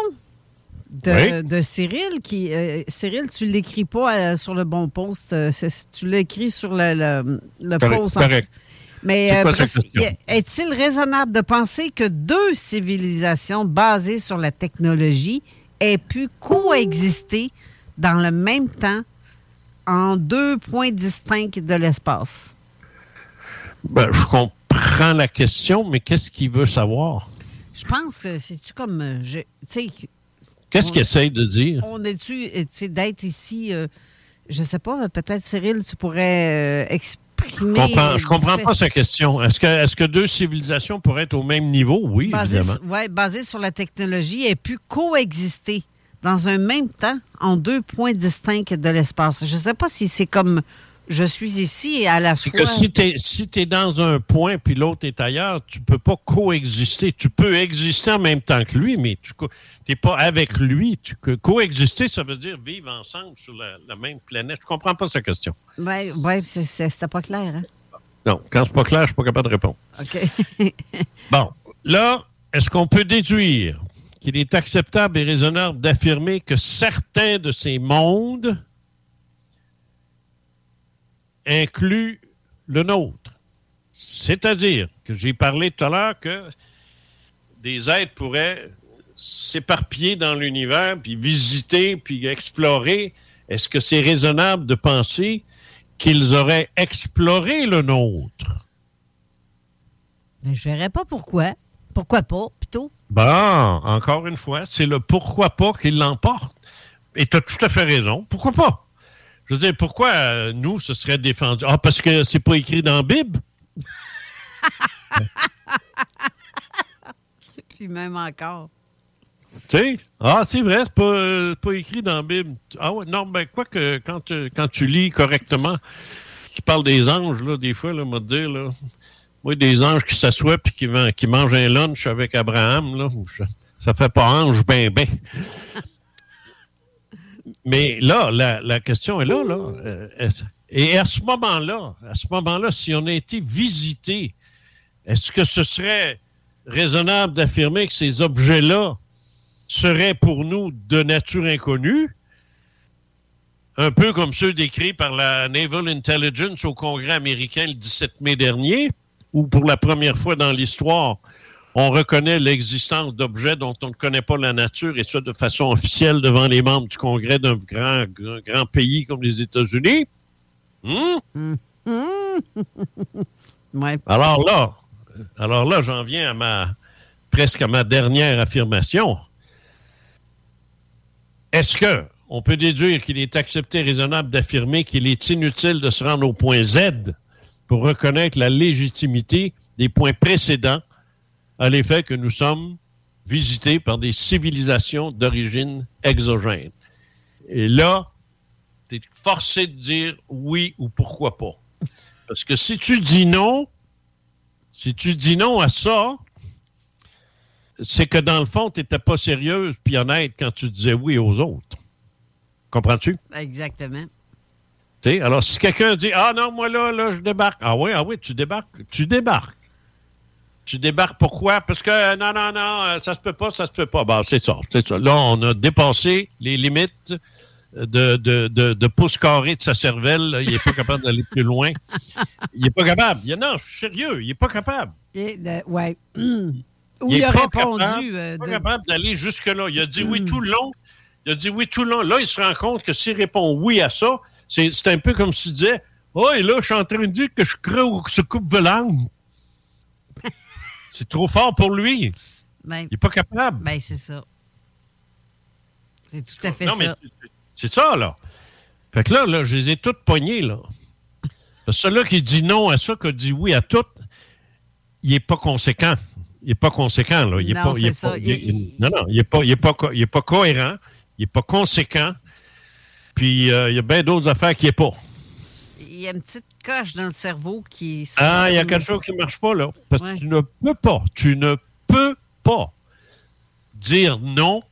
de, Oui? de Cyril. qui euh, Cyril, tu l'écris pas euh, sur le bon post. euh, tu l'écris sur le, le, le Correct, post. en correct. Mais euh, est-il raisonnable de penser que deux civilisations basées sur la technologie aient pu coexister dans le même temps en deux points distincts de l'espace? Ben, je comprends la question, mais qu'est-ce qu'il veut savoir? Je pense que c'est-tu comme. euh, Qu'est-ce qu'il essaye de dire? on est-tu, euh, d'être ici, euh, je sais pas, peut-être Cyril, tu pourrais euh, Je exprimer. comprends, je comprends diffé- pas sa question. Est-ce que, deux civilisations pourraient être au même niveau? Oui, basé, évidemment. sur- ouais, sur la technologie et pu coexister dans un même temps en deux points distincts de l'espace. Je sais pas si c'est comme je suis ici et à la C'est fois. que si tu es, si dans un point puis l'autre est ailleurs, tu peux pas coexister. Tu peux exister en même temps que lui, mais tu n'es pas avec lui. Tu, co- coexister, ça veut dire vivre ensemble sur la, la même planète. Je comprends pas sa question. Ouais, ouais, c'est- pas clair. Hein? Non, quand c'est pas clair, je suis pas capable de répondre. OK. Bon, là, est-ce qu'on peut déduire qu'il est acceptable et raisonnable d'affirmer que certains de ces mondes incluent le nôtre? C'est-à-dire que j'ai parlé tout à l'heure que des êtres pourraient s'éparpiller dans l'univers, puis visiter, puis explorer. Est-ce que c'est raisonnable de penser qu'ils auraient exploré le nôtre? Mais je verrais pas pourquoi. Pourquoi pas, plutôt? Bon, encore une fois, c'est le pourquoi pas qui l'emporte. Et tu as tout à fait raison. Pourquoi pas? Je veux dire, pourquoi euh, nous, ce serait défendu? Ah, parce que c'est pas écrit dans la Bible? Puis même encore. Tu sais? Ah, c'est vrai, c'est pas, euh, pas écrit dans la Bible. Ah ouais, non, ben quoi que quand, euh, quand tu lis correctement, qui parle des anges, là, des fois, là, te dire, là, moi, des anges qui s'assoient puis qui, qui mangent un lunch avec Abraham, là, ça fait pas ange ben ben. Mais là, la, question est là, là. Euh, et à ce moment-là, à ce moment-là, si on a été visité, est-ce que ce serait raisonnable d'affirmer que ces objets-là seraient pour nous de nature inconnue, un peu comme ceux décrits par la Naval Intelligence au Congrès américain le 17 mai dernier, où pour la première fois dans l'histoire, on reconnaît l'existence d'objets dont on ne connaît pas la nature, et ça de façon officielle devant les membres du Congrès d'un grand, grand, grand pays comme les États-Unis. Hmm? Ouais. Alors là, alors là, j'en viens à ma presque à ma dernière affirmation. Est-ce que on peut déduire qu'il est accepté et raisonnable d'affirmer qu'il est inutile de se rendre au point Z pour reconnaître la légitimité des points précédents à l'effet que nous sommes visités par des civilisations d'origine exogène? Et là, tu es forcé de dire oui ou pourquoi pas. Parce que si tu dis non, si tu dis non à ça, c'est que dans le fond, tu n'étais pas sérieuse puis honnête quand tu disais oui aux autres. Comprends-tu? Exactement. Tu sais, alors, si quelqu'un dit Ah non, moi là, là, je débarque. Ah oui, ah oui, tu débarques. Tu débarques. Tu débarques pourquoi? Parce que euh, non, non, non, euh, ça se peut pas, ça se peut pas. Bon, c'est ça, c'est ça. Là, on a dépassé les limites de, de, de, de pouce carré de sa cervelle. là. Il n'est pas capable d'aller plus loin. Il n'est pas capable. Il, non, je suis sérieux, il n'est pas capable. Euh. Hum. Où Il a pas répondu. capable, euh, pas capable d'aller jusque-là. Il a dit oui tout le long. Il a dit oui tout le long. Là, il se rend compte que s'il répond oui à ça, c'est c'est un peu comme s'il disait Oh, et là, je suis en train de dire que je crée au se coupe de langue. C'est trop fort pour lui. Ben, Il n'est pas capable. ben, c'est ça. C'est tout à fait Non, mais ça. c'est ça, là. Fait que là, là, je les ai toutes pognées, là. Celui-là qui dit non à ça, qui dit oui à tout, il n'est pas conséquent. Il n'est pas conséquent, là. Il est Non, pas, il est pas- il non, non, il n'est pas, il est pas, co- il est pas cohérent. Il n'est pas conséquent. Puis, euh, il y a bien d'autres affaires qui n'est pas. Il y a une petite coche dans le cerveau qui... Ah, il y a quelque chose qui ne marche pas, là. Parce que tu ne peux pas, tu ne peux pas dire non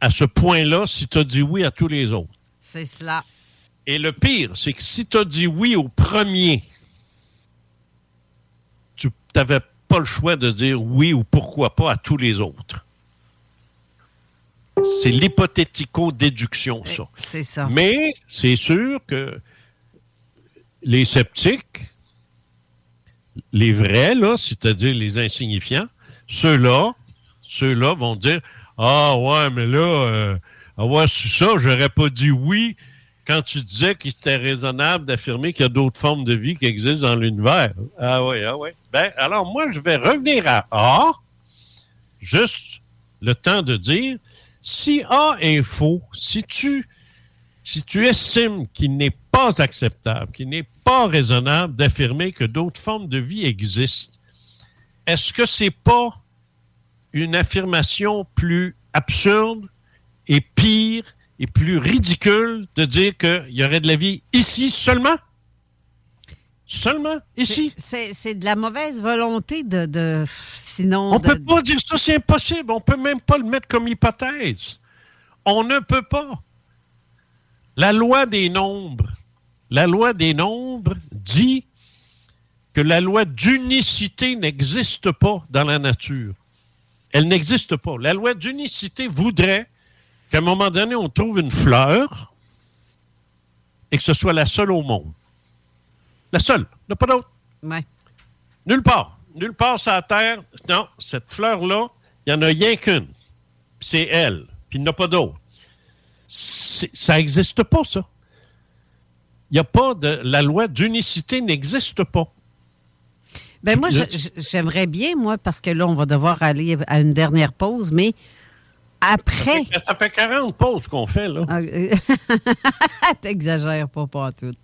à ce point-là si tu as dit oui à tous les autres. C'est cela. Et le pire, c'est que si tu as dit oui au premier, tu n'avais pas le choix de dire oui ou pourquoi pas à tous les autres. C'est l'hypothético-déduction, ça. C'est ça. Mais c'est sûr que les sceptiques, les vrais, là, c'est-à-dire les insignifiants, ceux-là, ceux-là vont dire Ah ouais, mais là, euh, ah ouais, ça, j'aurais pas dit oui quand tu disais qu'il était raisonnable d'affirmer qu'il y a d'autres formes de vie qui existent dans l'univers. Ah ouais, ah ouais. Ben, alors moi, je vais revenir à A, juste le temps de dire si A est faux, si tu, si tu estimes qu'il n'est pas acceptable, qu'il n'est pas raisonnable d'affirmer que d'autres formes de vie existent, est-ce que c'est pas une affirmation plus absurde et pire et plus ridicule de dire qu'il y aurait de la vie ici seulement? Seulement ici? C'est de la mauvaise volonté de. de sinon. On ne peut pas dire ça, c'est impossible. On ne peut même pas le mettre comme hypothèse. On ne peut pas. La loi des nombres, la loi des nombres dit que la loi d'unicité n'existe pas dans la nature. Elle n'existe pas. La loi d'unicité voudrait qu'à un moment donné, on trouve une fleur et que ce soit la seule au monde. La seule. Il n'y a pas d'autre. Nulle part. Nulle part sur la Terre. Non, cette fleur-là, il n'y en a rien qu'une. C'est elle. Puis il n'y en a pas d'autre. Ça n'existe pas, ça. Il n'y a pas de. La loi d'unicité n'existe pas. Ben moi, j'aimerais bien, moi, parce que là, on va devoir aller à une dernière pause, mais après. Ça fait 40 pauses qu'on fait, là. Ah, t'exagères pas, pas tout.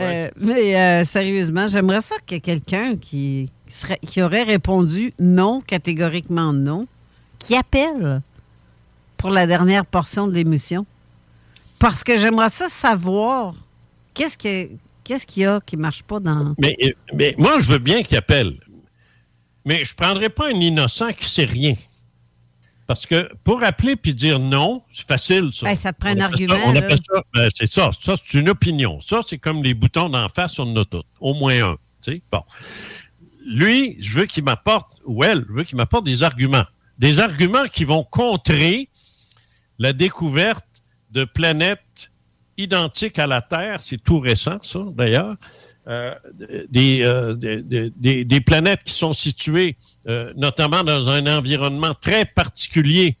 Euh, mais euh, sérieusement, j'aimerais ça ait quelqu'un qui, serait, qui aurait répondu non, catégoriquement non, qui appelle pour la dernière portion de l'émission. Parce que j'aimerais ça savoir qu'est-ce que Qu'est-ce qu'il y a qui ne marche pas dans. Mais, mais moi, je veux bien qu'il appelle. Mais je ne prendrai pas un innocent qui ne sait rien. Parce que pour appeler puis dire non, c'est facile, ça. Ben, ça te prend un argument. on appelle ça, ben, c'est ça. Ça, c'est une opinion. Ça, c'est comme les boutons d'en face, on en a tous. Au moins un. Bon. Lui, je veux qu'il m'apporte, ou elle, je veux qu'il m'apporte des arguments. Des arguments qui vont contrer la découverte de planètes identique à la Terre, c'est tout récent, ça, d'ailleurs, euh, euh, des, planètes qui sont situées euh, notamment dans un environnement très particulier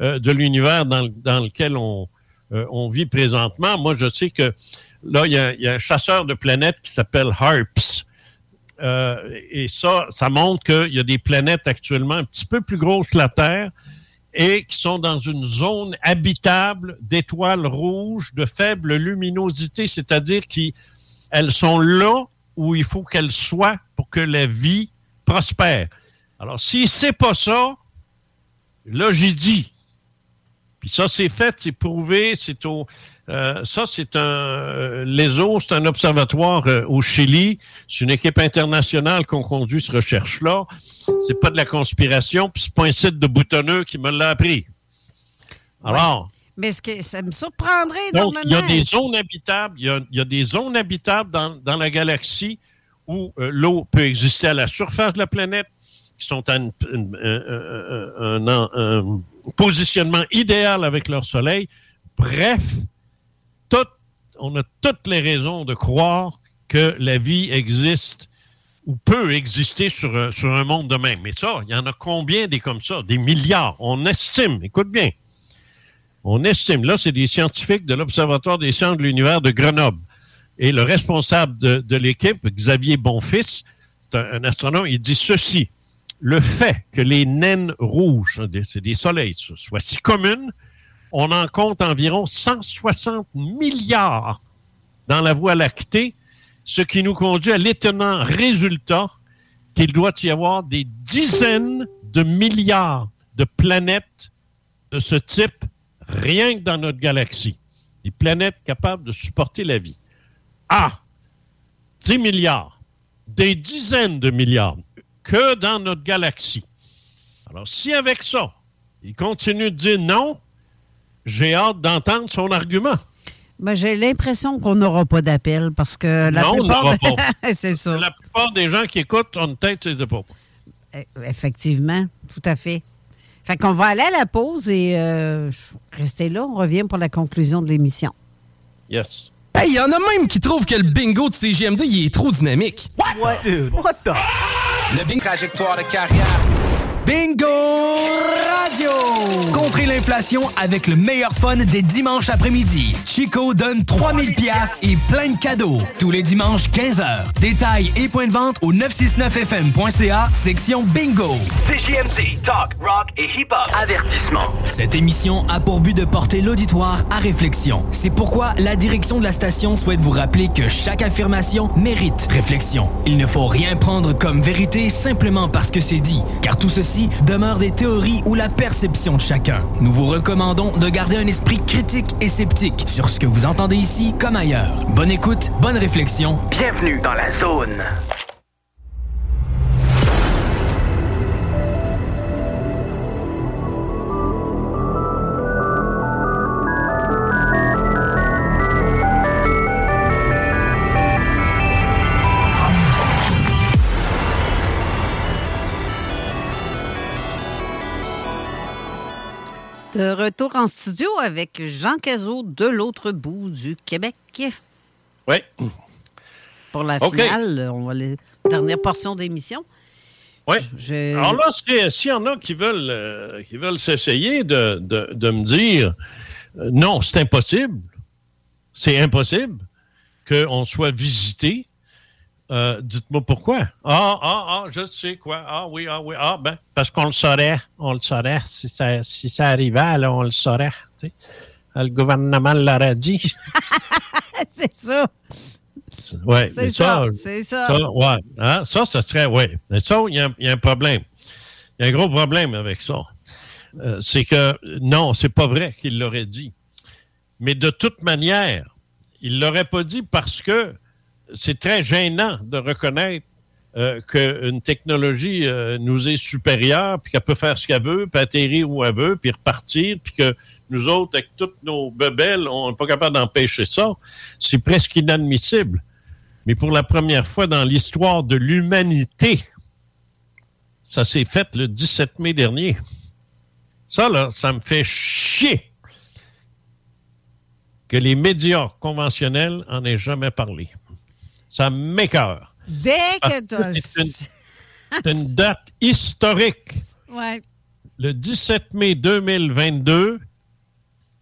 de l'univers dans, lequel on, on, vit présentement. Moi, je sais que là, il y a, un chasseur de planètes qui s'appelle HARPS. et ça, ça montre qu'il y a des planètes actuellement un petit peu plus grosses que la Terre et qui sont dans une zone habitable d'étoiles rouges de faible luminosité, c'est-à-dire qu'elles sont là où il faut qu'elles soient pour que la vie prospère. Alors, si c'est pas ça, là, j'y dis. Puis ça, c'est fait, c'est prouvé, c'est au, euh, ça, c'est un. Euh, l'ESO, c'est un observatoire euh, au Chili. C'est une équipe internationale qu'on conduit cette recherche-là. C'est pas de la conspiration, puis c'est pas un site de boutonneux qui me l'a appris. Alors. Mais ce que ça me surprendrait donc, il y a des zones habitables, il y a, des zones habitables dans, la galaxie où l'eau peut exister à la surface de la planète, qui sont à un, un positionnement idéal avec leur soleil. Bref, on a toutes les raisons de croire que la vie existe ou peut exister sur un, sur un monde de même. Mais ça, il y en a combien des comme ça? Des milliards. On estime, écoute bien, on estime, là, c'est des scientifiques de l'Observatoire des sciences de l'univers de Grenoble. Et le responsable de, l'équipe, Xavier Bonfils, c'est un, astronome, il dit ceci. Le fait que les naines rouges, c'est des soleils, soient si communes, on en compte environ 160 milliards dans la Voie lactée, ce qui nous conduit à l'étonnant résultat qu'il doit y avoir des dizaines de milliards de planètes de ce type rien que dans notre galaxie. Des planètes capables de supporter la vie. a 10 milliards, des dizaines de milliards que dans notre galaxie. Alors, si avec ça, il continue de dire non, j'ai hâte d'entendre son argument. Ben, j'ai l'impression qu'on n'aura pas d'appel parce que la non, on plupart... n'aura pas. c'est ça. La plupart des gens qui écoutent ont une tête sur les épaules. Effectivement, tout à fait. Fait qu'on va aller à la pause et euh, restez là. On revient pour la conclusion de l'émission. Yes. Hey, y en a même qui trouvent que le bingo de CGMD, il est trop dynamique. What? Dude, what the? Le bingo... Trajectoire de carrière. Bingo Radio! Contrez l'inflation avec le meilleur fun des dimanches après-midi. Chico donne 3000 pièces et plein de cadeaux. Tous les dimanches, 15h. Détails et points de vente au 969fm.ca, section Bingo. CJMD, talk, rock et hip-hop. Avertissement. Cette émission a pour but de porter l'auditoire à réflexion. C'est pourquoi la direction de la station souhaite vous rappeler que chaque affirmation mérite réflexion. Il ne faut rien prendre comme vérité simplement parce que c'est dit, car tout ceci demeure des théories ou la perception de chacun. Nous vous recommandons de garder un esprit critique et sceptique sur ce que vous entendez ici comme ailleurs. Bonne écoute, bonne réflexion. Bienvenue dans la zone. De retour en studio avec Jean Cazot de l'autre bout du Québec. Oui. Pour la finale, on va les dernière portion d'émission. Oui. Je- Alors là, si- s'il y en a qui veulent, euh, qui veulent s'essayer de, de- de me dire euh, non, c'est impossible, c'est impossible qu'on soit visité, euh, dites-moi pourquoi. Ah, ah, ah, je sais quoi. Ah oui, ah oui, ah ben, parce qu'on le saurait. On le saurait. Si ça, si ça arrivait, là, on le saurait. Euh, Le gouvernement l'aurait dit. c'est ça. Ouais, C'est ça, c'est ça. ouais, hein, ça, ça serait, oui. Mais ça, il y, a un- il y a un problème. Il y a un gros problème avec ça. Euh, c'est que, non, c'est pas vrai qu'il l'aurait dit. Mais de toute manière, il l'aurait pas dit parce que c'est très gênant de reconnaître euh, qu'une technologie euh, nous est supérieure, puis qu'elle peut faire ce qu'elle veut, puis atterrir où elle veut, puis repartir, puis que nous autres, avec toutes nos bebelles, on n'est pas capable d'empêcher ça. C'est presque inadmissible. Mais pour la première fois dans l'histoire de l'humanité, ça s'est fait le 17 mai dernier. Ça, là, ça me fait chier que les médias conventionnels en aient jamais parlé. Ça m'écœure. Dès que tu C'est une, date historique. Ouais. Le 17 mai 2022,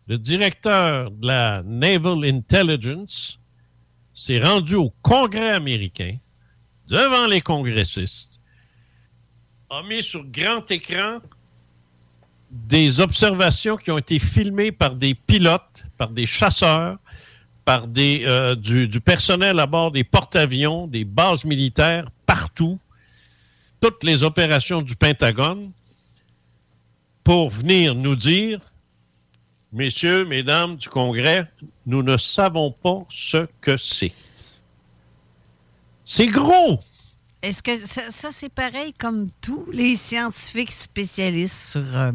le directeur de la Naval Intelligence s'est rendu au Congrès américain, devant les congressistes, a mis sur grand écran des observations qui ont été filmées par des pilotes, par des chasseurs, par euh, du, personnel à bord des porte-avions, des bases militaires, partout, toutes les opérations du Pentagone, pour venir nous dire, messieurs, mesdames du Congrès, nous ne savons pas ce que c'est. C'est gros. Est-ce que ça, c'est pareil comme tous les scientifiques spécialistes sur euh,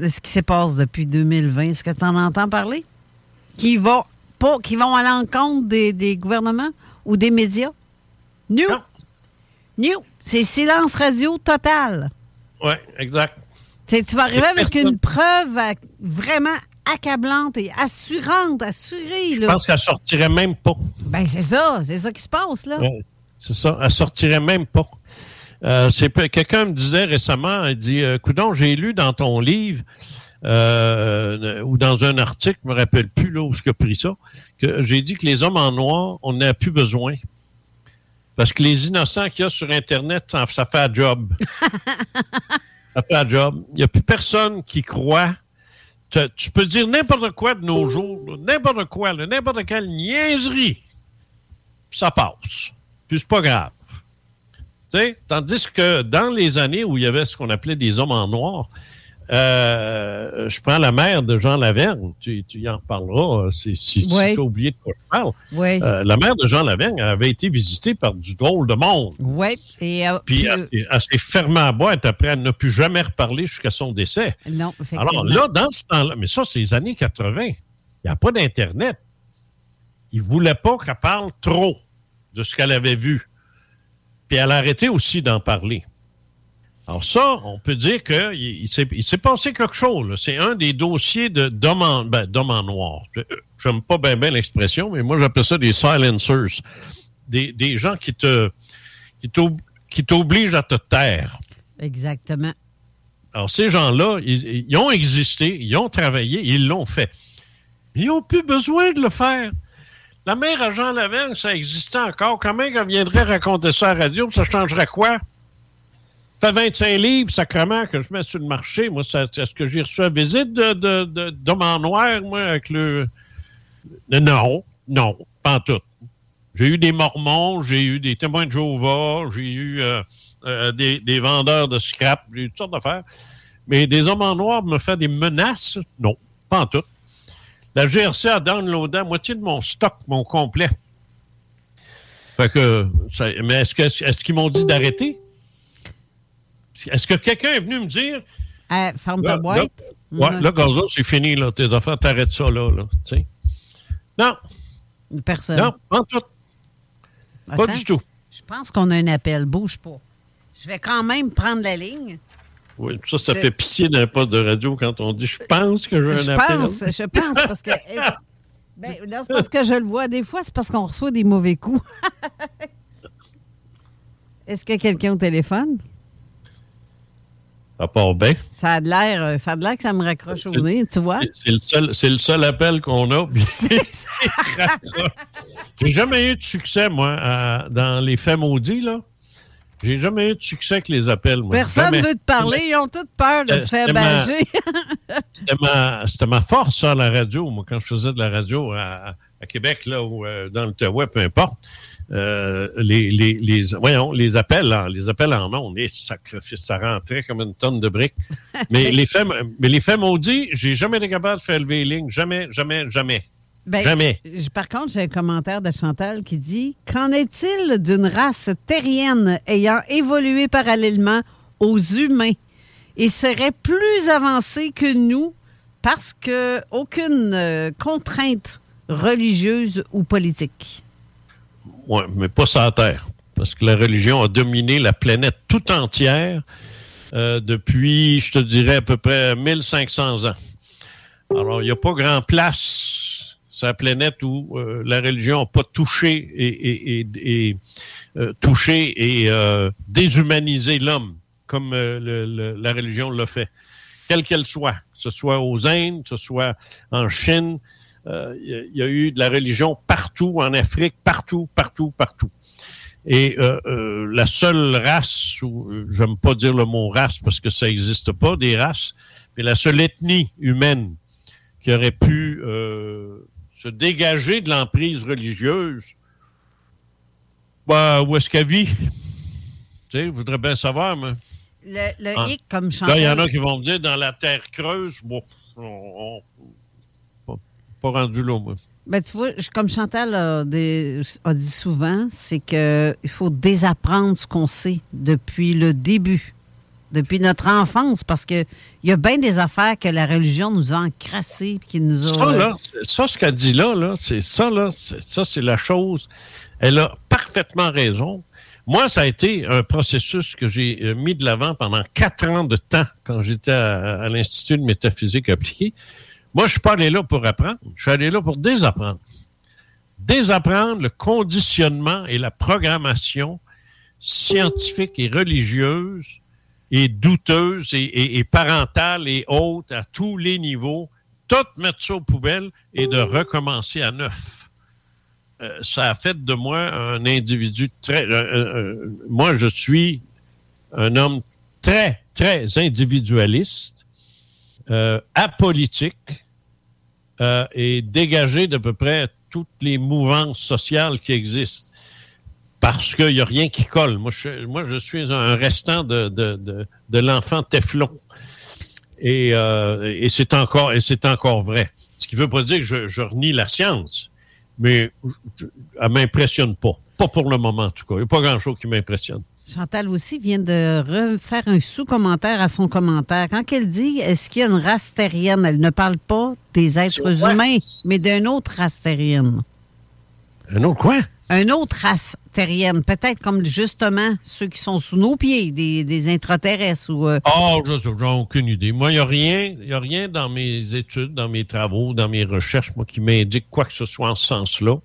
ce qui se passe depuis 2020? Est-ce que tu en entends parler? Qui vont, pas, qui vont à l'encontre des, des gouvernements ou des médias? New. New. C'est silence radio total. Oui, exact. Tu vas arriver avec Personne- une preuve à- vraiment accablante et assurante, assurée. Je pense qu'elle sortirait même pas. Ben, c'est ça. C'est ça qui se passe, là. Ouais, c'est ça. Elle sortirait même pas. Euh, c'est Quelqu'un me disait récemment, il dit, euh, Coudon, j'ai lu dans ton livre euh, ou dans un article, je me rappelle plus là où je pris ça, que j'ai dit que les hommes en noir, on n'a plus besoin. Parce que les innocents qu'il y a sur Internet, ça, ça fait un job. ça fait un job. Il n'y a plus personne qui croit. Tu, tu peux dire n'importe quoi de nos jours, n'importe quoi, n'importe quelle niaiserie, puis ça passe. Puis c'est pas grave. Tandis que dans les années où il y avait ce qu'on appelait des hommes en noir, euh, je prends la mère de Jean Lavergne, tu, tu y en reparleras euh, si, tu as oublié de quoi je parle. Oui. Euh, la mère de Jean Lavergne avait été visitée par du drôle de monde. Oui. Et, euh, Puis puis, elle, s'est- elle s'est fermée à boîte après, elle n'a plus jamais reparlé jusqu'à son décès. non, effectivement. Alors là, dans ce temps-là, mais ça, c'est les années 80, il n'y a pas d'Internet. Il ne voulait pas qu'elle parle trop de ce qu'elle avait vu. Puis elle a arrêté aussi d'en parler. Alors ça, on peut dire qu'il il, s'est- passé quelque chose. C'est un des dossiers de en, ben, en noir. Je n'aime pas bien l'expression, mais moi j'appelle ça des silencers. Des, des gens qui te t'obligent à te taire. Exactement. Alors, ces gens-là, ils, ils ont existé, ils ont travaillé, ils l'ont fait. Mais ils n'ont plus besoin de le faire. La mère à Jean Lavergne, ça existait encore. Comment elle viendrait raconter ça à la radio? Ça changerait quoi? Fait 25 livres, sacrement, que je mets sur le marché. Moi, est-ce que j'ai reçu la visite de, d'homme en noir, moi, avec le... Non, non, pas en tout. J'ai eu des mormons, j'ai eu des témoins de Jéhovah, j'ai eu euh, euh, des, vendeurs de scrap, j'ai eu toutes sortes d'affaires. Mais des hommes en noir me fait des menaces? Non, pas en tout. La GRC a downloadé la moitié de mon stock, mon complet. Fait mais est-ce est-ce qu'ils m'ont dit d'arrêter? Est-ce que quelqu'un est venu me dire Euh, ferme ta boîte. là, ouais, là, Gazo, c'est fini, là, tes affaires, t'arrêtes ça là, là. Non, Personne. non, pas en tout. Pas du tout. Je pense qu'on a un appel. Bouge pas. Je vais quand même prendre la ligne. Oui, ça, ça Je- fait pitié d'un poste de radio quand on dit je pense que j'ai Je un appel. pense, je pense, parce que. Ben, non, c'est parce que je le vois. Des fois, c'est parce qu'on reçoit des mauvais coups. Est-ce qu'il y a quelqu'un au téléphone? Ça part bien. Ça a de l'air, euh, ça a de l'air que ça me raccroche au nez, tu vois? C'est- le seul, c'est le seul appel qu'on a. J'ai jamais eu de succès, moi, à- dans les faits maudits, là. J'ai jamais eu de succès avec les appels, moi. Personne ne veut te parler. Ils ont toutes peur de se faire bager. C'était ma, force, ça, la radio. Moi, quand je faisais de la radio à, à Québec, là, ou euh, dans l'Outaouais, peu importe, euh, les, les, les, voyons, les appels, en, les appels en ondes, les sacrifices, ça rentrait comme une tonne de briques. Mais les faits, mais les faits maudits, j'ai jamais été capable de faire lever les lignes. Jamais, jamais, jamais. Ben, jamais. Par contre, j'ai un commentaire de Chantal qui dit Qu'en est-il d'une race terrienne ayant évolué parallèlement aux humains et serait plus avancée que nous parce que aucune euh, contrainte religieuse ou politique? Oui, mais pas la Terre. Parce que la religion a dominé la planète tout entière euh, depuis, je te dirais, à peu près 1500 ans. Alors, il n'y a pas grand place sur la planète où euh, la religion n'a pas touché et, euh, touché et déshumanisé l'homme comme le- la religion l'a fait, quelle qu'elle soit, que ce soit aux Indes, que ce soit en Chine, il y a- il y, a eu de la religion partout, en Afrique, partout, partout, partout. Et euh, euh, la seule race, ou euh, j'aime pas dire le mot race parce que ça n'existe pas, des races, mais la seule ethnie humaine qui aurait pu euh, se dégager de l'emprise religieuse, bah, où est-ce qu'elle vit? Tu sais, je voudrais bien savoir, mais... Le, le Ah. hic, comme Là, Chantal. il y en a qui vont me dire dans la terre creuse, bon, on, on- pas, rendu là, moi. Ben, tu vois, comme Chantal a, des- a dit souvent, c'est qu'il faut désapprendre ce qu'on sait depuis le début, depuis notre enfance, parce qu'il y a bien des affaires que la religion nous a encrassées qui nous a. Ça, là, c'est- ça, ce qu'elle dit là, là c'est ça, là, c'est- ça, c'est la chose. Elle a parfaitement raison. Moi, ça a été un processus que j'ai euh, mis de l'avant pendant quatre ans de temps quand j'étais à, à l'Institut de métaphysique appliquée. Moi, je suis pas allé là pour apprendre. Je suis allé là pour désapprendre. Désapprendre le conditionnement et la programmation scientifique et religieuse et douteuse et, et- parentale et haute à tous les niveaux, tout mettre ça aux poubelles et de recommencer à neuf. Euh, ça a fait de moi un individu très... euh, euh, moi, je suis un homme très, très individualiste, euh, apolitique euh, et dégagé d'à peu près toutes les mouvances sociales qui existent parce qu'il n'y a rien qui colle. Moi, je, suis un restant de, l'enfant Teflon. Et, euh, c'est encore, encore vrai. Ce qui veut pas dire que je, renie la science, mais je, elle m'impressionne pas. Pas pour le moment, en tout cas. Il n'y a pas grand-chose qui m'impressionne. Chantal aussi vient de refaire un sous-commentaire à son commentaire. Quand elle dit est-ce qu'il y a une race terrienne, elle ne parle pas des êtres humains, mais d'une autre race terrienne. Un autre quoi? Une autre race terrienne, peut-être comme justement ceux qui sont sous nos pieds, des, des intraterrestres ou. euh, Ah, je sais, j'en ai aucune idée. Moi, il n'y a rien, il y a rien dans mes études, dans mes travaux, dans mes recherches, moi, qui m'indique quoi que ce soit en ce sens-là.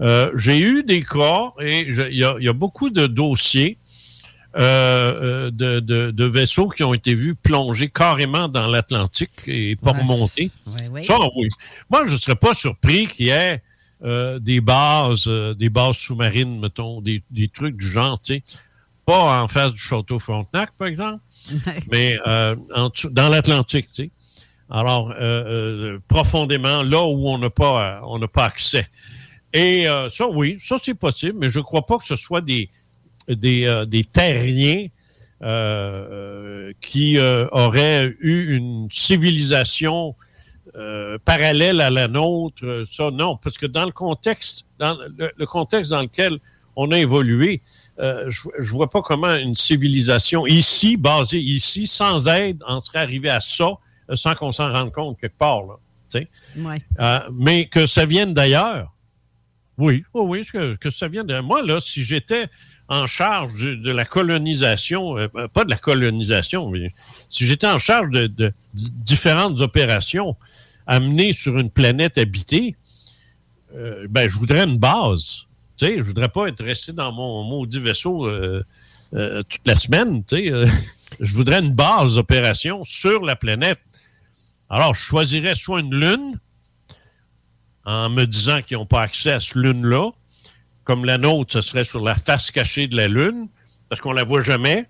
Euh, J'ai eu des cas et il y, a, il y a beaucoup de dossiers euh, euh, de, de- de vaisseaux qui ont été vus plonger carrément dans l'Atlantique et pas Ouais. remonter. Ouais, ouais. Ça, oui. Moi, je ne serais pas surpris qu'il y ait euh, des bases, des bases sous-marines, mettons, des, des trucs du genre, tu sais. Pas en face du château Frontenac, par exemple, mais en dans l'Atlantique, tu sais. Alors, euh, euh, profondément, là où on n'a pas, on n'a pas accès. Et euh, ça, oui, ça c'est possible, mais je ne crois pas que ce soit des, des, euh, des terriens euh, qui auraient eu une civilisation parallèle à la nôtre. Ça, non, parce que dans le contexte, dans le, le contexte dans lequel on a évolué, je ne vois pas comment une civilisation ici, basée ici, sans aide, en serait arrivée à ça sans qu'on s'en rende compte quelque part. Là. Ouais. Mais que ça vienne d'ailleurs, oui, oui, oui, que, que ça vienne de moi. Là, si j'étais en charge de, la colonisation, euh, pas de la colonisation, mais si j'étais en charge de, différentes opérations amenées sur une planète habitée, euh, ben, je voudrais une base. Tu sais, je voudrais pas être resté dans mon maudit vaisseau euh, euh, toute la semaine. Tu sais, euh, je voudrais une base d'opération sur la planète. Alors, je choisirais soit une lune, en me disant qu'ils n'ont pas accès à ce lune-là, comme la nôtre, ce serait sur la face cachée de la lune, parce qu'on la voit jamais,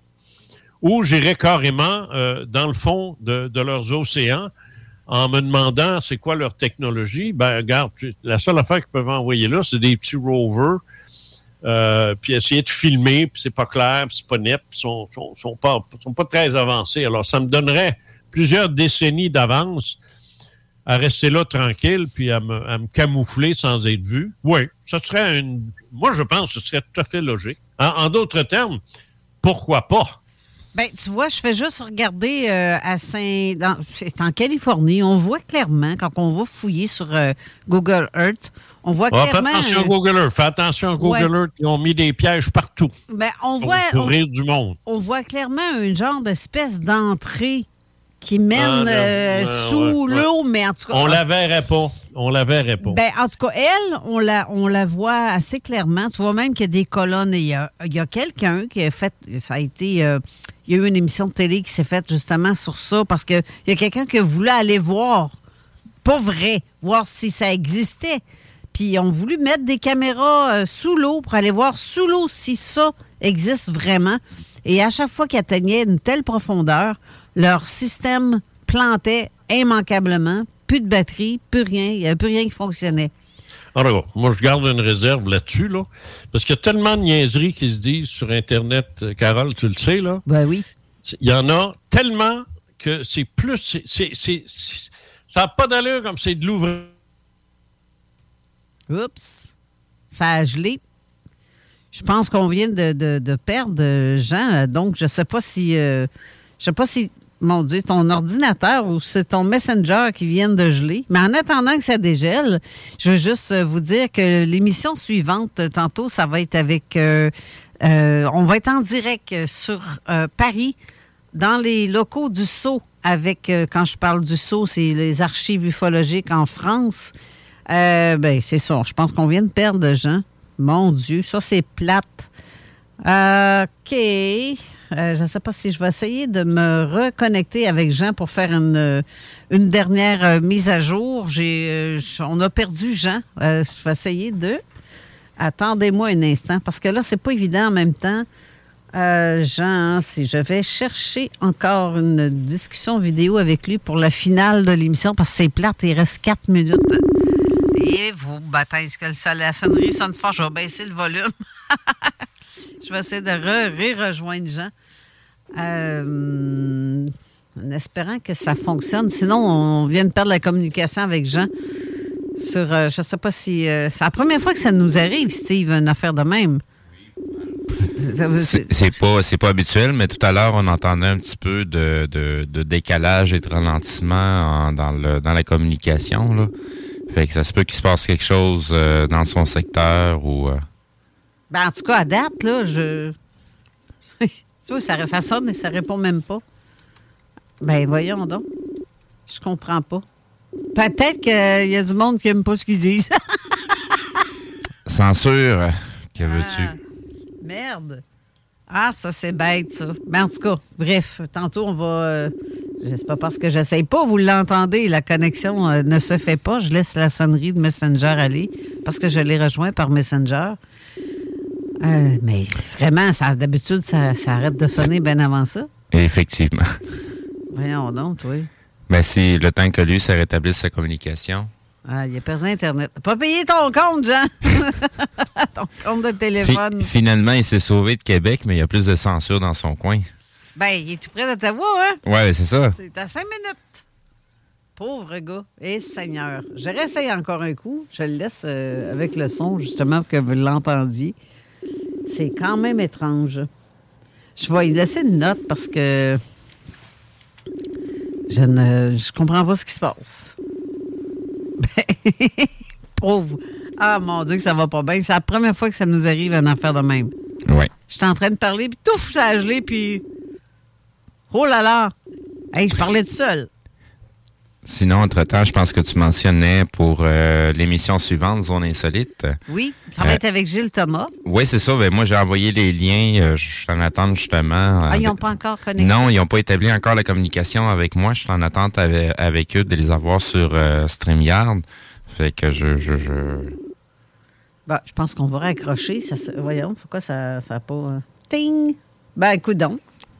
ou j'irais carrément euh, dans le fond de, leurs océans en me demandant c'est quoi leur technologie. Ben, regarde, la seule affaire qu'ils peuvent envoyer là, c'est des petits rovers, euh, puis essayer de filmer, puis c'est pas clair, puis c'est pas net, puis sont, sont pas, sont pas très avancés. Alors, ça me donnerait plusieurs décennies d'avance à rester là tranquille, puis à me, à me camoufler sans être vu. Oui, ça serait une... Moi, je pense que ce serait tout à fait logique. En, en d'autres termes, pourquoi pas? Ben, tu vois, je fais juste regarder euh, à Saint. C'est en Californie. On voit clairement, quand on va fouiller sur euh, Google Earth, on voit Ah, fais clairement. attention à euh, Google Earth. Fais attention à Google Ouais. Earth. Ils ont mis des pièges partout ben, on voit. pour on- rire du monde. on voit clairement un genre d'espèce d'entrée qui mène Ah, euh, sous l'eau, mais en tout cas. On la verrait pas. On la verrait pas. Ben, en tout cas, elle, on la, on la voit assez clairement. Tu vois même qu'il y a des colonnes. et Il y a, il y a quelqu'un qui a fait. Ça a été. euh, il y a eu une émission de télé qui s'est faite justement sur ça parce qu'il y a quelqu'un qui voulu aller voir, pas vrai, voir si ça existait. Puis ils ont voulu mettre des caméras euh, sous l'eau pour aller voir sous l'eau si ça existe vraiment. Et à chaque fois qu'ils atteignaient une telle profondeur, leur système plantait immanquablement. Plus de batterie, plus rien. Il n'y avait plus rien qui fonctionnait. Alors, moi, je garde une réserve là-dessus, là, parce qu'il y a tellement de niaiseries qui se disent sur Internet, euh, Carole, tu le sais, là. Ben oui. Il y en a tellement que c'est plus. c'est- ça n'a pas d'allure comme c'est de l'ouvrage. Oups. Ça a gelé. Je pense qu'on vient de, de- de perdre euh, Jean. euh, Donc, je ne sais pas si. euh, je sais pas si. Mon Dieu, ton ordinateur ou c'est ton Messenger qui vient de geler. Mais en attendant que ça dégèle, je veux juste euh, vous dire que l'émission suivante, euh, tantôt, ça va être avec. euh, on va être en direct sur Paris, dans les locaux du Sceau, avec, quand je parle du Sceau, c'est les archives ufologiques en France. Ben, c'est ça. Je pense qu'on vient de perdre Jean. Mon Dieu, ça, c'est plate. OK. Euh, je ne sais pas si je vais essayer de me reconnecter avec Jean pour faire une, euh, dernière euh, mise à jour. On a perdu Jean. Je vais essayer de. Attendez-moi un instant, parce que là, c'est pas évident en même temps. Jean, si je vais chercher encore une discussion vidéo avec lui pour la finale de l'émission, parce que c'est plate, il reste quatre minutes. Et vous, est-ce que la sonnerie sonne fort? Je vais baisser le volume. je vais essayer de re- re-rejoindre Jean. Euh, en espérant que ça fonctionne. Sinon, on vient de perdre la communication avec Jean sur, euh, je ne sais pas si... euh, c'est la première fois que ça nous arrive, Steve, une affaire de même. C'est pas, pas habituel, mais tout à l'heure, on entendait un petit peu de, de, décalage et de ralentissement en- dans, le, dans la communication. Là. Fait que ça se peut qu'il se passe quelque chose euh, dans son secteur ou. euh, Ben, en tout cas, à date, là, je. Tu vois, ça, ça sonne et ça répond même pas. Ben, voyons donc. Je comprends pas. Peut-être qu'il y a du monde qui aime pas ce qu'ils disent. Censure, que veux-tu? Merde. Ah, ça, c'est bête, ça. Ben, en tout cas, bref, tantôt, on va. euh, c'est pas parce que j'essaye pas, vous l'entendez, la connexion euh, ne se fait pas. Je laisse la sonnerie de Messenger aller parce que je l'ai rejoint par Messenger. Euh, mais vraiment, ça, d'habitude, ça, ça arrête de sonner bien avant ça. Effectivement. Voyons donc, oui. Mais c'est le temps que lui se rétablisse sa communication. Ah, il a perdu Internet. Pas payé ton compte, Jean! ton compte de Fi- téléphone. finalement, il s'est sauvé de Québec, mais il y a plus de censure dans son coin. Ben, il est tout près d'Ottawa, hein? Ouais, c'est ça. C'est à cinq minutes. Pauvre gars. Et Seigneur. Je réessaye encore un coup. Je le laisse euh, avec le son, justement, pour que vous l'entendiez. C'est quand même étrange. Je vais y laisser une note parce que je ne je comprends pas ce qui se passe. Ben, pauvre. Ah, mon Dieu, que ça va pas bien. C'est la première fois que ça nous arrive une affaire de même. Ouais. J'étais en train de parler, puis tout, ça a gelé, puis... Oh là là! Hey, je parlais tout seul. Sinon, entre-temps, je pense que tu mentionnais pour euh, l'émission suivante, Zone Insolite. Oui, ça va Euh, être avec Gilles Thomas. Oui, c'est ça. Ben, moi, j'ai envoyé les liens. euh, je suis en attente justement. Ah, ils n'ont pas encore connecté. Non, ils n'ont pas établi encore la communication avec moi. Je suis en attente avec, avec eux de les avoir sur StreamYard. Fait que je, je, je... Ben, je pense qu'on va raccrocher. Ça, voyons, pourquoi ça ne pas... euh, Ting! Ben, écoute donc.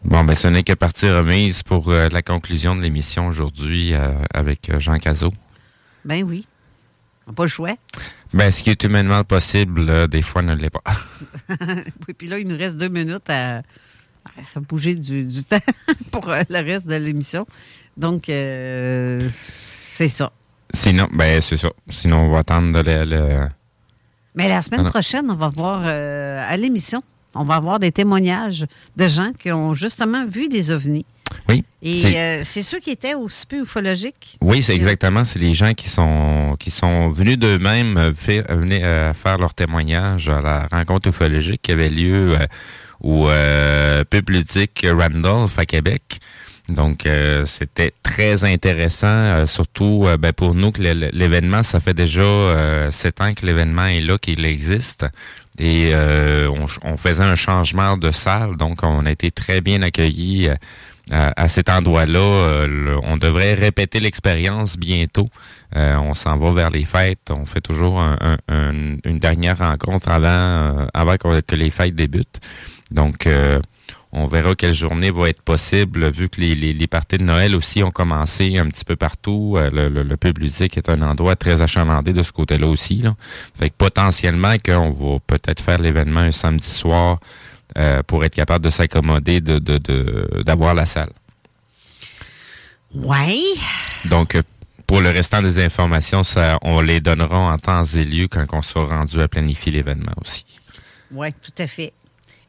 Bon, ben, ce n'est que partie remise pour euh, la conclusion de l'émission aujourd'hui euh, avec euh, Jean Cazot. Ben oui. On n'a pas le choix. Ben, ce qui est humainement possible, des fois, ne l'est pas. oui, puis là, il nous reste deux minutes à, à bouger du, du temps pour le reste de l'émission. Donc, c'est ça. Sinon, ben, c'est ça. Sinon, on va attendre le... le- Mais la semaine Ah prochaine, on va voir à l'émission, on va avoir des témoignages de gens qui ont justement vu des ovnis. Oui. Et c'est- euh, ceux qui étaient au super ufologique. Oui, c'est exactement. C'est les gens qui sont qui sont venus d'eux-mêmes euh, faire, euh, venir, euh, faire leur témoignage à la rencontre ufologique qui avait lieu euh, au pub ludique Randolph à Québec. Donc, c'était très intéressant, surtout ben, pour nous que l'événement, ça fait déjà sept ans que l'événement est là, qu'il existe. Et euh, on, on faisait un changement de salle, donc on a été très bien accueillis euh, à, à cet endroit-là. Euh, on devrait répéter l'expérience bientôt. Euh, on s'en va vers les fêtes. On fait toujours un- un- un- une dernière rencontre avant, euh, avant que les fêtes débutent. Donc, on verra quelle journée va être possible, vu que les, les, les parties de Noël aussi ont commencé un petit peu partout. Euh, le, le, le pub ludique est un endroit très achalandé de ce côté-là aussi. Là. Fait que potentiellement qu'on va peut-être faire l'événement un samedi soir euh, pour être capable de s'accommoder de, de, de- d'avoir la salle. Ouais. Donc, pour le restant des informations, ça, on les donnera en temps et lieu quand on sera rendu à planifier l'événement aussi. Oui, tout à fait.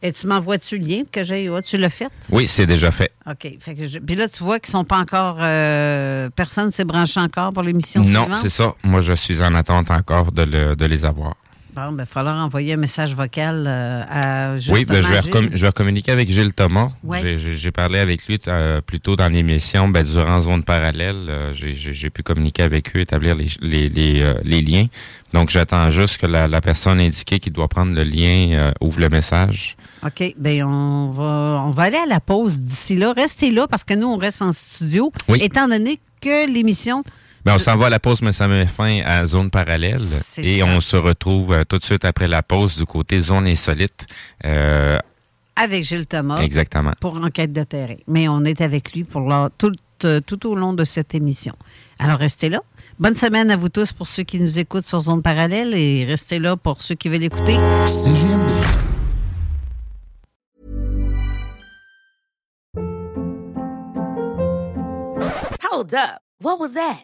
Et tu m'envoies-tu le lien que j'ai? Ah, tu l'as fait? Oui, c'est déjà fait. OK. Fait que je- Puis là, tu vois qu'ils sont pas encore. euh, personne s'est branché encore pour l'émission Non, c'est ça. Moi, je suis en attente encore de, le- de les avoir. Bon, ben, il va falloir envoyer un message vocal euh, à oui, ben, je, vais Gilles. je vais communiquer avec Gilles Thomas. Ouais. J'ai- parlé avec lui euh, plus tôt dans l'émission, ben, durant Zone Parallèle. euh, j'ai- pu communiquer avec eux, établir les, les, les, les liens. Donc, j'attends juste que la, la personne indiquée qui doit prendre le lien ouvre le message. OK. Bien, on va, on va aller à la pause d'ici là. Restez là parce que nous, on reste en studio. Oui. Étant donné que l'émission. Ben, on s'en va à la pause, mais ça met fin à Zone Parallèle. Et ça. on se retrouve euh, tout de suite après la pause du côté Zone Insolite. Euh, Avec Gilles Thomas. Exactement. Pour enquête de terrain. Mais on est avec lui pour la- tout, euh, tout au long de cette émission. Alors, restez là. Bonne semaine à vous tous pour ceux qui nous écoutent sur Zone Parallèle et restez là pour ceux qui veulent écouter. CGMD. Hold up. What was that?